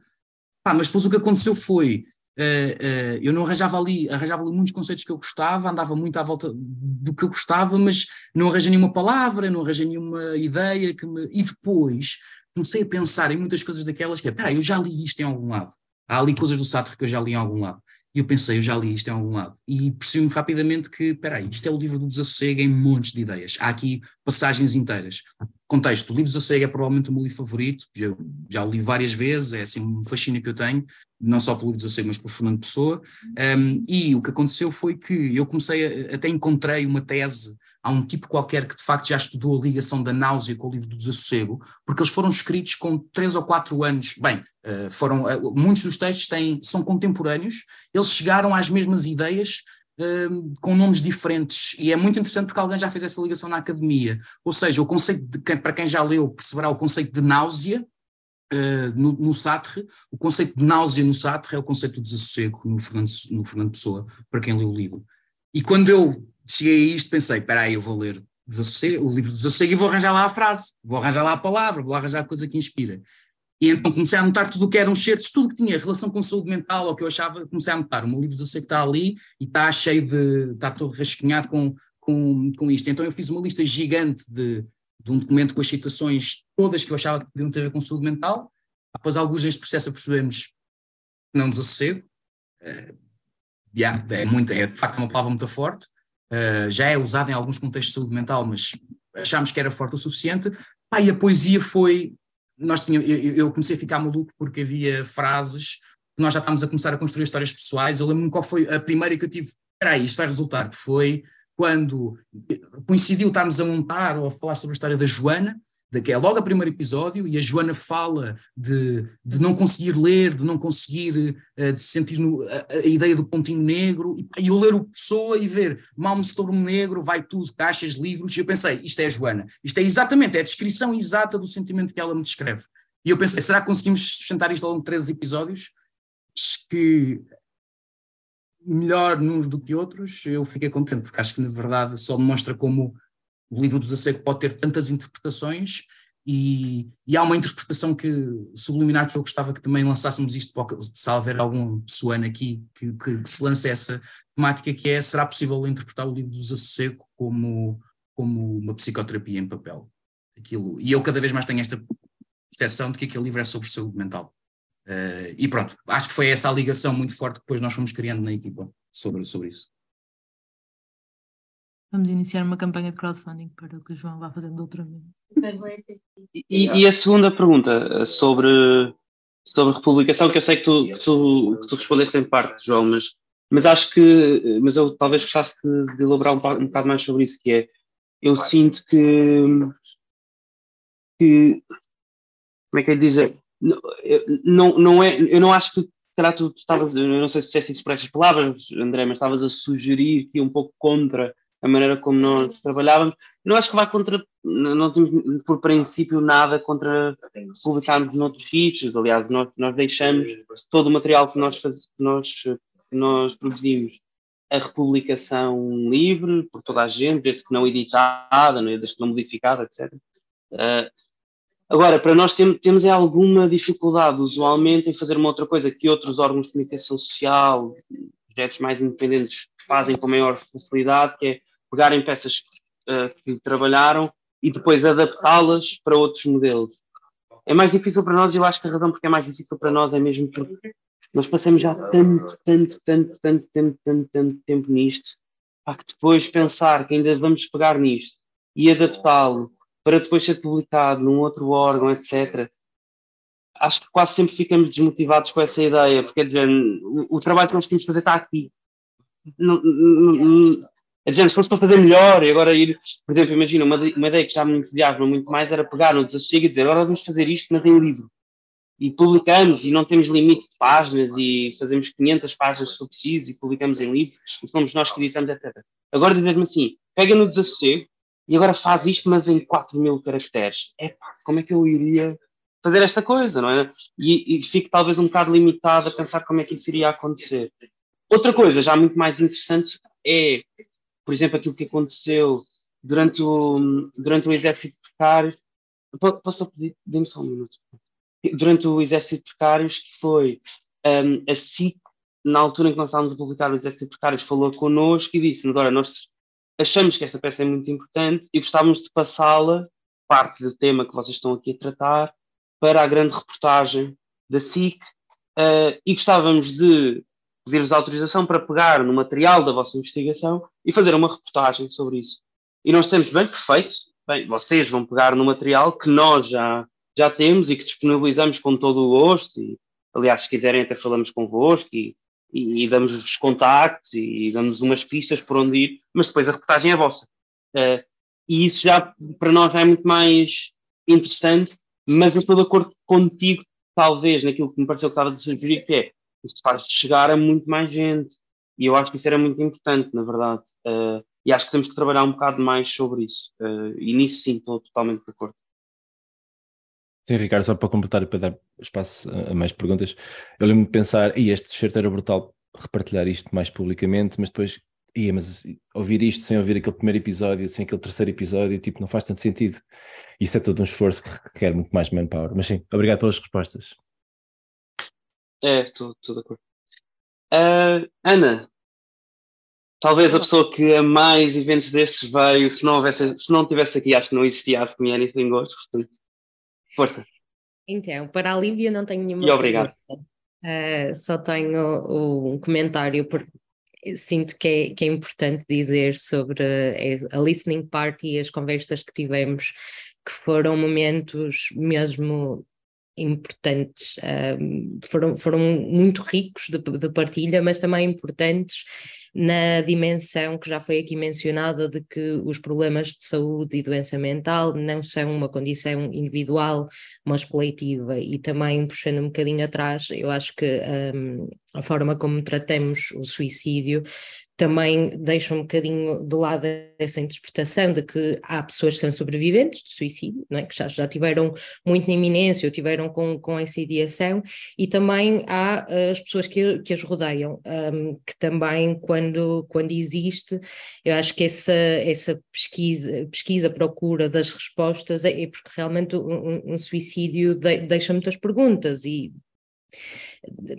Pá, mas depois o que aconteceu foi Uh, eu não arranjava ali, arranjava ali muitos conceitos que eu gostava, andava muito à volta do que eu gostava, mas não arranjei nenhuma palavra, não arranjei nenhuma ideia que me... E depois comecei a pensar em muitas coisas daquelas que é, peraí, eu já li isto em algum lado. Há ali coisas do Sartre que eu já li em algum lado. E eu pensei, eu já li isto em algum lado. E percebi-me rapidamente que, peraí, isto é o livro do desassossego em montes de ideias. Há aqui passagens inteiras. Contexto, o livro do desassossego é provavelmente o meu livro favorito. Já, já o li várias vezes, é assim um fascínio que eu tenho, não só pelo livro do desassossego, mas pelo Fernando Pessoa. Um, e o que aconteceu foi que eu comecei, a, até encontrei uma tese há um tipo qualquer que de facto já estudou a ligação da náusea com o livro do desassossego, porque eles foram escritos com três ou quatro anos, bem, eh, foram, eh, muitos dos textos têm, são contemporâneos, eles chegaram às mesmas ideias ehm, com nomes diferentes, e é muito interessante porque alguém já fez essa ligação na academia, ou seja, o conceito, de, para quem já leu, perceberá o conceito de náusea, Uh, no, no Sartre, o conceito de náusea no Sartre é o conceito de desassossego no Fernando, no Fernando Pessoa, para quem leu o livro. E quando eu cheguei a isto, pensei, espera aí, eu vou ler o livro de Desassossego e vou arranjar lá a frase, vou arranjar lá a palavra, vou arranjar a coisa que inspira. E então comecei a anotar tudo o que eram certos, tudo que tinha relação com saúde mental, ou que eu achava, comecei a anotar. O meu livro de Desassossego está ali e está cheio de, está todo rascunhado com, com, com isto. Então eu fiz uma lista gigante de, de um documento com as citações todas que eu achava que podiam ter a ver com saúde mental. Após alguns deste processo percebemos que não desassossego. Uh, yeah, é, muito, é de facto uma palavra muito forte uh, já é usado em alguns contextos de saúde mental, mas achámos que era forte o suficiente. Pá, e a poesia foi. Nós tínhamos, eu, eu, comecei a ficar maluco porque havia frases que nós já estávamos a começar a construir histórias pessoais. Eu lembro-me qual foi a primeira que eu tive. Espera aí, isto vai resultar. Foi quando coincidiu estarmos a montar ou a falar sobre a história da Joana, que é logo o primeiro episódio, e a Joana fala de, de não conseguir ler, de não conseguir, uh, de sentir no, a, a, ideia do pontinho negro, e, eu ler o Pessoa e ver Malmo Storm Negro, vai tudo, caixas, livros, e eu pensei, isto é a Joana, isto é exatamente, é a descrição exata do sentimento que ela me descreve. E eu pensei, será que conseguimos sustentar isto ao longo de 13 episódios? Que melhor uns do que outros, eu fiquei contente, porque acho que na verdade só demonstra como o livro do Zaseco pode ter tantas interpretações e, e, há uma interpretação que subliminar que eu gostava que também lançássemos isto, se houver algum pessoano aqui que, que, que, se lance essa temática que é, será possível interpretar o livro do Desassossego como, como uma psicoterapia em papel? Aquilo, e eu cada vez mais tenho esta percepção de que aquele livro é sobre saúde mental. Uh, e pronto, acho que foi essa a ligação muito forte que depois nós fomos criando na equipa sobre, sobre isso. Vamos iniciar uma campanha de crowdfunding para que o João vá fazendo doutoramento. E, e a segunda pergunta sobre, sobre republicação, que eu sei que tu, que tu, que tu respondeste em parte, João, mas, mas acho que mas eu talvez gostasse de, de elaborar um, um bocado mais sobre isso, que é eu sinto que, que como é que é dizer? Não, não é, eu não acho que será tu, tu estavas, eu não sei se disseste isso por estas palavras, André, mas estavas a sugerir que um pouco contra a maneira como nós trabalhávamos. Não acho que vai contra, não temos por princípio nada contra publicarmos noutros sítios, aliás, nós, nós deixamos todo o material que nós, faz, que nós, que nós produzimos a republicação livre por toda a gente, desde que não editada, é? desde que não modificada, etc. Uh, agora, para nós tem, temos é alguma dificuldade, usualmente, em fazer uma outra coisa que outros órgãos de comunicação social, projetos mais independentes, fazem com maior facilidade, que é pegarem peças uh, que trabalharam e depois adaptá-las para outros modelos. É mais difícil para nós, eu acho que a razão porque é mais difícil para nós é mesmo porque nós passamos já tanto, tanto, tanto, tanto, tanto, tanto, tanto tempo nisto, para que depois pensar que ainda vamos pegar nisto e adaptá-lo para depois ser publicado num outro órgão, etc. Acho que quase sempre ficamos desmotivados com essa ideia, porque dizer, o, o trabalho que nós temos que fazer está aqui. Não, não, é dizer, se fosse para fazer melhor e agora ir, por exemplo, imagina, uma, uma ideia que já me entusiasma muito mais era pegar no desassossego e dizer, agora vamos fazer isto, mas em livro. E publicamos e não temos limite de páginas e fazemos 500 páginas se preciso e publicamos em livro e somos nós que editamos, etc. Agora diz-me assim, pega no desassossego e agora faz isto, mas em 4 mil caracteres. É pá, como é que eu iria fazer esta coisa, não é? E, e fico talvez um bocado limitado a pensar como é que isso iria acontecer. Outra coisa já muito mais interessante é por exemplo, aquilo que aconteceu durante o, durante o exército precário. Posso pedir? Dê-me só um minuto. Durante o exército precários, que foi um, a SIC, na altura em que nós estávamos a publicar o exército precários, falou connosco e disse-nos: Olha, nós achamos que esta peça é muito importante e gostávamos de passá-la, parte do tema que vocês estão aqui a tratar, para a grande reportagem da SIC uh, e gostávamos de pedir-vos autorização para pegar no material da vossa investigação e fazer uma reportagem sobre isso. E nós temos bem perfeito, bem, vocês vão pegar no material que nós já, já temos e que disponibilizamos com todo o gosto, e aliás, se quiserem até falamos convosco e, e, e damos os contactos e, damos umas pistas por onde ir, mas depois a reportagem é vossa. Uh, e isso já, para nós, já é muito mais interessante, mas eu estou de acordo contigo, talvez, naquilo que me pareceu que estavas a sugerir, que é isso faz chegar a muito mais gente. E eu acho que isso era muito importante, na verdade. Uh, e acho que temos que trabalhar um bocado mais sobre isso. Uh, e nisso sim, estou totalmente de acordo. Sim, Ricardo, só para completar e para dar espaço a, mais perguntas, eu lembro-me de pensar, e este certo era brutal repartilhar isto mais publicamente, mas depois, ia, mas ouvir isto sem ouvir aquele primeiro episódio, sem aquele terceiro episódio, tipo, não faz tanto sentido. Isso é todo um esforço que requer muito mais manpower. Mas sim, obrigado pelas respostas. É, estou de acordo. Uh, Ana, talvez a pessoa que a mais eventos destes veio, se não, houvesse, se não tivesse aqui, acho que não existia a Me Anything Goes, portanto, força. Então, para a Lívia não tenho nenhuma E obrigado. Uh, só tenho um comentário, porque sinto que é, que é importante dizer sobre a, a listening party e as conversas que tivemos, que foram momentos mesmo importantes, um, foram, foram muito ricos de, de, partilha, mas também importantes na dimensão que já foi aqui mencionada de que os problemas de saúde e doença mental não são uma condição individual, mas coletiva. E também, puxando um bocadinho atrás, eu acho que um, a forma como tratamos o suicídio também deixa um bocadinho de lado essa interpretação de que há pessoas que são sobreviventes de suicídio, é? que já, já tiveram muito na iminência ou tiveram com, com essa ideação, e também há uh, as pessoas que, que as rodeiam, um, que também, quando, quando existe, eu acho que essa, essa pesquisa, pesquisa, procura das respostas é, é porque realmente um, um suicídio de, deixa muitas perguntas e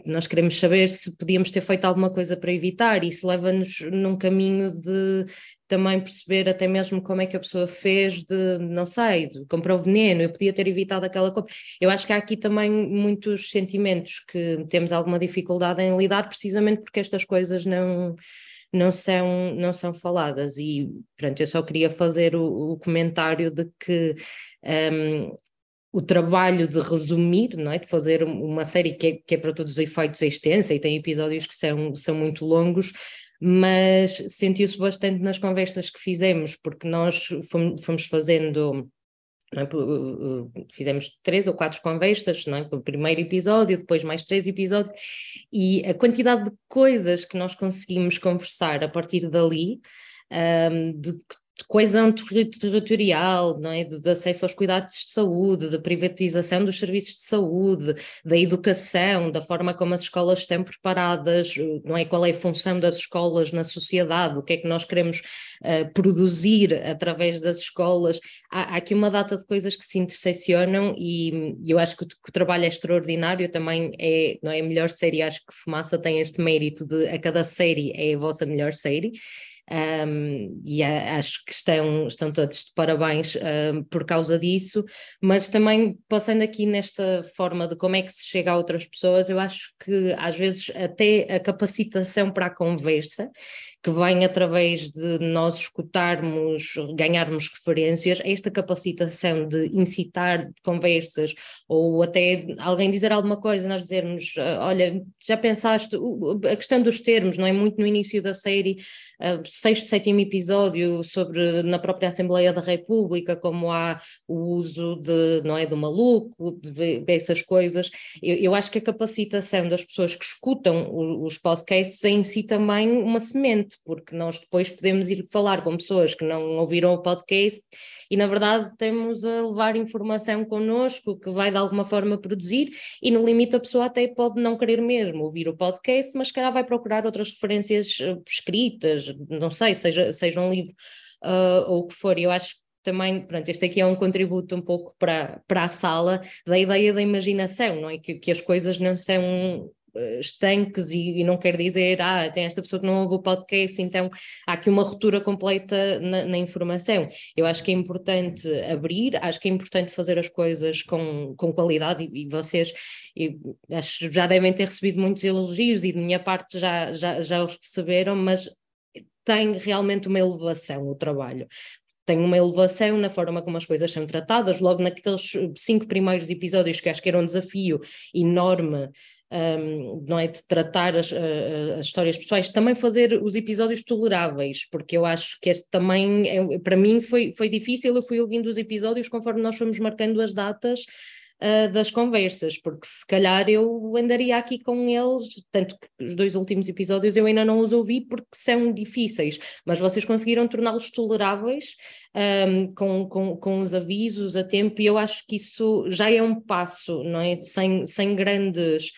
nós queremos saber se podíamos ter feito alguma coisa para evitar, e isso leva-nos num caminho de também perceber até mesmo como é que a pessoa fez de, não sei, de, comprou veneno, eu podia ter evitado aquela compra. Eu acho que há aqui também muitos sentimentos que temos alguma dificuldade em lidar, precisamente porque estas coisas não não são, não são faladas. E pronto, eu só queria fazer o, o comentário de que um, o trabalho de resumir, não é? de fazer uma série que é, que é para todos os efeitos extensa e tem episódios que são, são muito longos, mas sentiu-se bastante nas conversas que fizemos, porque nós fomos, fomos fazendo. É? Fizemos três ou quatro conversas, não é? o primeiro episódio, depois mais três episódios, e a quantidade de coisas que nós conseguimos conversar a partir dali, um, de de coesão territorial, não é? de, acesso aos cuidados de saúde, da privatização dos serviços de saúde, da educação, da forma como as escolas estão preparadas, não é? Qual é a função das escolas na sociedade, o que é que nós queremos uh, produzir através das escolas. Há, há, aqui uma data de coisas que se interseccionam e, e eu acho que o, que o, trabalho é extraordinário, também é, não é a melhor série, acho que Fumaça tem este mérito de a cada série é a vossa melhor série um, e acho que estão, estão todos de parabéns um, por causa disso, mas também passando aqui nesta forma de como é que se chega a outras pessoas, eu acho que às vezes até a capacitação para a conversa que vem através de nós escutarmos, ganharmos referências, esta capacitação de incitar conversas ou até alguém dizer alguma coisa, nós dizermos, ah, olha, já pensaste, a questão dos termos, não é? Muito no início da série, uh, sexto, sétimo episódio sobre na própria Assembleia da República, como há o uso de, não é, do maluco, de, essas coisas, eu, eu, acho que a capacitação das pessoas que escutam os podcasts em si também uma semente, porque nós depois podemos ir falar com pessoas que não ouviram o podcast e, na verdade, temos a levar informação connosco que vai de alguma forma produzir, e no limite a pessoa até pode não querer mesmo ouvir o podcast, mas se calhar vai procurar outras referências eh, escritas, não sei, seja, seja um livro uh, ou o que for. Eu acho que também, pronto, este aqui é um contributo um pouco para, para a sala da ideia da imaginação, não é? Que, que as coisas não são estanques e, e, não quer dizer, ah, tem esta pessoa que não ouve o podcast, então há aqui uma ruptura completa na, na, informação. Eu acho que é importante abrir, acho que é importante fazer as coisas com, com qualidade e, e vocês e, acho, já devem ter recebido muitos elogios e de minha parte já, já, já os receberam, mas tem realmente uma elevação o trabalho tem uma elevação na forma como as coisas são tratadas, logo naqueles cinco primeiros episódios que acho que era um desafio enorme um, não é de tratar as, as, histórias pessoais, também fazer os episódios toleráveis, porque eu acho que este também, é, para mim foi, foi difícil, eu fui ouvindo os episódios conforme nós fomos marcando as datas uh, das conversas, porque se calhar eu andaria aqui com eles, tanto que os dois últimos episódios eu ainda não os ouvi porque são difíceis, mas vocês conseguiram torná-los toleráveis um, com, com, com os avisos a tempo, e eu acho que isso já é um passo, não é? Sem, sem grandes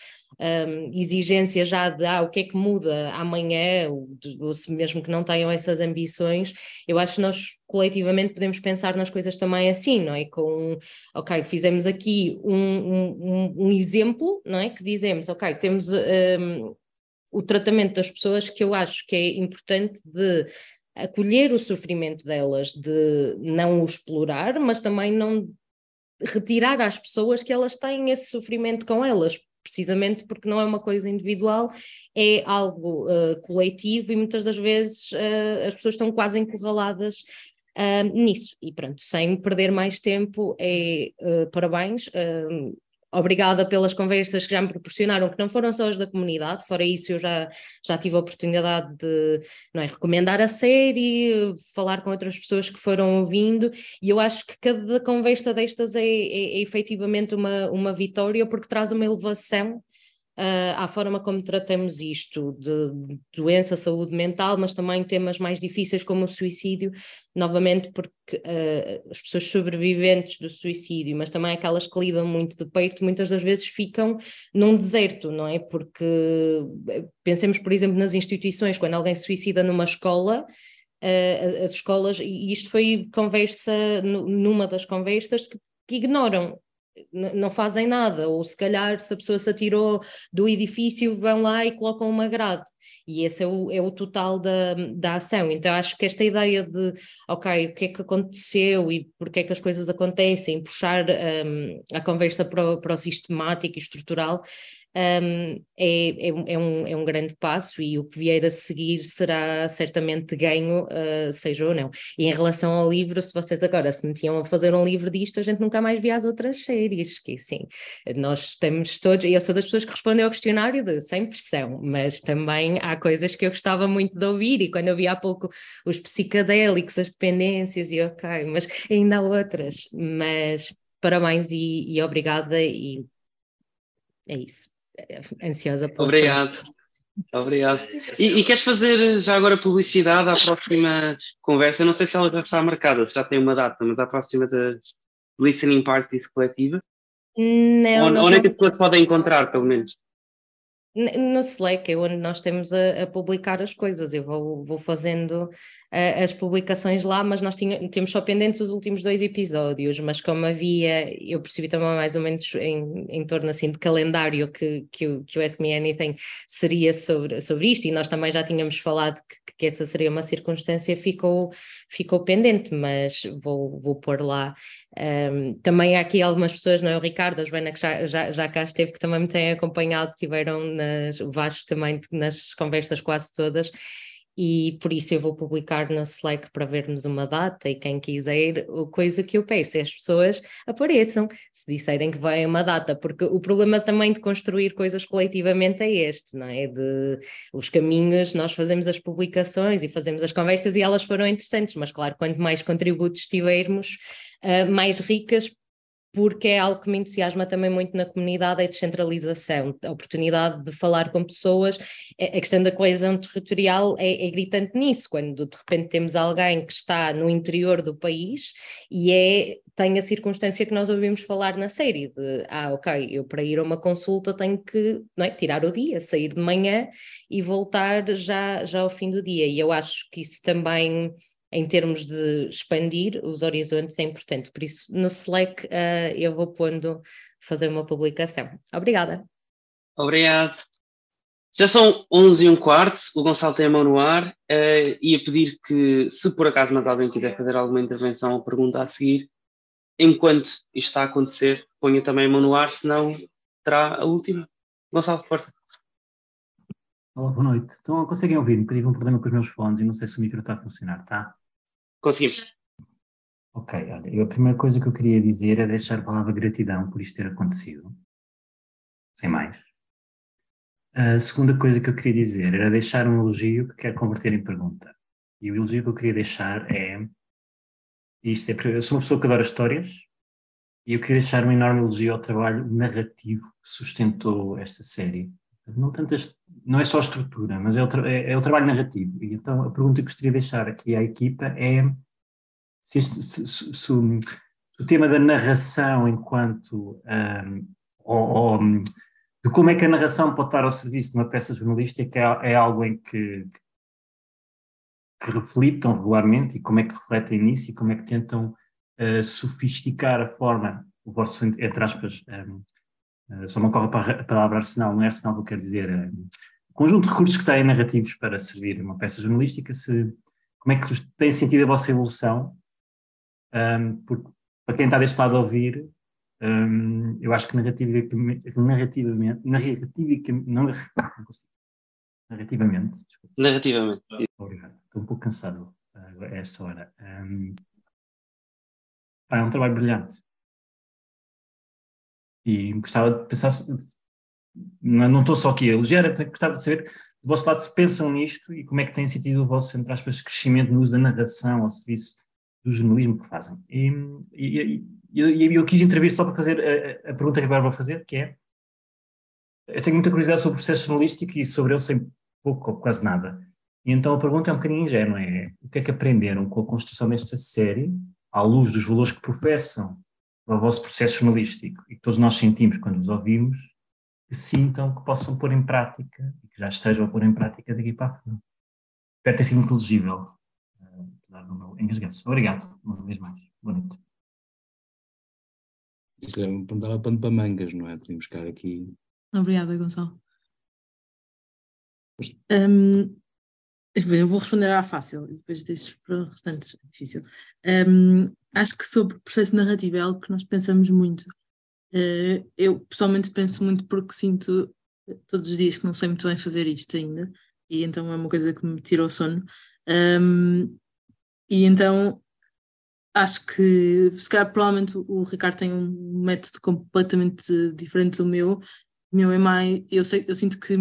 um, exigência já de ah, o que é que muda amanhã, ou, ou se mesmo que não tenham essas ambições, eu acho que nós coletivamente podemos pensar nas coisas também assim, não é? Com, ok, fizemos aqui um, um, um exemplo, não é? Que dizemos, ok, temos um, o tratamento das pessoas que eu acho que é importante de acolher o sofrimento delas, de não o explorar, mas também não retirar às pessoas que elas têm esse sofrimento com elas, precisamente porque não é uma coisa individual, é algo uh, coletivo e muitas das vezes uh, as pessoas estão quase encurraladas uh, nisso. E pronto, sem perder mais tempo, é parabéns. Obrigada pelas conversas que já me proporcionaram, que não foram só as da comunidade, fora isso eu já, já tive a oportunidade de não é, recomendar a série, falar com outras pessoas que foram ouvindo, e eu acho que cada conversa destas é, é, é efetivamente uma, uma vitória, porque traz uma elevação uh, à forma como tratamos isto, de doença, saúde mental, mas também temas mais difíceis como o suicídio, novamente porque uh, as pessoas sobreviventes do suicídio, mas também aquelas que lidam muito de perto, muitas das vezes ficam num deserto, não é? Porque eh, pensemos, por exemplo, nas instituições, quando alguém se suicida numa escola, uh, as escolas, e isto foi conversa, numa das conversas, que ignoram não fazem nada, ou se calhar se a pessoa se atirou do edifício, vão lá e colocam uma grade. E esse é o, é o total da, da ação. Então acho que esta ideia de, ok, o que é que aconteceu e porque é que as coisas acontecem, puxar um, a conversa para o, para o sistemático e estrutural, um, é, é, é, um, é um grande passo e o que vier a seguir será certamente ganho, uh, seja ou não. E em relação ao livro, se vocês agora se metiam a fazer um livro disto, a gente nunca mais via as outras séries, que sim, nós temos todos, e eu sou das pessoas que respondem ao questionário de sem pressão, mas também há coisas que eu gostava muito de ouvir, e quando eu vi há pouco os psicadélicos, as dependências, e ok, mas ainda há outras, mas parabéns e, e obrigada, e é isso ansiosa pela Obrigado. Obrigado. E, e, queres fazer já agora publicidade à próxima conversa? Eu não sei se ela já está marcada, se já tem uma data, mas à próxima da Listening Party coletiva? Não. Onde, onde é que as pessoas podem encontrar, pelo menos? No Slack é onde nós temos a, a publicar as coisas. Eu vou, vou fazendo uh, as publicações lá, mas nós tinha, temos só pendentes os últimos dois episódios. Mas como havia, eu percebi também mais ou menos em, em torno assim de calendário que, que, o, que o Ask Me Anything seria sobre, sobre isto, e nós também já tínhamos falado que, que essa seria uma circunstância, ficou, ficou pendente, mas vou, vou pôr lá um, também há aqui algumas pessoas, não é? O Ricardo, a Joana, que já, já, já cá esteve, que também me têm acompanhado, tiveram nas, o Vasco também nas conversas quase todas, e por isso eu vou publicar no Slack para vermos uma data e quem quiser, coisa que eu peço é as pessoas apareçam, se disserem que vai uma data, porque o problema também de construir coisas coletivamente é este, não é? De os caminhos, nós fazemos as publicações e fazemos as conversas e elas foram interessantes, mas claro, quanto mais contributos tivermos, uh, mais ricas, porque é algo que me entusiasma também muito na comunidade, a descentralização, a oportunidade de falar com pessoas, a questão da coesão territorial é, é, gritante nisso, quando de repente temos alguém que está no interior do país e é, tem a circunstância que nós ouvimos falar na série, de, ah, ok, eu para ir a uma consulta tenho que é, tirar o dia, sair de manhã e voltar já, já ao fim do dia, e eu acho que isso também em termos de expandir os horizontes é importante. Por isso, no Slack uh, eu vou pondo fazer uma publicação. Obrigada. Obrigado. Já são 11 e um quarto, o Gonçalo tem a mão no ar. Uh, ia pedir que, se por acaso mais alguém quiser fazer alguma intervenção ou pergunta a seguir, enquanto isto está a acontecer, ponha também a mão no ar, senão terá a última. Gonçalo, força. Olá, boa noite. Então, conseguem ouvir-me? Tive um problema com os meus fones e não sei se o micro está a funcionar, tá? Conseguimos. Ok, olha, a primeira coisa que eu queria dizer é deixar a palavra gratidão por isto ter acontecido. Sem mais. A segunda coisa que eu queria dizer era deixar um elogio que quero converter em pergunta. E o elogio que eu queria deixar é. Isto é eu sou uma pessoa que adora histórias e eu queria deixar um enorme elogio ao trabalho narrativo que sustentou esta série. Não, não é só a estrutura, mas é o, é, é o, trabalho narrativo. E então a pergunta que gostaria de deixar aqui à equipa é se, este, se, se, se o, o, tema da narração enquanto um, ou, ou, de como é que a narração pode estar ao serviço de uma peça jornalística é, é algo em que, que reflitam regularmente e como é que refletem nisso e como é que tentam uh, sofisticar a forma, o vosso, entre aspas, um, uh, só me ocorre a palavra arsenal, não é arsenal que eu quero dizer, uh, conjunto de recursos que têm narrativos para servir uma peça jornalística, se, como é que tem sentido a vossa evolução, um, porque para quem está deste lado a ouvir, um, eu acho que narrativamente, narrativamente, narrativamente, não, não consigo, narrativamente, desculpa. narrativamente. Obrigado, estou um pouco cansado uh, a esta hora. Um, é um trabalho brilhante. E gostava de pensar, não, estou só aqui a elogiar, gostava de saber do vosso lado se pensam nisto e como é que tem sentido o vosso, entre aspas, crescimento no uso da narração ao serviço do jornalismo que fazem. E, e, e eu, eu, quis intervir só para fazer a, a, pergunta que agora vou fazer, que é, eu tenho muita curiosidade sobre o processo jornalístico e sobre ele sei pouco ou quase nada. E então a pergunta é um bocadinho ingênua, é o que é que aprenderam com a construção desta série, à luz dos valores que professam para o vosso processo jornalístico todos nós sentimos quando os ouvimos, que sintam que possam pôr em prática e que já estejam a pôr em prática daqui para a frente. Espero ter sido inteligível, eh, apesar do meu engasgueço. Obrigado, uma vez mais. Boa noite. Isso é um dava pano para mangas, não é? Podemos buscar aqui. Obrigada, Gonçalo. Um, eu vou responder à fácil e depois deixo para os restantes. É difícil. Um, acho que sobre o processo narrativo é algo que nós pensamos muito. Uh, eu pessoalmente penso muito porque sinto todos os dias que não sei muito bem fazer isto ainda, e então é uma coisa que me tira o sono. Um, e então acho que se calhar provavelmente o Ricardo tem um método completamente diferente do meu. O meu é mais. Eu, sei, eu sinto que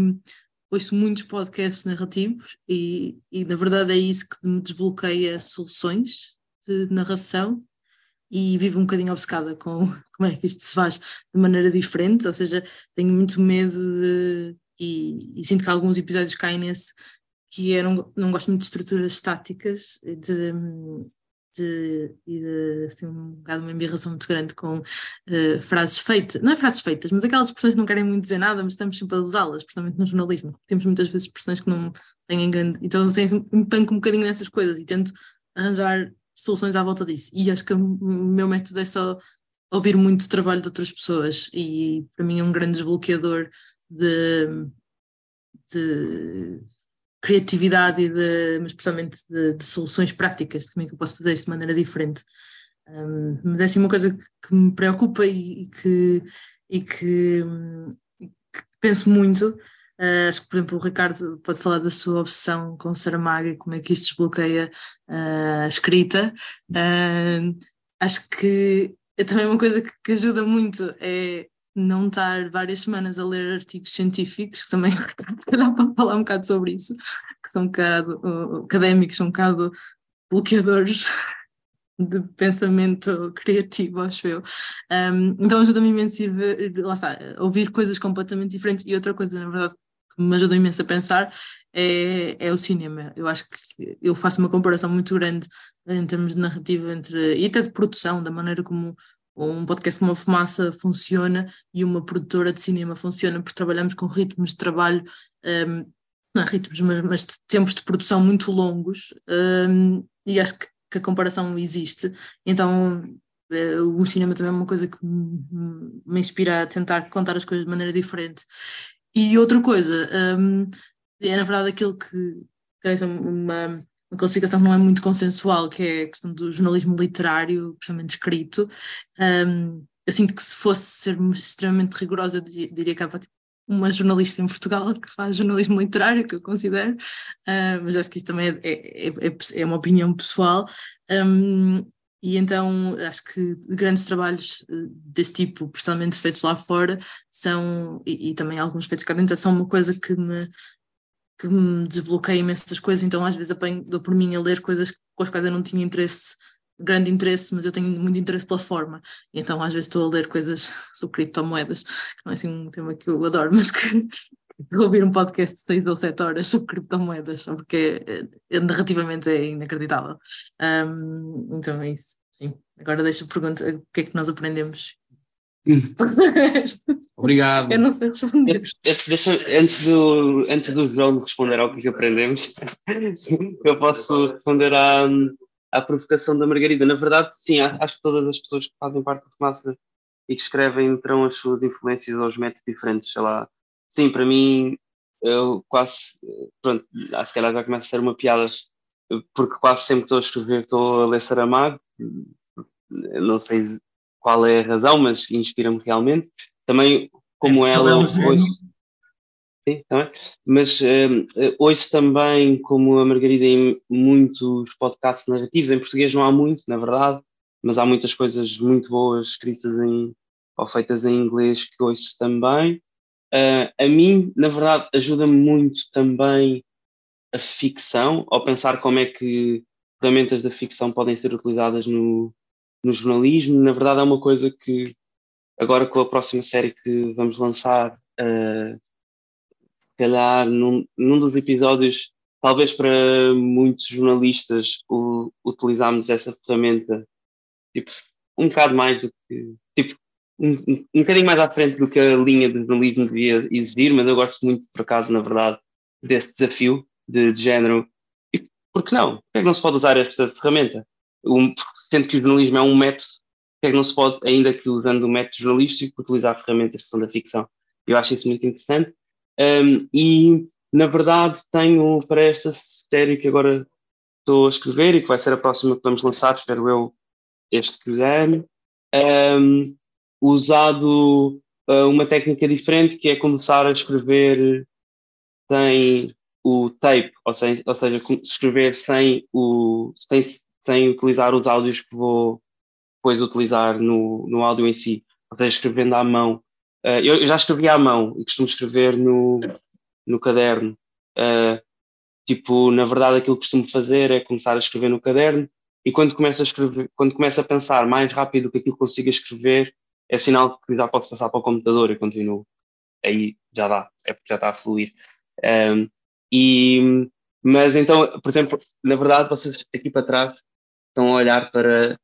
ouço muitos podcasts narrativos e, e na verdade é isso que me desbloqueia soluções de narração e vivo um bocadinho obcecada com como é que isto se faz de maneira diferente, ou seja, tenho muito medo de, e, e sinto que alguns episódios caem nesse que eu não, não gosto muito de estruturas estáticas, de, de, de assim, um bocado uma embirração muito grande com uh, frases feitas, não é frases feitas, mas aquelas expressões que não querem muito dizer nada, mas estamos sempre a usá-las, principalmente no jornalismo. Temos muitas vezes expressões que não têm grande. Então eu me panco um bocadinho nessas coisas e tento arranjar soluções à volta disso. E acho que o meu método é só ouvir muito trabalho de outras pessoas e para mim é um grande desbloqueador de, de criatividade e de, mas especialmente de, de, soluções práticas, de como é que eu posso fazer isto de maneira diferente. Um, mas é assim uma coisa que, que me preocupa e, e, que, e que, que penso muito. Uh, acho que, por exemplo, o Ricardo pode falar da sua obsessão com Saramago e como é que isso desbloqueia uh, a escrita. Uh, acho que é também uma coisa que, que ajuda muito é não estar várias semanas a ler artigos científicos, que também dá para falar um bocado sobre isso, que são um bocado académicos, são um bocado bloqueadores de pensamento criativo, acho eu. Um, então ajuda-me imenso a lá está, ouvir coisas completamente diferentes. E outra coisa, na verdade, que me ajudou imenso a pensar é, é o cinema. Eu acho que eu faço uma comparação muito grande em termos de narrativa entre, e até de produção, da maneira como um podcast como a Fumaça funciona e uma produtora de cinema funciona, porque trabalhamos com ritmos de trabalho, um, não ritmos, mas, mas tempos de produção muito longos, um, e acho que, que, a comparação existe. Então, uh, o cinema também é uma coisa que me, inspira a tentar contar as coisas de maneira diferente. E outra coisa, um, é na verdade aquilo que, que é uma uma classificação que não é muito consensual, que é a questão do jornalismo literário, precisamente escrito. Um, eu sinto que se fosse ser extremamente rigorosa, diria que há tipo, uma jornalista em Portugal que faz jornalismo literário, que eu considero, uh, mas acho que isso também é, é, é, é uma opinião pessoal. Um, e então acho que grandes trabalhos eh, desse tipo, personalmente feitos lá fora, são, e, e também alguns feitos cá dentro, são uma coisa que me que me desbloqueia imensas coisas, então às vezes apanho, dou por mim a ler coisas com as quais eu não tinha interesse, grande interesse, mas eu tenho muito interesse pela forma, então às vezes estou a ler coisas sobre criptomoedas, que não é assim um tema que eu adoro, mas que ouvir um podcast de 6 ou 7 horas sobre criptomoedas, porque é, é, narrativamente é inacreditável. Um, então é isso, sim. Agora deixa a pergunta, o que é que nós aprendemos Obrigado. Eu não sei responder. Deixa, antes, do, antes do João responder ao que aprendemos, eu posso responder à, à provocação da Margarida. Na verdade, sim, acho que todas as pessoas que fazem parte do Fumaça e que escrevem terão as suas influências aos métodos diferentes, sei lá. Sim, para mim, eu quase, pronto, se calhar já começa a ser uma piada, porque quase sempre que estou a escrever estou a ler Saramago, não sei qual é a razão, mas inspira-me realmente. Também, como é, ela hoje. Sim, também. Mas uh, ouço também, como a Margarida, em muitos podcasts narrativos. Em português não há muito, na verdade, mas há muitas coisas muito boas escritas em, ou feitas em inglês que ouço também. Uh, a mim, na verdade, ajuda-me muito também a ficção, ao pensar como é que ferramentas da ficção podem ser utilizadas no, no jornalismo. Na verdade, é uma coisa que agora com a próxima série que vamos lançar, uh, calhar num, num dos episódios, talvez para muitos jornalistas utilizarmos essa ferramenta tipo, um bocado mais do que tipo, um, um, um bocadinho mais à frente do que a linha de jornalismo devia exigir, mas eu gosto muito, por acaso, na verdade, desse desafio de, de género. E por que não? Por que é que não se pode usar esta ferramenta? Um, sendo que o jornalismo é um método, por que é que não se pode, ainda que usando o método jornalístico, utilizar ferramentas que são da ficção? Eu acho isso muito interessante. Um, e, na verdade, tenho para esta série que agora estou a escrever e que vai ser a próxima que vamos lançar, espero eu, este ano, um, usado uh, uma técnica diferente que é começar a escrever sem o tape, ou seja, ou seja escrever sem, o, sem, sem utilizar os áudios que vou depois utilizar no, no áudio em si, ou seja, escrevendo à mão. Uh, eu, eu, já escrevi à mão e costumo escrever no, no caderno. Uh, tipo, na verdade, aquilo que costumo fazer é começar a escrever no caderno e quando começo a escrever, quando começo a pensar mais rápido do que aquilo que consigo escrever, é sinal que já pode passar para o computador e continuo. Aí já dá, é porque já está a fluir. Um, e, mas então, por exemplo, na verdade, vocês aqui para trás estão a olhar para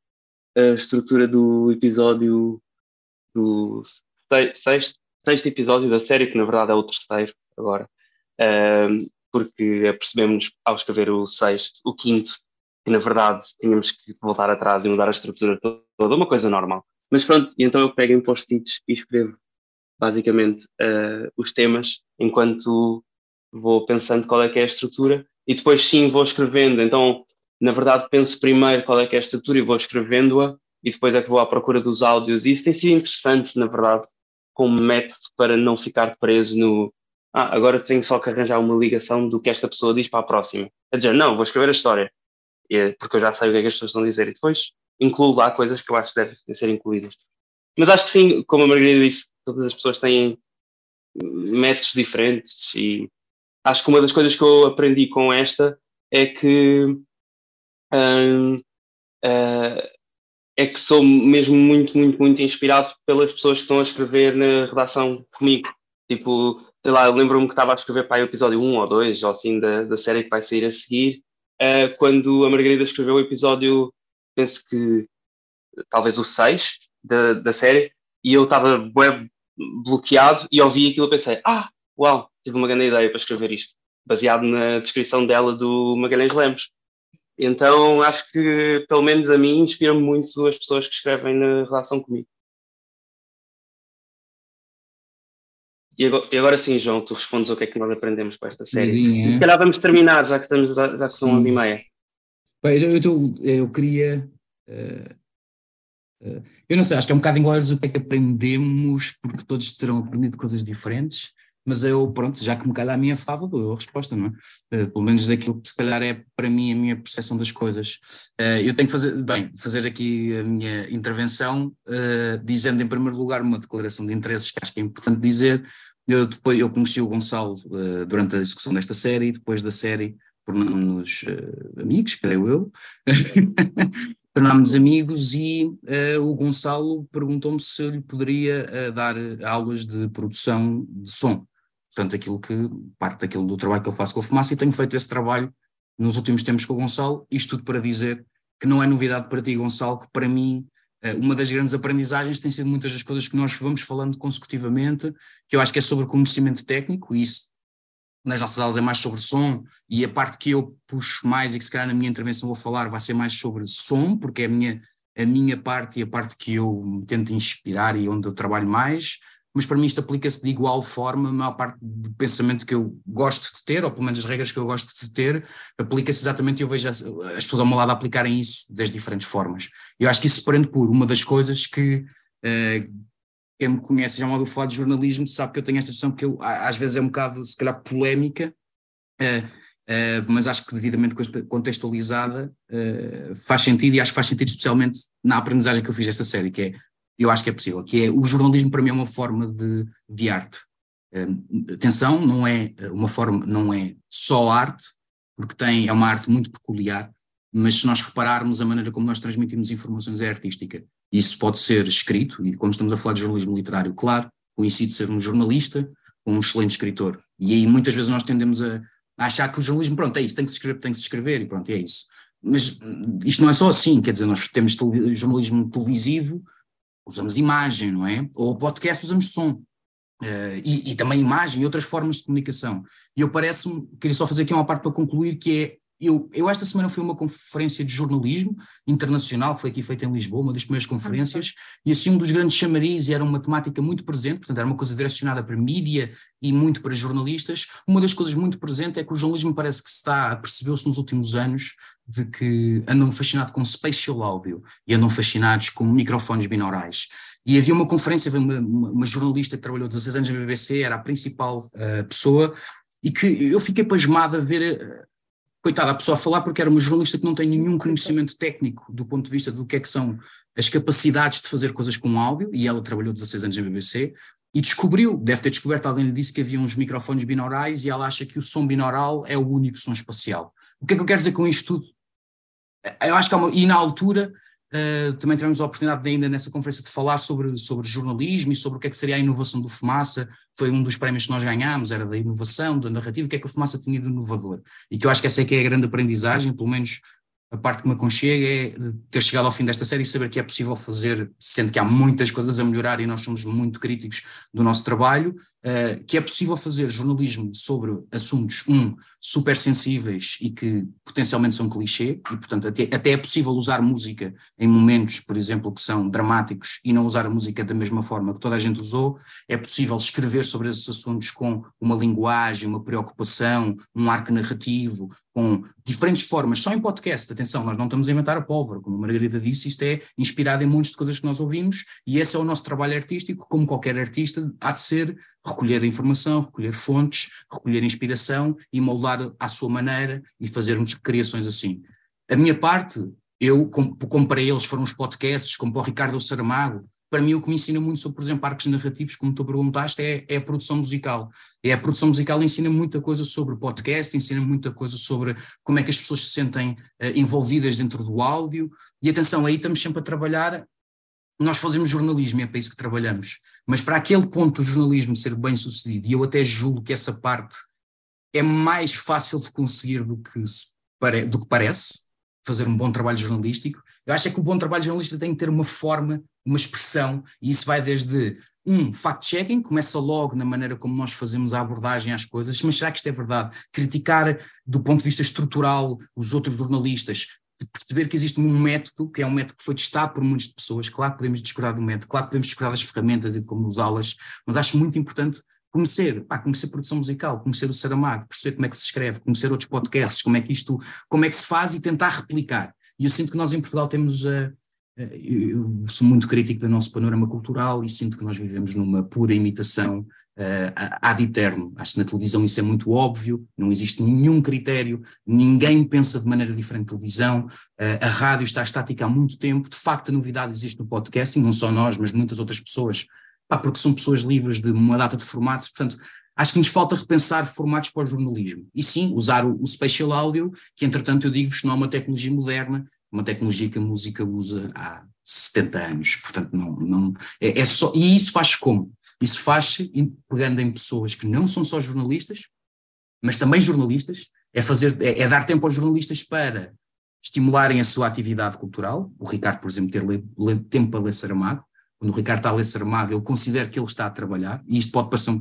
a estrutura do episódio do sexto, sexto episódio da série, que na verdade é o terceiro agora, um, porque percebemos ao escrever o sexto, o quinto, que na verdade tínhamos que voltar atrás e mudar a estrutura toda, uma coisa normal. Mas pronto, então eu pego em post-its e escrevo basicamente uh, os temas enquanto vou pensando qual é que é a estrutura e depois sim vou escrevendo. Então, na verdade, penso primeiro qual é que é a estrutura e vou escrevendo-a e depois é que vou à procura dos áudios. E isso tem sido interessante, na verdade, como método para não ficar preso no ah, agora tenho só que arranjar uma ligação do que esta pessoa diz para a próxima. É dizer, não, vou escrever a história, porque eu já sei o que é que as pessoas estão a dizer e depois incluo lá coisas que eu acho que devem ser incluídas. Mas acho que sim, como a Margarida disse, todas as pessoas têm métodos diferentes e acho que uma das coisas que eu aprendi com esta é que hum, uh, é que sou mesmo muito, muito, muito inspirado pelas pessoas que estão a escrever na redação comigo. Tipo, sei lá, lembro-me que estava a escrever para o episódio 1 ou 2, ao fim da, da série que vai sair a seguir, uh, quando a Margarida escreveu o episódio penso que talvez o 6 da, da série, e eu estava bloqueado e ouvi aquilo e pensei, ah, uau, tive uma grande ideia para escrever isto, baseado na descrição dela do Magalhães Lemos. Então acho que, pelo menos a mim, inspira muito as pessoas que escrevem na relação comigo. E agora, e agora, sim, João, tu respondes o que é que nós aprendemos com esta série. E se calhar vamos terminar, já que, estamos, já que são 11 e meia. Bem, eu, eu, eu queria. Uh, uh, eu não sei, acho que é um bocado igual o que é que aprendemos, porque todos terão aprendido coisas diferentes, mas eu, pronto, já que me calhar a minha fava, dou a resposta, não é? Uh, pelo menos daquilo que se calhar é para mim a minha percepção das coisas. eu tenho que fazer, bem, fazer aqui a minha intervenção, dizendo em primeiro lugar uma declaração de interesses que acho que é importante dizer. Eu, depois, eu conheci o Gonçalo durante a execução desta série e depois da série tornámos-nos uh, amigos, creio eu, tornámos-nos amigos e uh, o Gonçalo perguntou-me se eu lhe poderia uh, dar aulas de produção de som. Portanto, aquilo que, parte daquilo do trabalho que eu faço com a fumaça e tenho feito esse trabalho nos últimos tempos com o Gonçalo, isto tudo para dizer que não é novidade para ti, Gonçalo, que para mim uma das grandes aprendizagens tem sido muitas das coisas que nós vamos falando consecutivamente, que eu acho que é sobre conhecimento técnico, e isso nas nossas aulas é mais sobre som e a parte que eu puxo mais e que se calhar na minha intervenção vou falar vai ser mais sobre som, porque é a minha, a minha parte e a parte que eu tento inspirar e onde eu trabalho mais, mas para mim isto aplica-se de igual forma, a maior parte do pensamento que eu gosto de ter, ou pelo menos as regras que eu gosto de ter, aplica-se exatamente e eu vejo as, as pessoas ao meu lado aplicarem isso das diferentes formas. Eu acho que isso se prende por uma das coisas que uh, quem me conhece já me ouviu falar de jornalismo sabe que eu tenho esta noção que eu, às vezes é um bocado, se calhar, polémica, uh, uh, mas acho que devidamente contextualizada uh, faz sentido e acho que faz sentido especialmente na aprendizagem que eu fiz desta série, que é eu acho que é possível, que é o jornalismo para mim é uma forma de, de arte. Atenção, não é uma forma, não é só arte, porque tem, é uma arte muito peculiar, mas se nós repararmos a maneira como nós transmitimos informações é artística. Isso pode ser escrito, e quando estamos a falar de jornalismo literário, claro, coincide ser um jornalista com um excelente escritor. E aí muitas vezes nós tendemos a, a achar que o jornalismo, pronto, é isso, tem que se escrever, tem que se escrever, e pronto, é isso. Mas isto não é só assim, quer dizer, nós temos jornalismo televisivo, usamos imagem, não é? Ou podcast usamos som. Uh, e, e, também imagem e outras formas de comunicação. E eu parece-me, queria só fazer aqui uma parte para concluir, que é eu, eu esta semana fui a uma conferência de jornalismo internacional, que foi aqui feita em Lisboa, uma das primeiras conferências, e assim um dos grandes chamarizes era uma temática muito presente, portanto era uma coisa direcionada para mídia e muito para jornalistas. Uma das coisas muito presentes é que o jornalismo parece que se está, percebeu-se nos últimos anos, de que andam fascinados com spatial audio e andam fascinados com microfones binaurais. E havia uma conferência, uma, uma, uma jornalista que trabalhou 16 anos na BBC, era a principal uh, pessoa, e que eu fiquei pasmado a ver uh, coitada a pessoa a falar porque era uma jornalista que não tem nenhum conhecimento técnico do ponto de vista do que é que são as capacidades de fazer coisas com áudio, e ela trabalhou 16 anos na BBC, e descobriu, deve ter descoberto, alguém lhe disse que havia uns microfones binaurais e ela acha que o som binaural é o único som espacial. O que é que eu quero dizer com isto tudo? Eu acho que há uma, e na altura Uh, também tivemos a oportunidade de, ainda nessa conferência de falar sobre, sobre jornalismo e sobre o que é que seria a inovação do Fumaça, foi um dos prémios que nós ganhámos, era da inovação, da narrativa, o que é que o Fumaça tinha de inovador, e que eu acho que essa é que é a grande aprendizagem, pelo menos a parte que me aconchega é ter chegado ao fim desta série e saber que é possível fazer, sendo que há muitas coisas a melhorar e nós somos muito críticos do nosso trabalho, uh, que é possível fazer jornalismo sobre assuntos, um, super sensíveis e que potencialmente são clichê, e portanto até, até é possível usar música em momentos, por exemplo, que são dramáticos e não usar a música da mesma forma que toda a gente usou, é possível escrever sobre esses assuntos com uma linguagem, uma preocupação, um arco narrativo, com diferentes formas, só em podcast, atenção, nós não estamos a inventar a pólvora, como a Margarida disse, isto é inspirado em muitas de coisas que nós ouvimos, e esse é o nosso trabalho artístico, como qualquer artista, há de ser recolher informação, recolher fontes, recolher inspiração e moldar à sua maneira e fazermos criações assim. A minha parte, eu, como, como para eles foram os podcasts, como para o Ricardo Saramago, para mim o que me ensina muito sobre, por exemplo, arcos narrativos, como tu perguntaste, é, é a produção musical. É a produção musical ensina muita coisa sobre podcast, ensina muita coisa sobre como é que as pessoas se sentem uh, envolvidas dentro do áudio. E atenção, aí estamos sempre a trabalhar nós fazemos jornalismo, é para isso que trabalhamos. Mas para aquele ponto do jornalismo ser bem sucedido, e eu até julgo que essa parte é mais fácil de conseguir do que, pare, do que parece, fazer um bom trabalho jornalístico. Eu acho é que o bom trabalho jornalista tem que ter uma forma, uma expressão, e isso vai desde um, fact-checking, começa logo na maneira como nós fazemos a abordagem às coisas, mas será que isto é verdade? Criticar do ponto de vista estrutural os outros jornalistas, de perceber que existe um método, que é um método que foi testado por muitas pessoas, claro que podemos discordar do método, claro que podemos discordar das ferramentas e de como usá-las, mas acho muito importante conhecer, pá, conhecer produção musical, conhecer o Saramago, perceber como é que se escreve, conhecer outros podcasts, como é que isto, como é que se faz e tentar replicar. E eu sinto que nós em Portugal temos a, eu sou muito crítico do nosso panorama cultural e sinto que nós vivemos numa pura imitação uh, ad eterno. Acho que na televisão isso é muito óbvio, não existe nenhum critério, ninguém pensa de maneira diferente na televisão, uh, a rádio está estática há muito tempo, de facto a novidade existe no podcasting, não só nós, mas muitas outras pessoas, pá, porque são pessoas livres de uma data de formatos, portanto, acho que nos falta repensar formatos para o jornalismo. E sim, usar o, o spatial audio, que entretanto eu digo-vos não é uma tecnologia moderna, uma tecnologia que a música usa há 70 anos, portanto não, não é, é só, e isso faz como? Isso faz-se pegando em pessoas que não são só jornalistas, mas também jornalistas, é, fazer, é, é dar tempo aos jornalistas para estimularem a sua atividade cultural. O Ricardo, por exemplo, ter le, le, tempo para ler Saramago. Quando o Ricardo está a ler Saramago, eu considero que ele está a trabalhar, e isto pode parecer.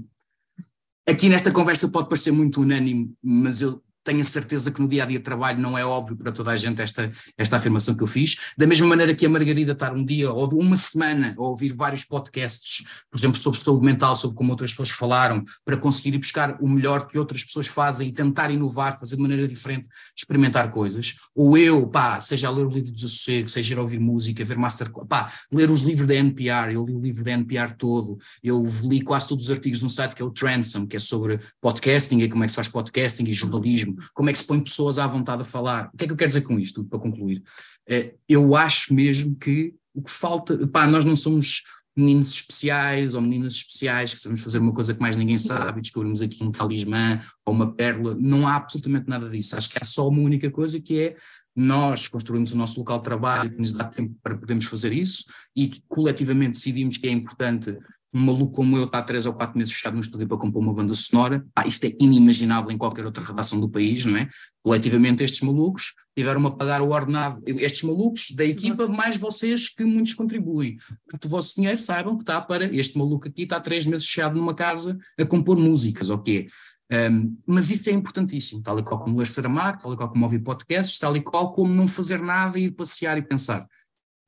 Aqui nesta conversa pode parecer muito unânime, mas eu tenho a certeza que no dia a dia de trabalho não é óbvio para toda a gente esta, esta afirmação que eu fiz. Da mesma maneira que a Margarida estar um dia ou uma semana a ouvir vários podcasts, por exemplo, sobre saúde mental, sobre como outras pessoas falaram, para conseguir ir buscar o melhor que outras pessoas fazem e tentar inovar, fazer de maneira diferente, experimentar coisas. Ou eu, pá, seja a ler o livro do Desassossego, seja a ouvir música, ver masterclass, pá, ler os livros da NPR, eu li o livro da NPR todo, eu li quase todos os artigos num site que é o Transom, que é sobre podcasting e como é que se faz podcasting e jornalismo como é que se põe pessoas à vontade a falar. O que é que eu quero dizer com isto, para concluir? Eh, eu acho mesmo que o que falta, pá, nós não somos meninos especiais ou meninas especiais que sabemos fazer uma coisa que mais ninguém sabe e descobrimos aqui um talismã ou uma pérola, não há absolutamente nada disso. Acho que há só uma única coisa que é nós construímos o nosso local de trabalho, que nos dá tempo para podermos fazer isso e coletivamente decidimos que é importante um maluco como eu está três ou quatro meses fechado no estúdio para compor uma banda sonora, ah, isto é inimaginável em qualquer outra redação do país, não é? Coletivamente estes malucos tiveram a pagar o ordenado, estes malucos da equipa, vocês. mais vocês que muitos contribuem. Porque o vosso dinheiro saibam que está para, este maluco aqui está três meses fechado numa casa a compor músicas, ok? Um, mas isso é importantíssimo, tal e qual como ler Saramago, tal e qual como ouvir podcasts, tal e qual como não fazer nada e ir passear e pensar.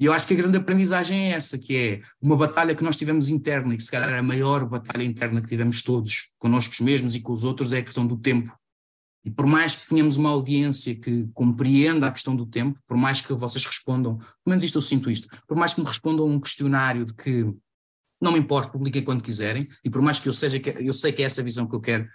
E eu acho que a grande aprendizagem é essa, que é uma batalha que nós tivemos interna, e que se calhar a maior batalha interna que tivemos todos, connosco mesmos e com os outros, é a questão do tempo. E por mais que tenhamos uma audiência que compreenda a questão do tempo, por mais que vocês respondam, pelo menos isto eu sinto isto, por mais que me respondam um questionário de que não me importa, publiquem quando quiserem, e por mais que eu seja, eu sei que é essa visão que eu quero,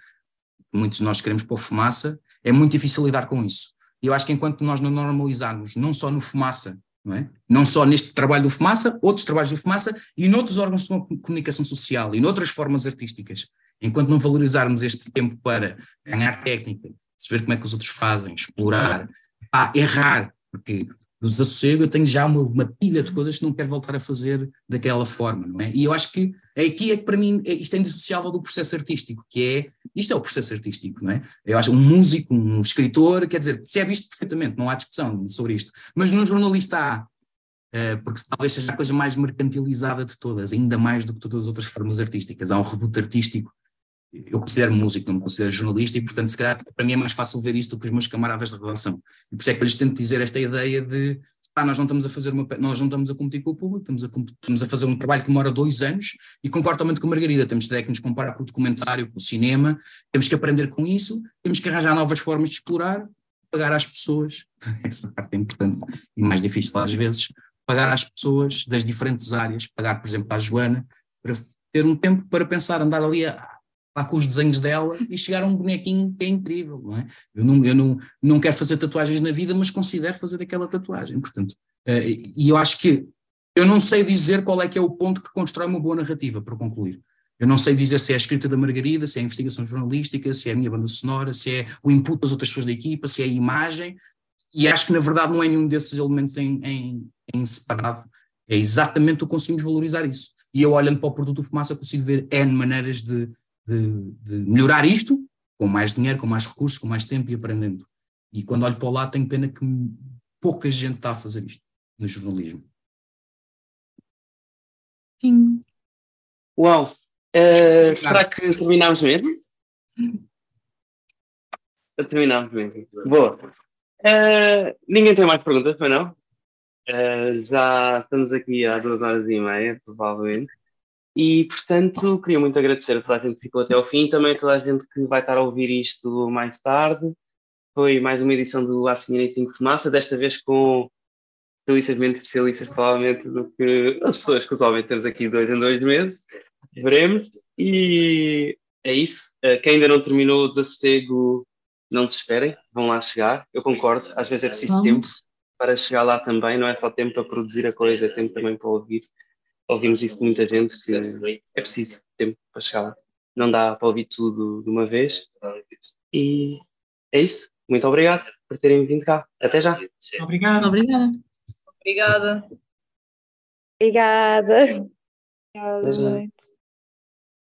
muitos de nós queremos pôr fumaça, é muito difícil lidar com isso. E eu acho que enquanto nós não normalizarmos, não só no fumaça, não, é? não só neste trabalho do Fumaça, outros trabalhos do Fumaça e noutros órgãos de comunicação social e noutras formas artísticas. Enquanto não valorizarmos este tempo para ganhar técnica, perceber como é que os outros fazem, explorar, errar, porque desassossego eu tenho já uma, uma pilha de coisas que não quero voltar a fazer daquela forma, não é? E eu acho que aqui é que para mim é, isto é indissociável do processo artístico, que é, isto é o processo artístico, não é? Eu acho um músico, um escritor, quer dizer, percebe isto perfeitamente, não há discussão sobre isto, mas num jornalista há, eh, porque talvez seja a coisa mais mercantilizada de todas, ainda mais do que todas as outras formas artísticas, há um reduto artístico eu considero músico, não me considero jornalista, e portanto, se calhar, para mim é mais fácil ver isso do que os meus camaradas de relação. E por isso é que lhes tento dizer esta ideia de pá, nós não estamos a fazer uma, nós não estamos a competir com o público, estamos a, estamos a fazer um trabalho que demora dois anos, e concordo totalmente com a Margarida, temos que nos comparar com o documentário, com o cinema, temos que aprender com isso, temos que arranjar novas formas de explorar, pagar às pessoas, essa parte é importante e mais difícil às vezes, pagar às pessoas das diferentes áreas, pagar, por exemplo, à Joana, para ter um tempo para pensar, andar ali a, lá com os desenhos dela e chegar a um bonequinho que é incrível, não é? Eu não, eu não, não quero fazer tatuagens na vida, mas considero fazer aquela tatuagem, portanto, uh, e eu acho que eu não sei dizer qual é que é o ponto que constrói uma boa narrativa, para concluir. Eu não sei dizer se é a escrita da Margarida, se é a investigação jornalística, se é a minha banda sonora, se é o input das outras pessoas da equipa, se é a imagem, e acho que na verdade não é nenhum desses elementos em, em, em separado, é exatamente o que conseguimos valorizar isso. E eu olhando para o produto fumaça consigo ver N maneiras de, de, de, melhorar isto, com mais dinheiro, com mais recursos, com mais tempo e aprendendo. E quando olho para o lado, tenho pena que pouca gente está a fazer isto no jornalismo. Sim. Uau! Uh, será que terminámos mesmo? terminámos mesmo. Boa. Uh, ninguém tem mais perguntas, foi não? Uh, já estamos aqui há duas horas e meia, provavelmente. E, portanto, queria muito agradecer a toda a gente que ficou até ao fim, também a toda a gente que vai estar a ouvir isto mais tarde. Foi mais uma edição do Assim Cinco Fumaça, desta vez com especialistas menos especialistas, provavelmente, do que as pessoas que usualmente temos aqui dois em dois meses. Veremos. E é isso. Eh, quem ainda não terminou o desassossego, não desesperem, vão lá chegar. Eu concordo, às vezes é preciso tempo para chegar lá também, não é só tempo para produzir a coisa, é tempo também para ouvir ouvimos isso de muita gente, que é preciso tempo para chegar lá. Não dá para ouvir tudo de uma vez. E é isso. Muito obrigado por terem vindo cá. Até já. Obrigado. Obrigada. Obrigada. Obrigada. Obrigada,